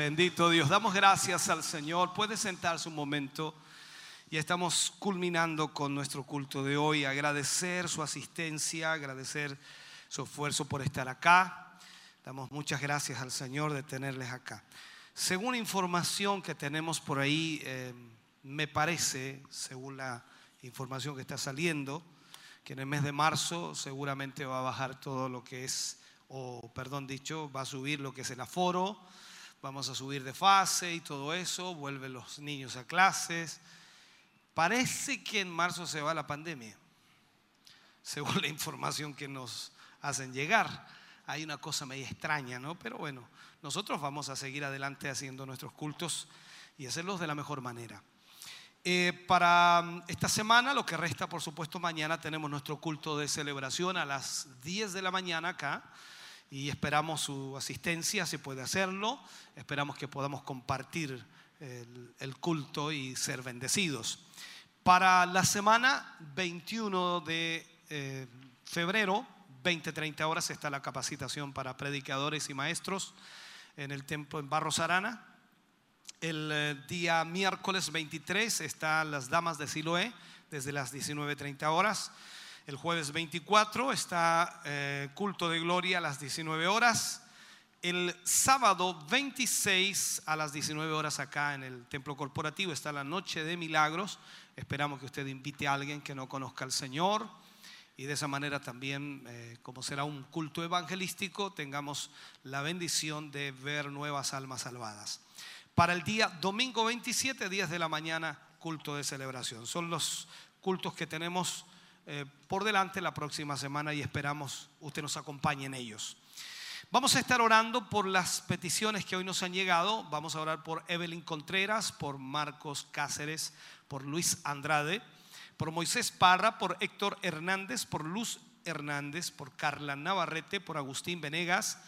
Bendito Dios. Damos gracias al Señor. Puede sentarse un momento. Y estamos culminando con nuestro culto de hoy. Agradecer su asistencia, agradecer su esfuerzo por estar acá. Damos muchas gracias al Señor de tenerles acá. Según información que tenemos por ahí, eh, me parece, según la información que está saliendo, que en el mes de marzo seguramente va a bajar todo lo que es, o perdón dicho, va a subir lo que es el aforo, vamos a subir de fase y todo eso, vuelven los niños a clases. Parece que en marzo se va la pandemia, según la información que nos hacen llegar. Hay una cosa medio extraña, ¿no? Pero bueno, nosotros vamos a seguir adelante haciendo nuestros cultos y hacerlos de la mejor manera. Eh, para mm, esta semana, lo que resta, por supuesto, mañana tenemos nuestro culto de celebración a las 10 de la mañana acá y esperamos su asistencia, si puede hacerlo. Esperamos que podamos compartir el, culto y ser bendecidos. Para la semana 21 de eh, febrero, 20-30 horas, está la capacitación para predicadores y maestros en el templo en Barros Arana. El eh, día miércoles 23 están las damas de Siloé desde las 19.30 horas. El jueves 24 está eh, culto de gloria a las 19 horas. El sábado 26 a las 19 horas acá en el templo corporativo está la noche de milagros. Esperamos que usted invite a alguien que no conozca al Señor y de esa manera también, eh, como será un culto evangelístico, tengamos la bendición de ver nuevas almas salvadas. Para el día domingo 27, 10 de la mañana, culto de celebración. Son los cultos que tenemos eh, por delante la próxima semana y esperamos usted nos acompañe en ellos. Vamos a estar orando por las peticiones que hoy nos han llegado. Vamos a orar por Evelyn Contreras, por Marcos Cáceres, por Luis Andrade, por Moisés Parra, por Héctor Hernández, por Luz Hernández, por Carla Navarrete, por Agustín Venegas,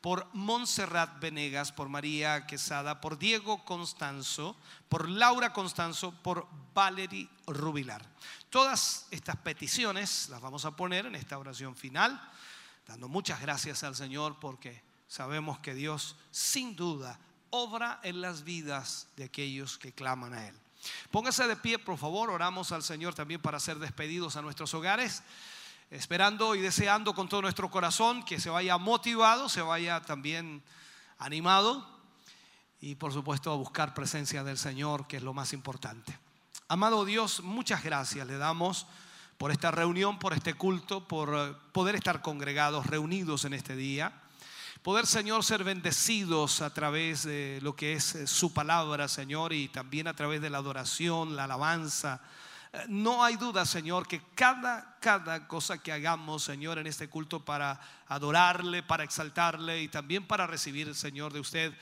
por Montserrat Venegas, por María Quesada, por Diego Constanzo, por Laura Constanzo, por Valerie Rubilar. Todas estas peticiones las vamos a poner en esta oración final dando muchas gracias al Señor porque sabemos que Dios sin duda obra en las vidas de aquellos que claman a Él. Póngase de pie, por favor, oramos al Señor también para ser despedidos a nuestros hogares, esperando y deseando con todo nuestro corazón que se vaya motivado, se vaya también animado y por supuesto a buscar presencia del Señor, que es lo más importante. Amado Dios, muchas gracias le damos por esta reunión, por este culto, por poder estar congregados, reunidos en este día. Poder, Señor, ser bendecidos a través de lo que es eh, su palabra, Señor, y también a través de la adoración, la alabanza. Eh, No hay duda, Señor, que cada, cada cosa que hagamos, Señor, en este culto para adorarle, para exaltarle y también para recibir, Señor, de usted,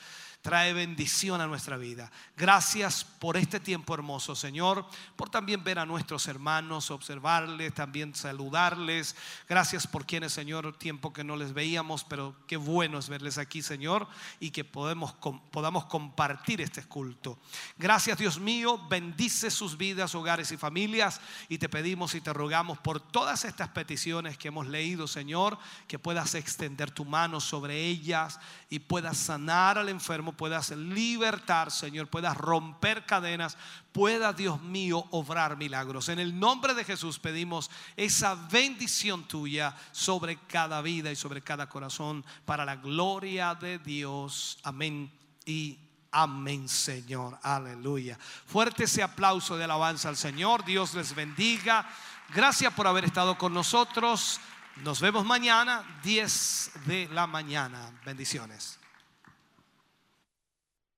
trae bendición a nuestra vida. Gracias por este tiempo hermoso, Señor, por también ver a nuestros hermanos, observarles, también saludarles. Gracias por quienes, Señor, tiempo que no les veíamos, pero qué bueno es verles aquí, Señor, y que podemos, podamos compartir este culto. Gracias, Dios mío, bendice sus vidas, hogares y familias, y te pedimos y te rogamos por todas estas peticiones que hemos leído, Señor, que puedas extender tu mano sobre ellas y puedas sanar al enfermo, puedas libertar, Señor, puedas romper cadenas, pueda, Dios mío, obrar milagros. En el nombre de Jesús pedimos esa bendición tuya sobre cada vida y sobre cada corazón para la gloria de Dios. Amén y Amén, Señor. Aleluya. Fuerte ese aplauso de alabanza al Señor. Dios les bendiga. Gracias por haber estado con nosotros. Nos vemos mañana, 10 de la mañana. Bendiciones.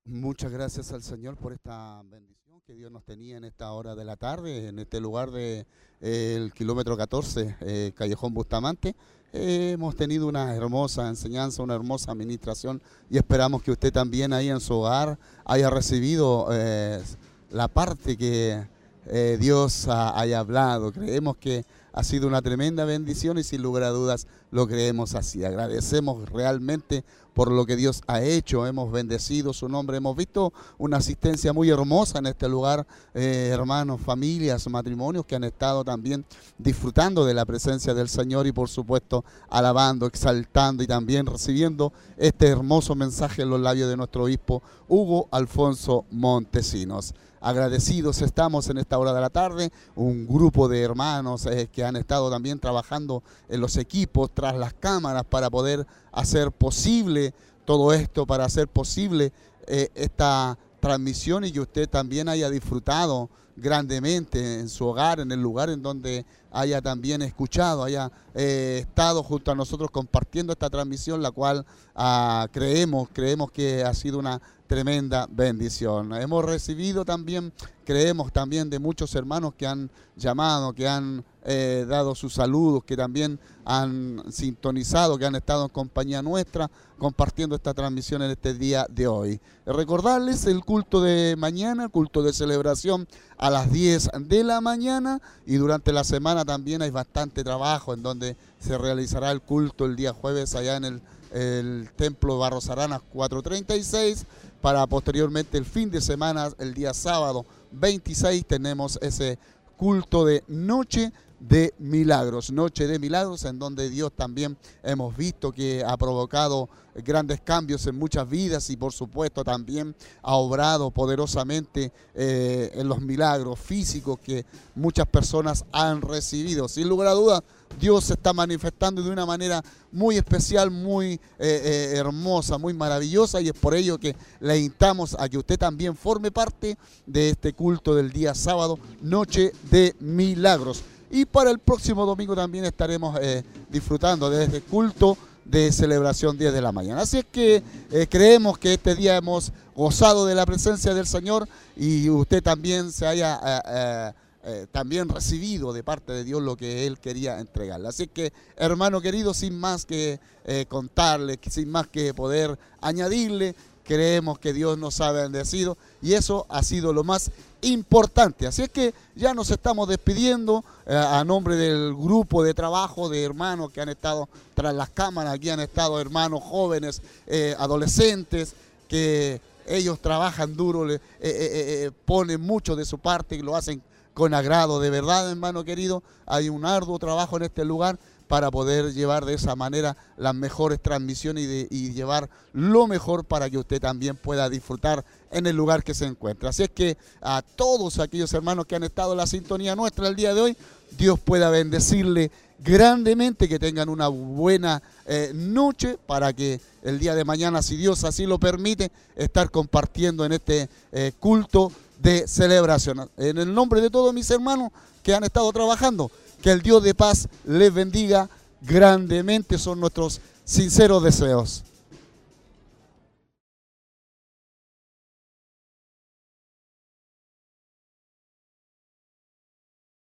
Muchas gracias al Señor por esta bendición que Dios nos tenía en esta hora de la tarde, en este lugar del de, eh, el kilómetro 14, eh, Callejón Bustamante. Eh, hemos tenido una hermosa enseñanza, una hermosa administración y esperamos que usted también ahí en su hogar haya recibido eh, la parte que eh, Dios ha- haya hablado. Creemos que ha sido una tremenda bendición y sin lugar a dudas lo creemos así. Agradecemos realmente por lo que Dios ha hecho, hemos bendecido su nombre, hemos visto una asistencia muy hermosa en este lugar, eh, hermanos, familias, matrimonios que han estado también disfrutando de la presencia del Señor y por supuesto alabando, exaltando y también recibiendo este hermoso mensaje en los labios de nuestro obispo Hugo Alfonso Montesinos. Agradecidos estamos en esta hora de la tarde, un grupo de hermanos eh, que han estado también trabajando en los equipos, tras las cámaras, para poder hacer posible todo esto, para hacer posible eh, esta transmisión. Y que usted también haya disfrutado grandemente en su hogar, en el lugar en donde haya también escuchado, haya eh, estado junto a nosotros compartiendo esta transmisión, la cual ah, creemos, creemos que ha sido una tremenda bendición. Hemos recibido también, creemos también de muchos hermanos que han llamado, que han eh, dado sus saludos, que también han sintonizado, que han estado en compañía nuestra, compartiendo esta transmisión en este día de hoy. Recordarles el culto de mañana, culto de celebración a las 10 de la mañana y durante la semana también hay bastante trabajo en donde se realizará el culto el día jueves allá en el, el templo Barros Aranas 436 para posteriormente el fin de semana, el día sábado 26, tenemos ese culto de noche de milagros, noche de milagros en donde Dios también hemos visto que ha provocado grandes cambios en muchas vidas y por supuesto también ha obrado poderosamente eh, en los milagros físicos que muchas personas han recibido. Sin lugar a dudas, Dios se está manifestando de una manera muy especial, muy eh, eh, hermosa, muy maravillosa y es por ello que le invitamos a que usted también forme parte de este culto del día sábado, Noche de Milagros. Y para el próximo domingo también estaremos eh, disfrutando de este culto de celebración 10 de la mañana. Así es que eh, creemos que este día hemos gozado de la presencia del Señor y usted también se haya eh, también recibido de parte de Dios lo que Él quería entregarle. Así que, hermano querido, sin más que contarle, sin más que poder añadirle, creemos que Dios nos ha bendecido y eso ha sido lo más importante. Así es que ya nos estamos despidiendo eh, a nombre del grupo de trabajo de hermanos que han estado tras las cámaras, aquí han estado hermanos jóvenes, eh, adolescentes, que ellos trabajan duro, eh, ponen mucho de su parte y lo hacen con agrado. De verdad, hermano querido, hay un arduo trabajo en este lugar para poder llevar de esa manera las mejores transmisiones y llevar lo mejor para que usted también pueda disfrutar en el lugar que se encuentra. Así es que a todos aquellos hermanos que han estado en la sintonía nuestra el día de hoy, Dios pueda bendecirle grandemente, que tengan una buena eh, noche para que el día de mañana, si Dios así lo permite, estar compartiendo en este eh, culto de celebración. En el nombre de todos mis hermanos que han estado trabajando, que el Dios de paz les bendiga grandemente, son nuestros sinceros deseos.